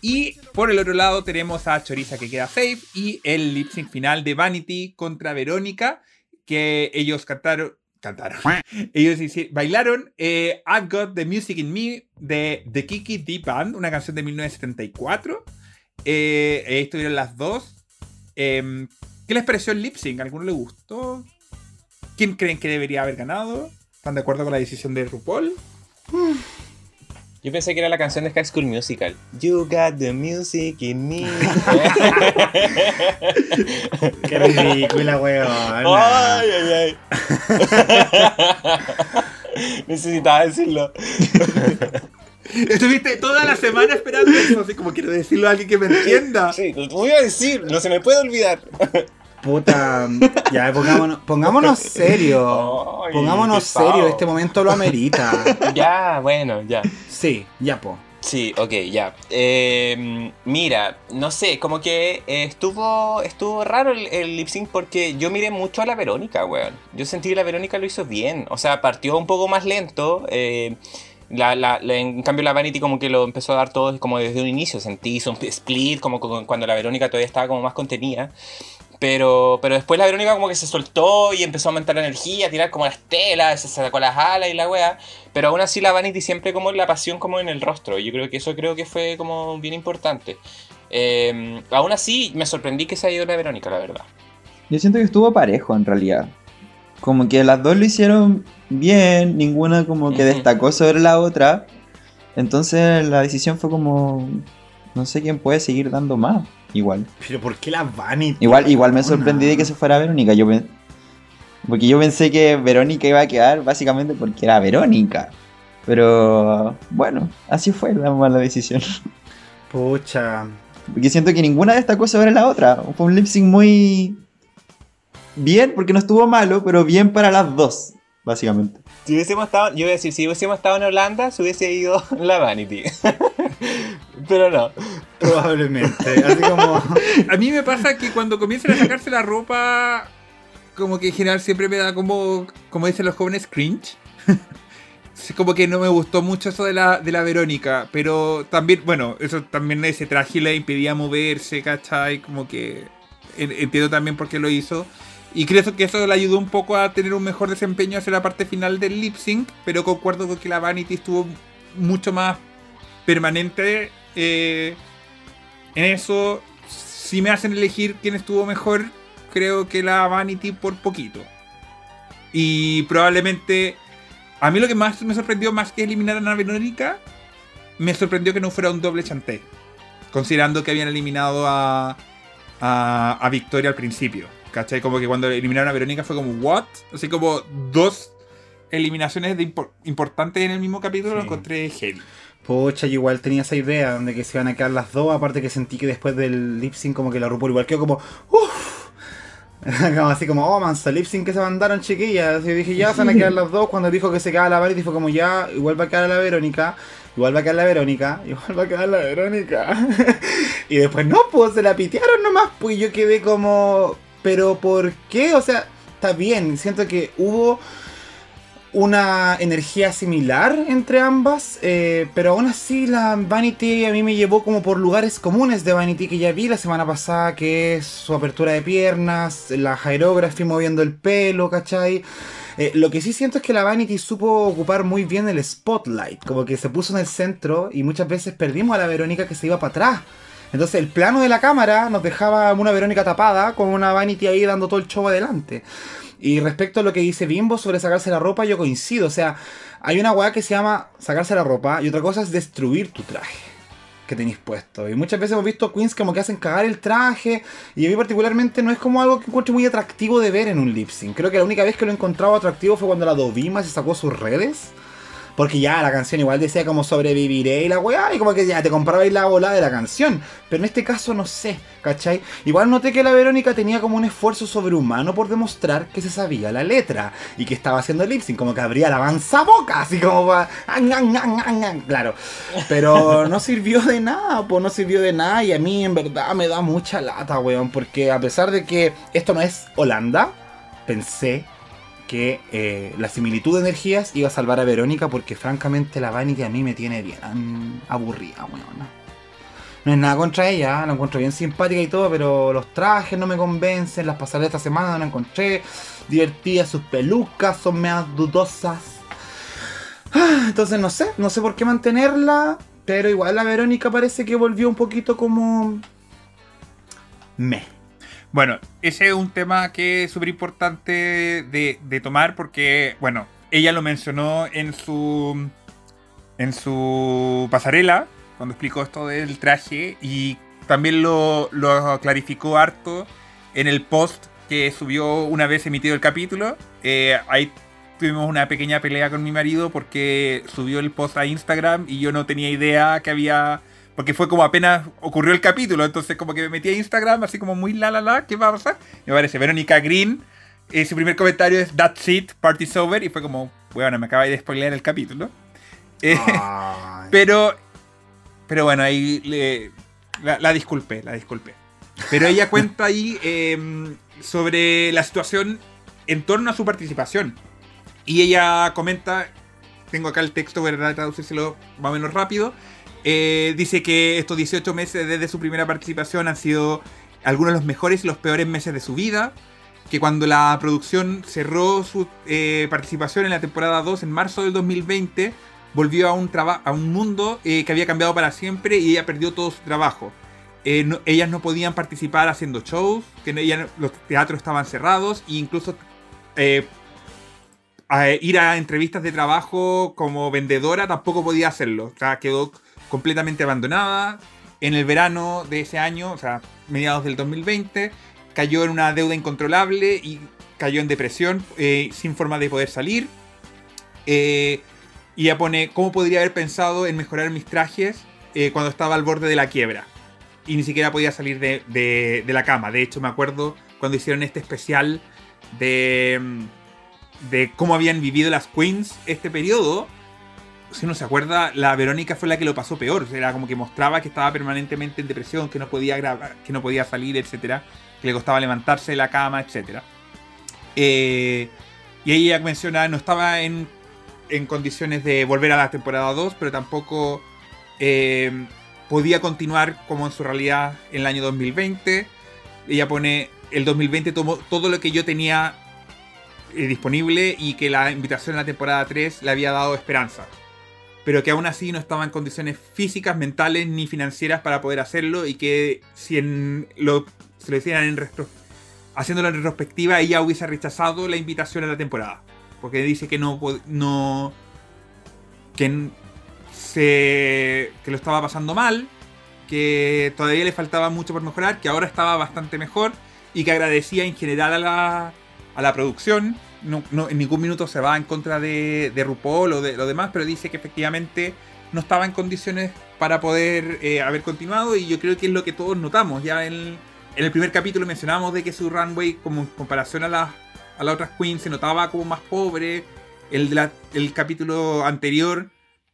Y por el otro lado tenemos a Choriza que queda safe y el lip sync final de Vanity contra Verónica que ellos cantaron. Cantaron. Ellos bailaron eh, I've Got the Music in Me de The Kiki Deep Band, una canción de 1974. Eh, ahí estuvieron las dos. Em, ¿Qué les pareció el lip sync? ¿A alguno le gustó? ¿Quién creen que debería haber ganado? ¿Están de acuerdo con la decisión de RuPaul? Yo pensé que era la canción de High School Musical. You got the music in me. Qué ridícula, weón. ay, ay, ay. Necesitaba decirlo. Estuviste toda la semana esperando eso, así como quiero decirlo a alguien que me entienda. Sí, lo voy a decir, no se me puede olvidar. Puta, ya pongámonos, pongámonos serio. Ay, Pongámonos serio, este momento lo amerita. Ya, bueno, ya. Sí, ya po. Sí, ok, ya. Eh, mira, no sé, como que eh, estuvo estuvo raro el, el lip sync porque yo miré mucho a la Verónica, weón. Yo sentí que la Verónica lo hizo bien. O sea, partió un poco más lento. eh, la, la- la- en cambio la Vanity como que lo empezó a dar todo como desde un inicio. Sentí, hizo un split como cu- cuando la Verónica todavía estaba como más contenida. Pero, pero después la Verónica como que se soltó y empezó a aumentar la energía, a tirar como las telas, se sacó las alas y la wea. Pero aún así la Vanity siempre como la pasión como en el rostro. Yo creo que eso creo que fue como bien importante. Eh, aún así me sorprendí que se haya ido la Verónica, la verdad. Yo siento que estuvo parejo en realidad. Como que las dos lo hicieron bien, ninguna como que destacó sobre la otra. Entonces la decisión fue como, no sé quién puede seguir dando más. Igual. Pero ¿por qué la Vanity? Igual, igual me sorprendí de que se fuera Verónica. Yo pen- porque yo pensé que Verónica iba a quedar básicamente porque era Verónica. Pero bueno, así fue la mala decisión. Pucha. Porque siento que ninguna destacó sobre la otra. Fue un lip sync muy bien, porque no estuvo malo, pero bien para las dos, básicamente. Si hubiésemos estado, yo voy a decir, si hubiésemos estado en Holanda, se hubiese ido la Vanity. pero no. Probablemente. Así como. A mí me pasa que cuando comienzan a sacarse la ropa, como que en general siempre me da como, como dicen los jóvenes, cringe. Como que no me gustó mucho eso de la, de la Verónica, pero también, bueno, eso también ese traje le impedía moverse, ¿cachai? Como que en- entiendo también por qué lo hizo. Y creo que eso le ayudó un poco a tener un mejor desempeño hacia la parte final del lip sync, pero concuerdo con que la Vanity estuvo mucho más permanente eh, en eso. Si me hacen elegir quién estuvo mejor, creo que la Vanity por poquito. Y probablemente a mí lo que más me sorprendió, más que eliminar a Ana Verónica, me sorprendió que no fuera un doble chanté. Considerando que habían eliminado a, a, a Victoria al principio. ¿Cachai? Como que cuando eliminaron a Verónica fue como, ¿what? Así como dos eliminaciones de impor- importantes en el mismo capítulo, lo Sí. encontré heavy. Pucha, yo igual tenía esa idea donde que se iban a quedar las dos. Aparte que sentí que después del lip sync, como que la RuPaul igual quedó como. Uff. como así como, oh, manso, lip sync que se mandaron chiquillas. Y dije, ya se van a quedar las dos. Cuando dijo que se quedaba la Vanity, fue como, ya, igual va a quedar la Verónica. Igual va a quedar la Verónica. Igual va a quedar la Verónica. y después, no, pues se la pitearon nomás. Pues yo quedé como, pero ¿por qué? O sea, está bien. Siento que hubo una energía similar entre ambas, eh, pero aún así la Vanity a mí me llevó como por lugares comunes de Vanity que ya vi la semana pasada, que es su apertura de piernas, la hierography moviendo el pelo, ¿cachai? Eh, lo que sí siento es que la Vanity supo ocupar muy bien el spotlight, como que se puso en el centro y muchas veces perdimos a la Verónica que se iba para atrás. Entonces el plano de la cámara nos dejaba una Verónica tapada con una Vanity ahí dando todo el show adelante. Y respecto a lo que dice Bimbo sobre sacarse la ropa, yo coincido. O sea, hay una weá que se llama sacarse la ropa y otra cosa es destruir tu traje que tenéis puesto. Y muchas veces hemos visto queens como que hacen cagar el traje. Y a mí particularmente no es como algo que encuentro muy atractivo de ver en un lip sync. Creo que la única vez que lo he encontrado atractivo fue cuando la Dovima se sacó sus redes. Porque ya la canción igual decía como sobreviviré y la weá, y como que ya te comprabais la bola de la canción. Pero en este caso no sé, ¿cachai? Igual noté que la Verónica tenía como un esfuerzo sobrehumano por demostrar que se sabía la letra y que estaba haciendo lip sync, como que abría la boca, así como para. Claro. Pero no sirvió de nada, pues no sirvió de nada y a mí en verdad me da mucha lata, weón, porque a pesar de que esto no es Holanda, pensé que eh, la similitud de energías iba a salvar a Verónica porque francamente la Vanity a mí me tiene bien aburrida, weón. No es nada contra ella, la encuentro bien simpática y todo, pero los trajes no me convencen, las pasadas de esta semana no la encontré divertidas, sus pelucas son medio dudosas. Ah, Entonces no sé, no sé por qué mantenerla, pero igual la Verónica parece que volvió un poquito como... Me. Bueno, ese es un tema que es súper importante de, tomar porque, bueno, ella lo mencionó en su en su pasarela, cuando explicó esto del traje, y también lo, lo clarificó harto en el post que subió una vez emitido el capítulo. Eh, ahí tuvimos una pequeña pelea con mi marido porque subió el post a Instagram y yo no tenía idea que había... Porque fue como apenas ocurrió el capítulo, entonces como que me metí a Instagram así como muy la la la, ¿qué va a pasar? Me parece Verónica Green, eh, su primer comentario es That's it, party's over, y fue como, bueno, me acaba de spoilear el capítulo. Eh, pero, pero bueno, ahí le- la, la disculpé, la disculpé. Pero ella cuenta ahí eh, sobre la situación en torno a su participación. Y ella comenta, tengo acá el texto, voy a tratar de traducírselo más o menos rápido. Eh, dice que estos 18 meses desde su primera participación han sido algunos de los mejores y los peores meses de su vida. Que cuando la producción cerró su eh, participación en la temporada 2 en marzo del 2020, volvió a un, a un mundo eh, que había cambiado para siempre y ella perdió todo su trabajo. Ellas no podían participar haciendo shows, que los teatros estaban cerrados e incluso ir a entrevistas de trabajo como vendedora tampoco podía hacerlo. O sea, quedó completamente abandonada. En el verano de ese año, o sea, mediados del 2020, cayó en una deuda incontrolable y cayó en depresión eh, sin forma de poder salir. Eh, y ella pone, ¿cómo podría haber pensado en mejorar mis trajes eh, cuando estaba al borde de la quiebra? Y ni siquiera podía salir de, de- la cama. De hecho, me acuerdo cuando hicieron este especial de, de cómo habían vivido las queens este periodo. Si uno se acuerda, la Verónica fue la que lo pasó peor. Era como que mostraba que estaba permanentemente en depresión, que no podía grabar, que no podía salir, etcétera, que le costaba levantarse de la cama, etcétera. Eh, y ella menciona, no estaba en, en condiciones de volver a la temporada 2, pero tampoco eh, podía continuar como en su realidad en el año 2020. Ella pone, el 2020 tomó todo lo que yo tenía eh, disponible y que la invitación a la temporada 3 le había dado esperanza. Pero que aún así no estaba en condiciones físicas, mentales ni financieras para poder hacerlo y que si en lo, se lo hicieran en retro- haciéndolo en retrospectiva, ella hubiese rechazado la invitación a la temporada. Porque dice que no, no que se que lo estaba pasando mal, que todavía le faltaba mucho por mejorar, que ahora estaba bastante mejor y que agradecía en general a la, a la producción. No, en ningún minuto se va en contra de, de RuPaul o de lo demás, pero dice que efectivamente no estaba en condiciones para poder eh, haber continuado y yo creo que es lo que todos notamos. Ya en, en el primer capítulo mencionamos de que su runway, como en comparación a las a las otras queens, se notaba como más pobre. El, el capítulo anterior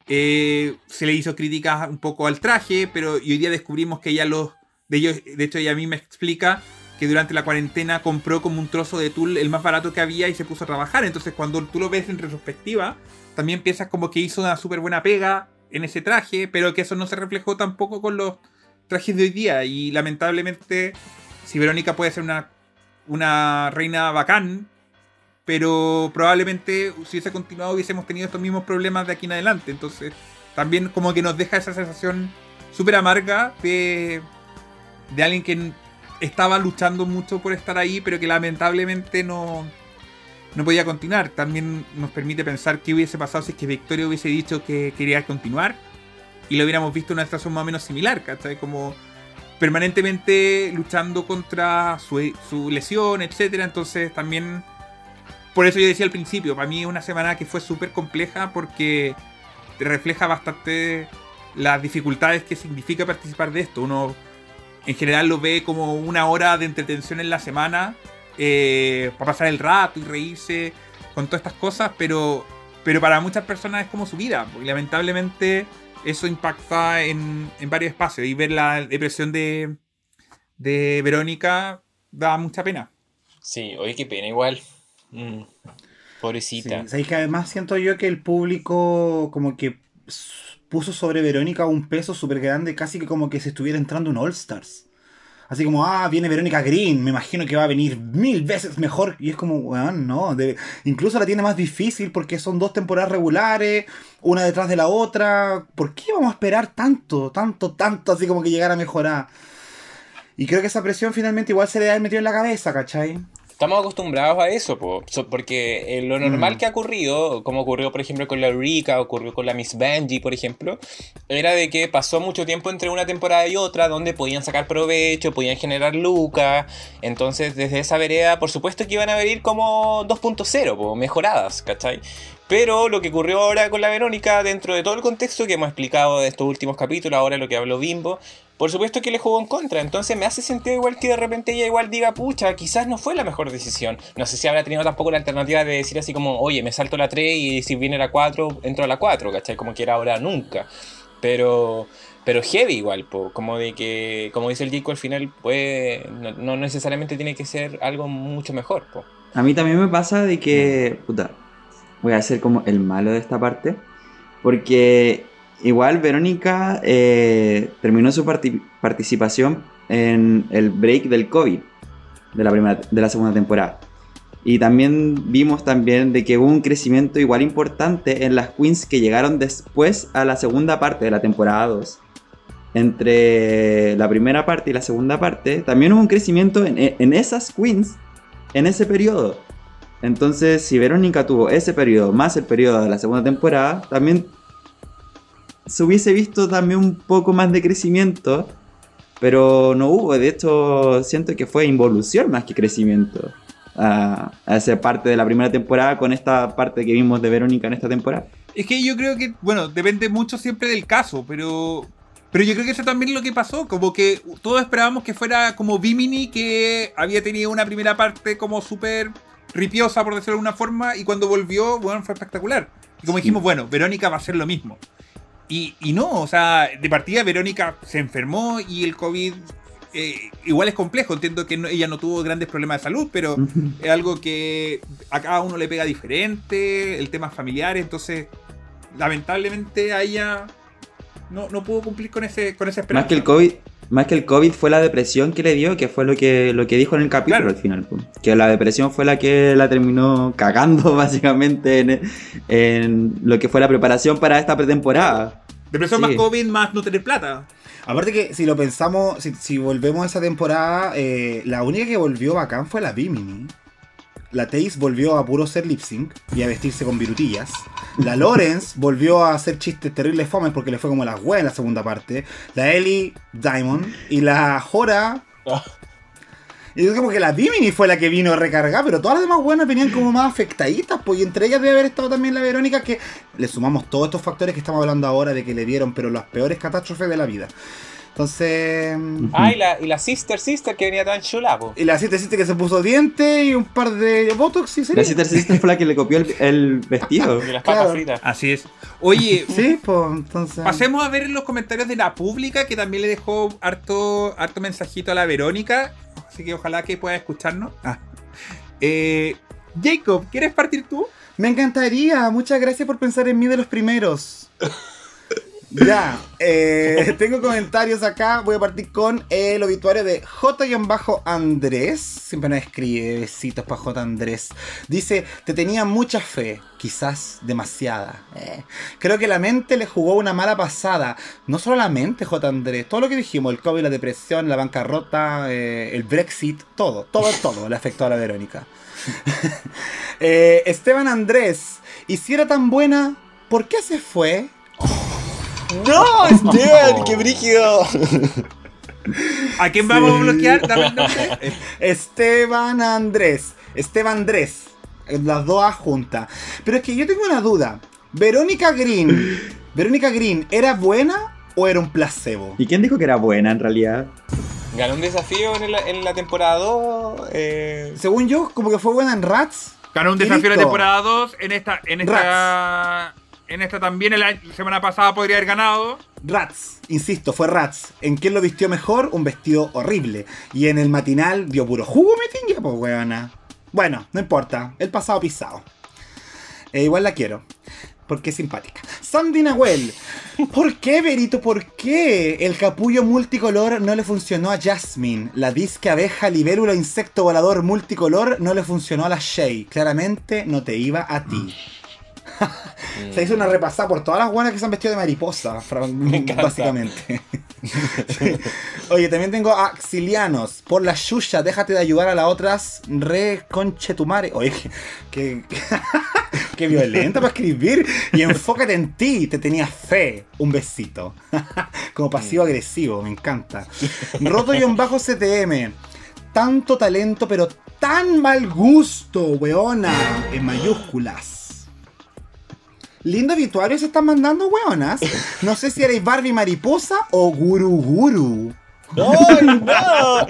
eh, se le hizo críticas un poco al traje, pero hoy día descubrimos que ella los. De, ellos, de hecho, ella a mí me explica que durante la cuarentena compró como un trozo de tul el más barato que había y se puso a trabajar. Entonces, cuando tú lo ves en retrospectiva, también piensas como que hizo una súper buena pega en ese traje, pero que eso no se reflejó tampoco con los trajes de hoy día. Y lamentablemente, si Verónica puede ser una, una reina bacán, pero probablemente si hubiese continuado hubiésemos tenido estos mismos problemas de aquí en adelante. Entonces, también como que nos deja esa sensación súper amarga de, de alguien que estaba luchando mucho por estar ahí, pero que lamentablemente no, no podía continuar. También nos permite pensar qué hubiese pasado si es que Victoria hubiese dicho que quería continuar y lo hubiéramos visto en una situación más o menos similar, ¿cachai? Como permanentemente luchando contra su, su lesión, etcétera. Entonces también por eso yo decía al principio, para mí es una semana que fue súper compleja porque refleja bastante las dificultades que significa participar de esto. Uno en general lo ve como una hora de entretención en la semana eh, para pasar el rato y reírse con todas estas cosas, pero, pero para muchas personas es como su vida, porque lamentablemente eso impacta en, en varios espacios y ver la depresión de, de Verónica da mucha pena. Sí, oye, qué pena igual. Mm, pobrecita. Sí, ¿sabéis que además siento yo que el público como que puso sobre Verónica un peso súper grande, casi que como que se estuviera entrando un All Stars. Así como, ah, viene Verónica Green, me imagino que va a venir mil veces mejor. Y es como, weón, no. de- incluso la tiene más difícil porque son dos temporadas regulares, una detrás de la otra. ¿Por qué vamos a esperar tanto, tanto, tanto, así como que llegar a mejorar? Y creo que esa presión finalmente igual se le ha metido en la cabeza, ¿cachai? Estamos acostumbrados a eso, po, so- porque eh, lo normal Mm. que ha ocurrido, como ocurrió por ejemplo con la Eureka, ocurrió con la Miss Benji, por ejemplo, era de que pasó mucho tiempo entre una temporada y otra donde podían sacar provecho, podían generar lucas, entonces desde esa vereda por supuesto que iban a venir como 2.0, po, mejoradas, ¿cachai? Pero lo que ocurrió ahora con la Verónica, dentro de todo el contexto que hemos explicado de estos últimos capítulos, ahora lo que habló Bimbo, por supuesto que le jugó en contra. Entonces me hace sentido igual que de repente ella igual diga, pucha, quizás no fue la mejor decisión. No sé si habrá tenido tampoco la alternativa de decir así como, oye, me salto la 3 y si viene la 4, entro a la 4, ¿cachai? Como que era ahora nunca. Pero... Pero heavy igual, po, como de que, como dice el Jico, al final puede, no, no necesariamente tiene que ser algo mucho mejor, po. A mí también me pasa de que, puta, voy a ser como el malo de esta parte, porque igual Verónica eh, terminó su parti- participación en el break del COVID de la, primera, de la segunda temporada. Y también vimos también de que hubo un crecimiento igual importante en las queens que llegaron después a la segunda parte de la temporada 2. Entre la primera parte y la segunda parte, también hubo un crecimiento en, en esas queens en ese periodo. Entonces, si Verónica tuvo ese periodo más el periodo de la segunda temporada, también se hubiese visto también un poco más de crecimiento, pero no hubo. De hecho, siento que fue involución más que crecimiento a, a esa parte de la primera temporada con esta parte que vimos de Verónica en esta temporada. Es que yo creo que, bueno, depende mucho siempre del caso, pero. Pero yo creo que eso también es lo que pasó. Como que todos esperábamos que fuera como Bimini, que había tenido una primera parte como súper ripiosa, por decirlo de alguna forma, y cuando volvió, bueno, fue espectacular. Y como dijimos, bueno, Verónica va a hacer lo mismo. Y, y no, o sea, de partida Verónica se enfermó y el COVID eh, igual es complejo. Entiendo que no- ella no tuvo grandes problemas de salud, pero es algo que a cada uno le pega diferente, el tema familiar, entonces lamentablemente a ella no, no pudo cumplir con ese con esa esperanza. Más que el COVID, más que el COVID fue la depresión que le dio, que fue lo que, lo que dijo en el capítulo Claro. al final. pues. Que la depresión fue la que la terminó cagando básicamente en, en lo que fue la preparación para esta pretemporada. Depresión Sí. más COVID más no tener plata. Aparte que si lo pensamos, si, si volvemos a esa temporada, eh, la única que volvió bacán fue la Bimini. La Taze volvió a puro ser lip sync y a vestirse con virutillas. La Lawrence volvió a hacer chistes terribles fomes porque le fue como la wea en la segunda parte. La Ellie Diamond y la Jora. Y es como que la Bimini fue la que vino a recargar, pero todas las demás buenas venían como más afectaditas, pues, y entre ellas debe haber estado también la Verónica, que le sumamos todos estos factores que estamos hablando ahora de que le dieron, pero las peores catástrofes de la vida. Entonces. Ah, y la, y la Sister Sister que venía tan chula, po. Y la siete siete que se puso diente y un par de botox y sería. La Sister Sister fue la que le copió el, el vestido. Y las papas Claro. fritas. Así es. Oye, Sí, pues entonces. pasemos a ver los comentarios de la pública que también le dejó harto, harto mensajito a la Verónica. Así que ojalá que pueda escucharnos. Ah. Eh, Jacob, ¿quieres partir tú? Me encantaría. Muchas gracias por pensar en mí de los primeros. Ya, eh, tengo comentarios acá. Voy a partir con el obituario de J-Andrés. Siempre nos escribe besitos para J. Andrés. Dice: Te tenía mucha fe, quizás demasiada. Eh, Creo que la mente le jugó una mala pasada. No solo la mente, J. Andrés. Todo lo que dijimos: el COVID, la depresión, la bancarrota, eh, el Brexit, todo, todo, todo le afectó a la Verónica. Eh, Esteban Andrés, y si tan buena, ¿por qué se fue? ¡No, Esteban! ¡Qué brígido! ¿A quién vamos a bloquear? Dame el nombre. Esteban Andrés. Esteban Andrés. Las dos A juntas. Pero es que yo tengo una duda. Verónica Green. ¿Verónica Green era buena o era un placebo? ¿Y quién dijo que era buena en realidad? Ganó un desafío en la, en la temporada 2. Eh, Según yo, como que fue buena en Rats. Ganó un desafío en la temporada 2. En esta, en esta, en esta también la semana pasada podría haber ganado. Rats, insisto, fue Rats. ¿En quién lo vistió mejor? Un vestido horrible. Y en el matinal dio puro jugo, me tingue, pues, weona. Bueno, no importa. El pasado pisado. Eh, igual la quiero. Porque es simpática. Sandy Nahuel. ¿Por qué, Berito? ¿Por qué el capullo multicolor no le funcionó a Jasmine? La disque abeja, libélula, insecto volador multicolor no le funcionó a la Shay. Claramente no te iba a ti. Se hizo una repasada por todas las buenas que se han vestido de mariposa, básicamente. Sí. Oye, también tengo a Xilianos. Por la Shusha, déjate de ayudar a las otras. Re conchetumare. Oye, que. que- Qué violenta para escribir. Y enfócate en ti. Te tenía fe. Un besito. Como pasivo agresivo. Me encanta. Roto-CTM. Tanto talento, pero tan mal gusto, weona. En mayúsculas. Lindo obituario se están mandando, weonas. No sé si eres Barbie Mariposa o Guru Guru. ¡Ay, no!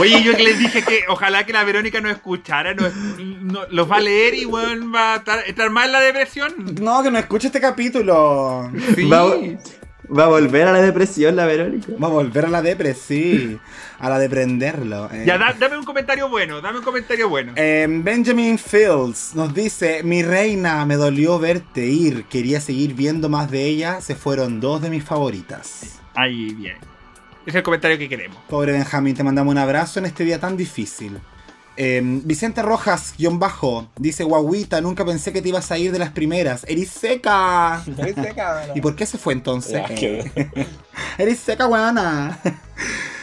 Oye, yo que les dije que ojalá que la Verónica no escuchara, no, no- los va a leer y weón, va a estar, estar más en la depresión. No, que no escuche este capítulo. Sí. Va, va a volver a la depresión la Verónica. Va a volver a la depre, sí. A la de prenderlo. eh. Ya, da- dame un comentario bueno, dame un comentario bueno. Eh, Benjamin Fields nos dice, mi reina, me dolió verte ir, quería seguir viendo más de ella, se fueron dos de mis favoritas. Ahí, bien. Es el comentario que queremos. Pobre Benjamín, te mandamos un abrazo en este día tan difícil. Eh, Vicente Rojas, guion bajo, dice, guaguita, nunca pensé que te ibas a ir de las primeras, eres seca. ¿Y por qué se fue entonces? Ya, qué- Eres seca, weona.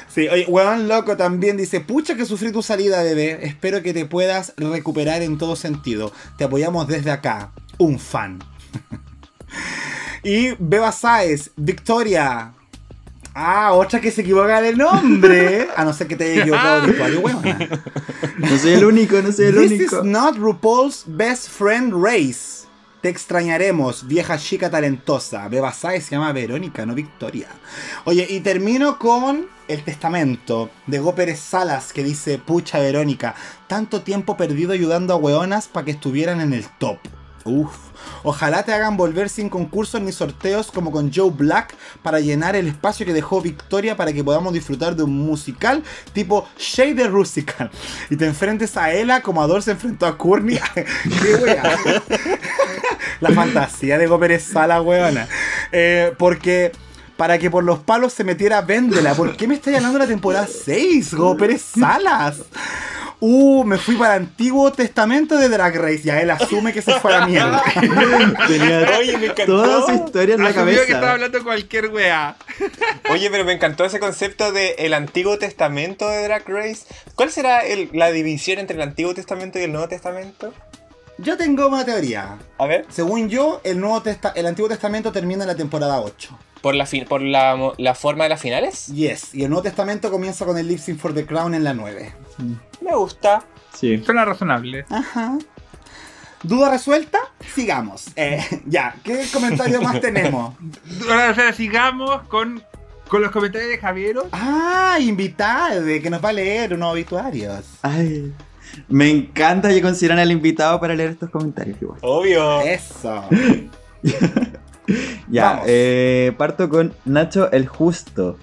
Sí, oye, weón loco también dice, pucha que sufrí tu salida, bebé. Espero que te puedas recuperar en todo sentido. Te apoyamos desde acá. Un fan. y Beba Sáez, Victoria. Ah, otra que se equivoca de nombre. A no ser que te haya equivocado de usuario, weona. No soy el único, no soy el This único. is not RuPaul's best friend race. Te extrañaremos, vieja chica talentosa. Beba Sáez se llama Verónica, no Victoria. Oye, y termino con el testamento de Go Pérez Salas que dice: Pucha Verónica, tanto tiempo perdido ayudando a weonas para que estuvieran en el top. Uf. Ojalá te hagan volver sin concursos ni sorteos como con Joe Black para llenar el espacio que dejó Victoria para que podamos disfrutar de un musical tipo Shade Rusical. Y te enfrentes a Ella como Ador se enfrentó a Courtney. ¡Qué wea! La fantasía de Gómez Sala, weona. Eh, porque para que por los palos se metiera Véndela. ¿Por qué me está llamando la temporada 6, Gómez Salas? Uh, me fui para el Antiguo Testamento de Drag Race. Ya él asume que se fue a la mierda. Tenía Oye, me encantó. toda su historia en la Asumió que estaba cabeza. hablando cualquier weá. Oye, pero me encantó ese concepto de el Antiguo Testamento de Drag Race. ¿Cuál será el- la división entre el Antiguo Testamento y el Nuevo Testamento? Yo tengo una teoría. A ver, Según yo, el, Nuevo Testa- el Antiguo Testamento termina en la temporada 8. Por la fin- por la, la forma de las finales. Yes. Y el Nuevo Testamento comienza con el Lip Sync for the Crown en la 9. Me gusta. Sí. Suena razonable. Ajá. ¿Duda resuelta? Sigamos. Eh, ya, ¿qué comentario más tenemos? Ahora, o sea, sigamos con, con los comentarios de Javiero. Ah, invitada, que nos va a leer unos obituarios. Ay. Me encanta que consideran al invitado para leer estos comentarios igual. Obvio. Eso. Ya, eh, parto con Nacho el Justo.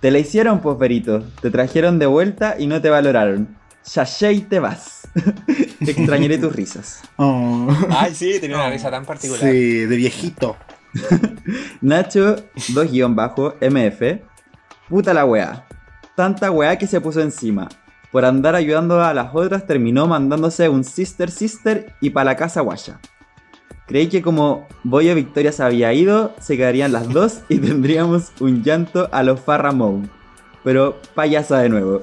Te la hicieron, posverito. Te trajeron de vuelta y no te valoraron. Sashay y te vas. te extrañaré tus risas. Oh. Ay, sí, tenía una risa tan particular. Sí, de viejito. Nacho, 2-MF. Puta la weá. Tanta weá que se puso encima. Por andar ayudando a las otras terminó mandándose un sister sister y pa' la casa guaya. Creí que como Boya Victoria se había ido, se quedarían las dos y tendríamos un llanto a los Farrah Moon. Pero payasa de nuevo.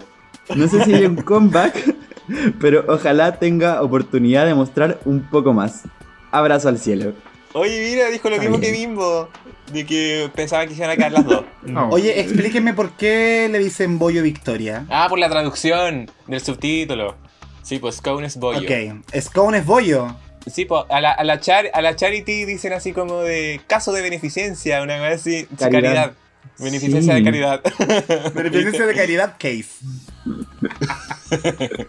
No sé si hay un comeback, pero ojalá tenga oportunidad de mostrar un poco más. Abrazo al cielo. Oye, mira, dijo lo Está mismo que. Bimbo. De que pensaban que se iban a caer las dos. No. Oye, explíquenme por qué le dicen Bollo Victoria. Ah, por la traducción del subtítulo. Sí, pues Scone es bollo. Ok, Scone es bollo. Sí, pues a la, a, la char- a la charity dicen así como de caso de beneficencia, una cosa así. Caridad. Caridad. Beneficencia Sí. de caridad. Beneficencia de caridad case.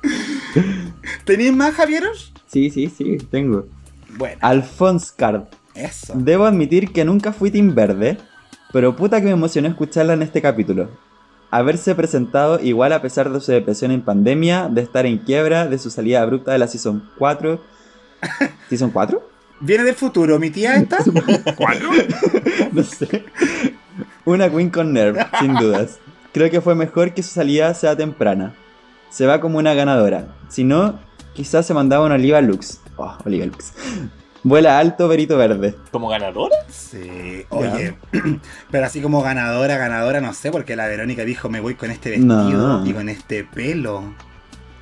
¿Tenéis más, Javieros? Sí, sí, sí, tengo. Bueno, Alphonse Card. eso. Debo admitir que nunca fui Team Verde, pero puta que me emocionó escucharla en este capítulo. Haberse presentado igual a pesar de su depresión en pandemia, de estar en quiebra, de su salida abrupta de la Season 4. ¿Season 4? ¿Viene del futuro mi tía esta? ¿Cuatro? No sé. Una Queen con Nerve, sin dudas. Creo que fue mejor que su salida sea temprana. Se va como una ganadora. Si no, quizás se mandaba una Oliva Lux. Oh, Oliva Lux. Vuela alto, verito verde. ¿Como ganadora? Sí, oye, pero así como ganadora, ganadora, no sé, porque la Verónica dijo, me voy con este vestido No. y con este pelo.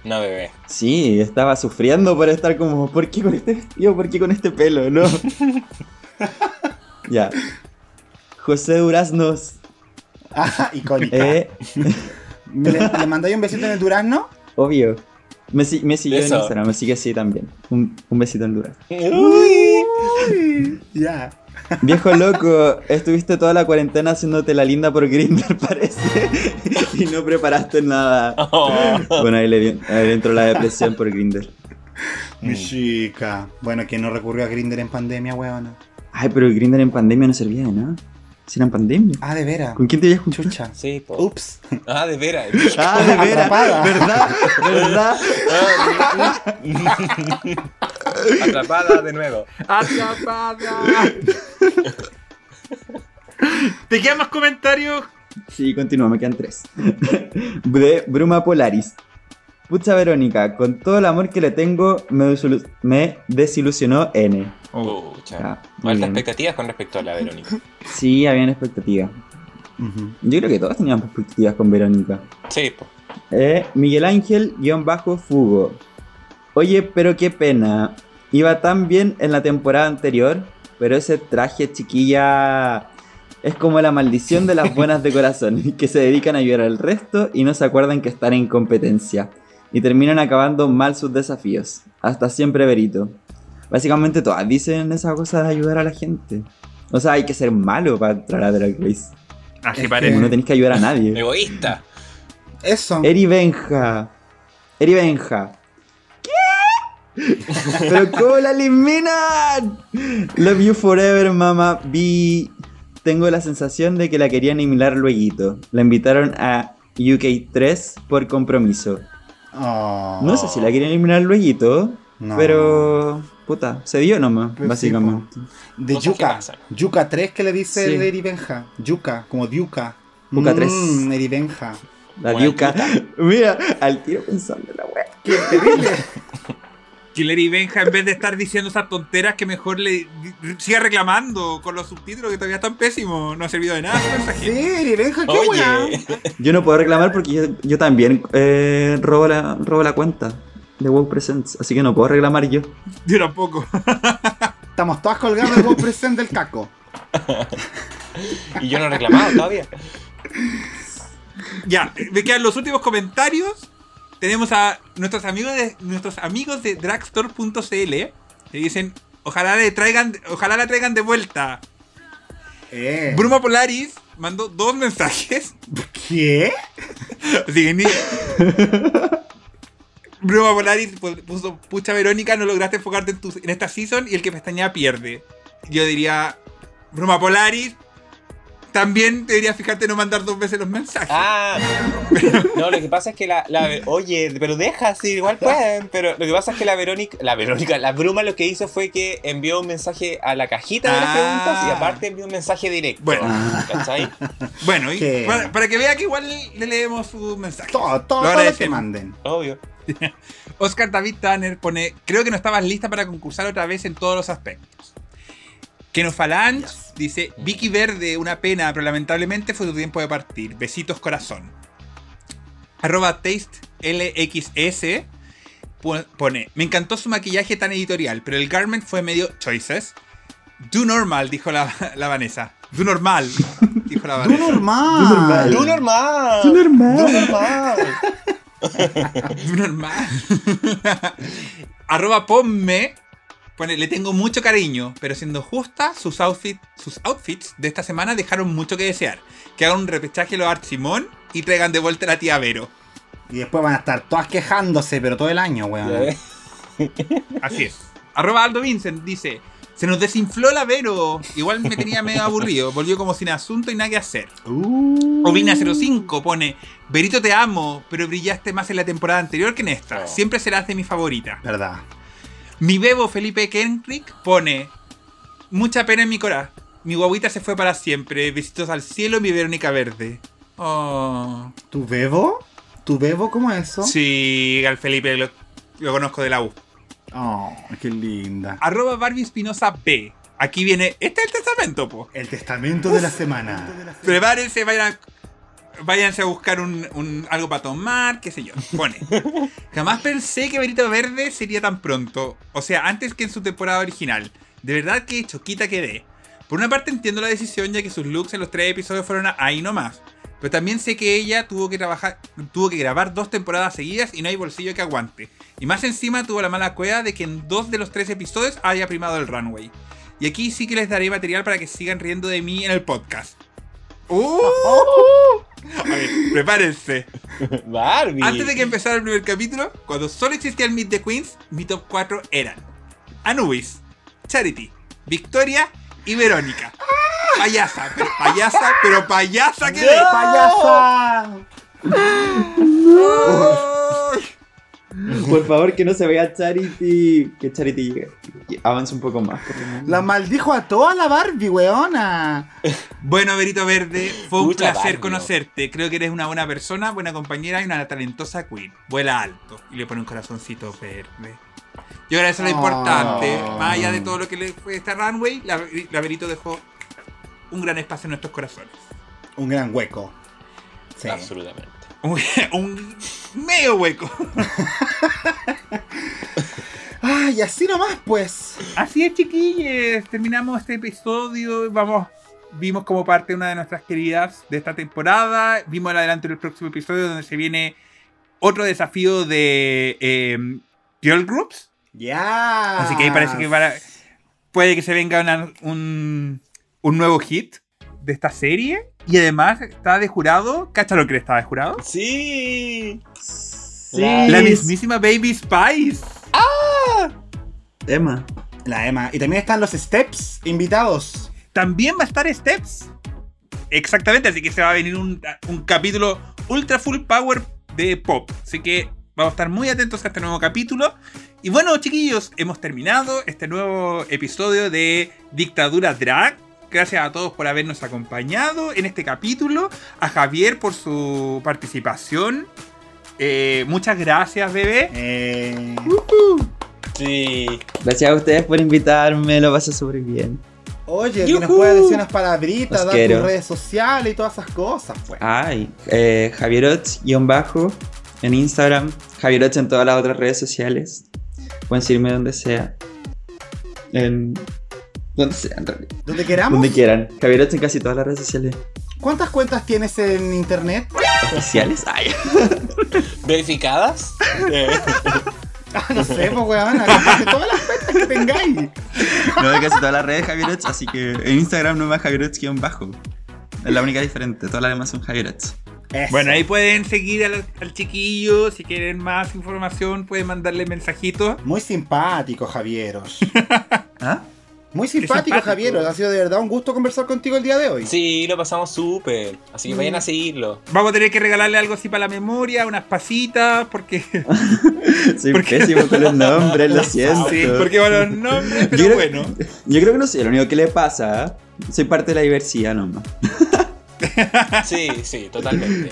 No, bebé. Sí, estaba sufriendo por estar como, ¿por qué con este vestido? ¿Por qué con este pelo? No. ya. José Duraznos. Ah, icónica. Eh, ¿Le, le mandáis un besito en el durazno? obvio. Me, me siguió en. Instagram, me sigue así también. Un, un besito en Durazno. Uy, ya. Viejo loco, estuviste toda la cuarentena haciéndote la linda por Grindr, parece. y no preparaste nada. Oh. Bueno, ahí le, ahí le entró la depresión por Grindr. Mi chica. Bueno, que no recurrió a Grinder en pandemia, weona. Ay, pero el Grindr en pandemia no servía de nada. Si era en pandemia. Ah, de veras. ¿Con quién te ibas a juntar? Chucha. Sí, po. Ups. Ah, de veras. Ah, de veras. ¿Verdad? ¿Verdad? Atrapada de nuevo. ¡Atrapada! ¿Te quedan más comentarios? Sí, continúa, me quedan tres. De Bruma Polaris. Pucha Verónica, con todo el amor que le tengo, me, desilusionó N. Pucha. Ah, Altas expectativas con respecto a la Verónica. Sí, habían expectativas. Yo creo que todos teníamos expectativas con Verónica. Sí, po. Eh, Miguel Ángel, guion bajo Fugo. Oye, pero qué pena. Iba tan bien en la temporada anterior, pero ese traje chiquilla es como la maldición de las buenas de corazón, que se dedican a ayudar al resto y no se acuerdan que están en competencia. Y terminan acabando mal sus desafíos. Hasta siempre verito. Básicamente todas dicen esa cosa de ayudar a la gente. O sea, hay que ser malo para entrar a Drag Race. Así Es parece. Como no tenéis que ayudar a nadie. Egoísta. Eso. Eri Benja. Eri Benja. ¿Pero cómo la eliminan? Love you forever, mama. Vi. Tengo la sensación de que la querían eliminar luego. La invitaron a UK3 por compromiso. Oh. No sé si la quieren eliminar luego, No. pero. Puta, se dio nomás, Pues sí, básicamente. De Yuka. Yuka 3 que le dice Sí. el Eri Benja. Yuka, como Diuka. Yuka 3. Mm, Eri Benja. la diuca. Mira, al tiro pensando en la wea. Qué terrible. Killer y Benja, en vez de estar diciendo esas tonteras, que mejor le siga reclamando con los subtítulos que todavía están pésimos. No ha servido de nada sí, Benja, qué. Oye. Yo no puedo reclamar porque yo, yo también eh, robo, la, robo la cuenta de WoW Presents, así que no puedo reclamar yo. Yo tampoco. Estamos todas colgadas del Go Present del caco. Y yo no he reclamado todavía. Ya, me quedan los últimos comentarios. Tenemos a nuestros amigos de nuestros amigos de dragstore.cl que dicen, ojalá le traigan, ojalá la traigan de vuelta. Eh. Bruma Polaris mandó dos mensajes. ¿Qué? Así que ni- Bruma Polaris pu- puso, pucha Verónica, no lograste enfocarte en, tu- en esta season y el que pestañea pierde. Yo diría, Bruma Polaris, también deberías fijarte no mandar dos veces los mensajes. Ah, no, lo que pasa es que la, la- Oye, pero deja, sí, igual pueden. Pero lo que pasa es que la Verónica. La Verónica, la Bruma lo que hizo fue que envió un mensaje a la cajita de las Ah. preguntas y aparte envió un mensaje directo. Bueno. ¿Cachai? Bueno, y para, para que vea que igual le leemos su mensaje. Todo, todo, Lo todo lo que manden. Obvio. Oscar David Tanner pone, creo que no estabas lista para concursar otra vez en todos los aspectos. Kenofalange dice, Vicky Verde, una pena, pero lamentablemente fue tu tiempo de partir. Besitos corazón. Arroba Taste LXS pone, me encantó su maquillaje tan editorial, pero el garment fue medio choices. Do normal, dijo la, la Vanessa. Do normal, dijo la Vanessa. normal. ¡Tú normal! ¡Tú normal! ¡Tú normal! Normal. Arroba ponme. Le tengo mucho cariño, pero siendo justa, sus, outfit, sus outfits de esta semana dejaron mucho que desear. Que hagan un repechaje los Art Simón y traigan de vuelta a la tía Vero. Y después van a estar todas quejándose, pero todo el año, weón. Así es. Arroba Aldo Vincent dice: Se nos desinfló la Vero. Igual me tenía medio aburrido. Volvió como sin asunto y nada que hacer. Uh. Ovina05 pone: Verito te amo, pero brillaste más en la temporada anterior que en esta. Oh. Siempre serás de mi favorita. Verdad. Mi bebo Felipe Kenrick pone mucha pena en mi cora. Mi guaguita se fue para siempre. Besitos al cielo, mi Verónica Verde. Oh. ¿Tu bebo? ¿Tu bebo cómo es eso? Sí, al Felipe lo, lo conozco de la U. Oh, qué linda. Arroba Barbie Espinosa B. Aquí viene, este es el testamento, po. El testamento de la semana. Prepárense, vayan a, váyanse a buscar un, algo para tomar, qué sé yo. Pone. Jamás pensé que Verito Verde sería tan pronto. O sea, antes que en su temporada original. De verdad que choquita quedé. Por una parte entiendo la decisión ya que sus looks en los tres episodios fueron ahí nomás. Pero también sé que ella tuvo que trabajar, tuvo que grabar dos temporadas seguidas y no hay bolsillo que aguante. Y más encima tuvo la mala cueva de que en dos de los tres episodios haya primado el runway. Y aquí sí que les daré material para que sigan riendo de mí en el podcast. ¡Uh! A ver, prepárense. Barbie. Antes de que empezara el primer capítulo, cuando solo existía el Meet the Queens, mi top 4 eran Anubis, Charity, Victoria y Verónica. Payasa, pero payasa, pero payasa que de. ¡Payasa! Por favor, que no se vea Charity. Que Charity llegue. que avance un poco más. La maldijo a toda la Barbie, weona. Bueno, Verito Verde, fue un placer Barbie. conocerte. Creo que eres una buena persona, buena compañera y una talentosa queen. Vuela alto y le pone un corazoncito verde. Yo creo que eso es lo Oh. importante. Más allá de todo lo que le fue esta runway, la, la Verito dejó un gran espacio en nuestros corazones. Un gran hueco. Sí. Absolutamente. Un, un medio hueco. Ay, así nomás, pues. Así es, chiquillos. Terminamos este episodio. Vamos, vimos como parte una de nuestras queridas de esta temporada. Vimos el adelanto del próximo episodio donde se viene otro desafío de eh, Girl Groups. Ya. Así que ahí parece que para- puede que se venga una- un, un nuevo hit de esta serie. Y además está de jurado. ¿Cacha lo que está de jurado? Sí. Sí. La mismísima Baby Spice. Emma. La Emma. Y también están los Steps invitados. También va a estar Steps. Exactamente, así que se va a venir un, un capítulo ultra full power de pop. Así que vamos a estar muy atentos a este nuevo capítulo. Y bueno, chiquillos, hemos terminado este nuevo episodio de Dictadura Drag. Gracias a todos por habernos acompañado en este capítulo. A Javier por su participación. Eh, muchas gracias, bebé. Eh, Sí. Gracias a ustedes por invitarme, lo pasé súper bien. oye, que nos ¡Yujú! puedes decir unas palabritas, Los dar quiero. tus redes sociales y todas esas cosas, pues. Ay, eh, Javierot-bajo en Instagram, Javierot en todas las otras redes sociales. Pueden seguirme donde sea. En. Donde sea, en realidad. Donde queramos. Donde quieran. Javierot en casi todas las redes sociales. ¿Cuántas cuentas tienes en internet? ¿Oficiales? Ay. ¿Verificadas? Eh, Ah, no sé, pues, weón. de todas las cuentas que tengáis. No, de casi todas las redes Javierot, así que en Instagram no más Javierot-bajo. Es la única diferente, todas las demás son Javierot. Eso. Bueno, ahí pueden seguir al, al chiquillo. Si quieren más información, pueden mandarle mensajitos. Muy simpático, Javieros. ¿Ah? Muy simpático, simpático. Javieros. Ha sido de verdad un gusto conversar contigo el día de hoy. Sí, lo pasamos súper. Así que vayan a seguirlo. Vamos a tener que regalarle algo así para la memoria, unas pasitas, porque. Soy ¿Por qué? pésimo con los nombres, lo siento. Sí, porque bueno, los nombres, pero Yo creo- bueno. Yo creo que no sé, lo único que le pasa, ¿eh? soy parte de la diversidad nomás. Sí, sí, totalmente.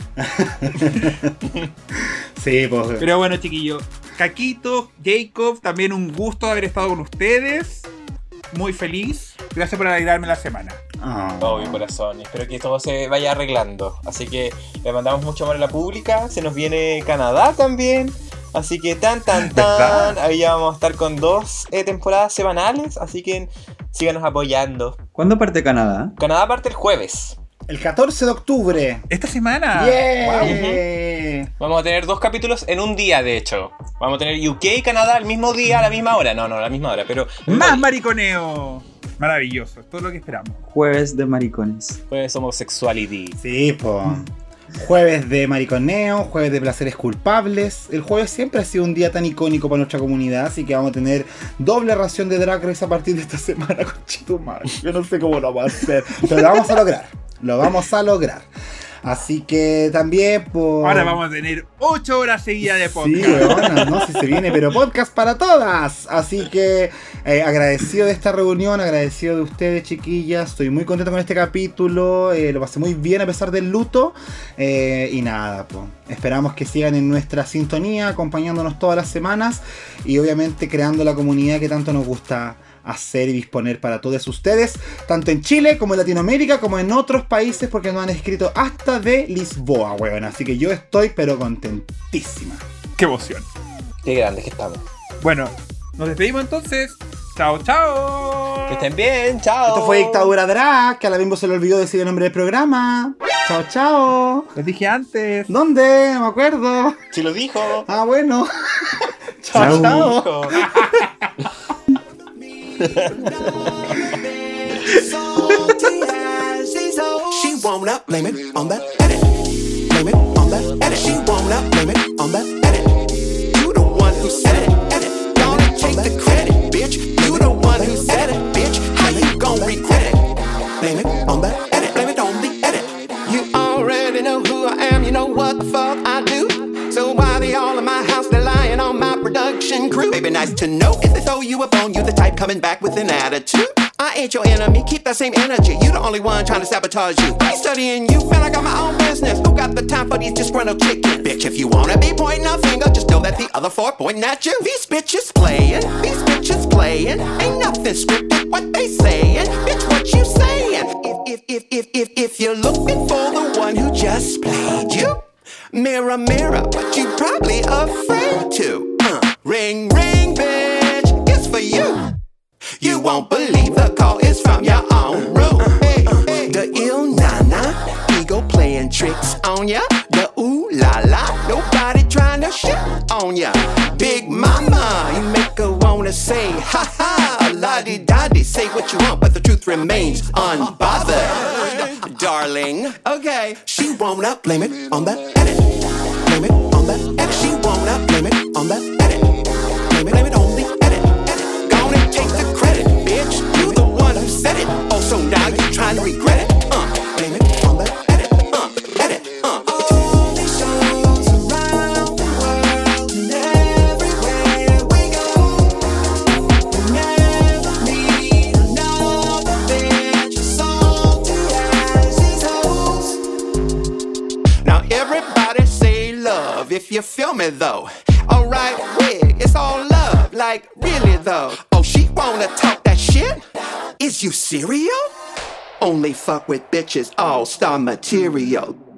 Sí, pues. Pero bueno, chiquillos. Caquito, Jacob, también un gusto haber estado con ustedes. Muy feliz. Gracias por alegrarme la semana. Ah. Oh, mi corazón. Espero que todo se vaya arreglando. Así que le mandamos mucho amor a la pública. Se nos viene Canadá también. Así que tan, tan, tan. Ahí ya vamos a estar con dos eh, temporadas semanales. Así que síganos apoyando. ¿Cuándo parte Canadá? Canadá parte el jueves. El 14 de octubre. Esta semana. ¡Yeah! Vamos a tener dos capítulos en un día, de hecho. Vamos a tener UK y Canadá al mismo día, a la misma hora. No, no, a la misma hora, pero. Más mariconeo. Maravilloso. Es todo lo que esperamos. Jueves de maricones. Pues homosexuality. Sí, pues. Jueves de mariconeo, jueves de placeres culpables. El jueves siempre ha sido un día tan icónico para nuestra comunidad, así que vamos a tener doble ración de Drag Race a partir de esta semana con Chitumar. Yo no sé cómo lo vamos a hacer, pero lo vamos a lograr. Lo vamos a lograr. Así que también por... Ahora vamos a tener 8 horas seguidas de Sí, podcast. weona, no sé si se viene, pero podcast para todas. Así que eh, agradecido de esta reunión, agradecido de ustedes, chiquillas. Estoy muy contento con este capítulo. eh, lo pasé muy bien a pesar del luto. eh, y nada, pues. Esperamos que sigan en nuestra sintonía, acompañándonos todas las semanas. Y obviamente creando la comunidad que tanto nos gusta hacer y disponer para todos ustedes, tanto en Chile como en Latinoamérica, como en otros países, porque nos han escrito hasta de Lisboa, weón. Así que yo estoy, pero contentísima. Qué emoción. Qué grandes que estamos. Bueno, nos despedimos entonces. Chao, chao. Que estén bien, chao. Esto fue Dictadura Drag, que a la mismo se le olvidó decir el nombre del programa. Chao, chao. Los dije antes. ¿Dónde? No me acuerdo. Si lo dijo. Ah, bueno. chao, Chao. chao. She wanna blame it on the edit. Blame it on the edit. She wanna blame it on the edit. You the one who said it. Edit. Gonna take the credit, bitch. You the one who said it, bitch. How you gonna regret it? Blame it on the edit. Blame it on the edit. You already know who I am. You know what the fuck I do. On my production crew. Baby, nice to know. If they throw you a bone, you the type coming back with an attitude. I ain't your enemy, keep that same energy. You the only one trying to sabotage you. I ain't studying you, man, I got my own business. Who got the time for these disgruntled chickens? Bitch, if you wanna be pointing a finger, just know that the other four pointing at you. These bitches playing, these bitches playing. Ain't nothing scripted, what they saying. Bitch, what you saying? If, if, if, if, if, if you're looking for the one who just played you, mirror, mirror, what you probably afraid to. Uh, ring, ring, bitch, it's for you. You won't believe the call is from your own room. Hey, the ill nana, ego playing tricks on ya. The ooh la la, nobody trying to shit on ya. Big mama, you make her wanna say ha ha, la di da di. Say what you want, but the truth remains unbothered, darling. Okay, she wanna blame it on the edit. Blame it on the edit. She wanna blame it on the edit. Blame it, blame it on the edit. edit. Gonna take the credit, bitch. You the one who said it. Oh, so now you trying to regret if you feel me though. Alright, wig, it's all love, like really though. Oh, she wanna talk that shit? Is you serial? Only fuck with bitches, all star material.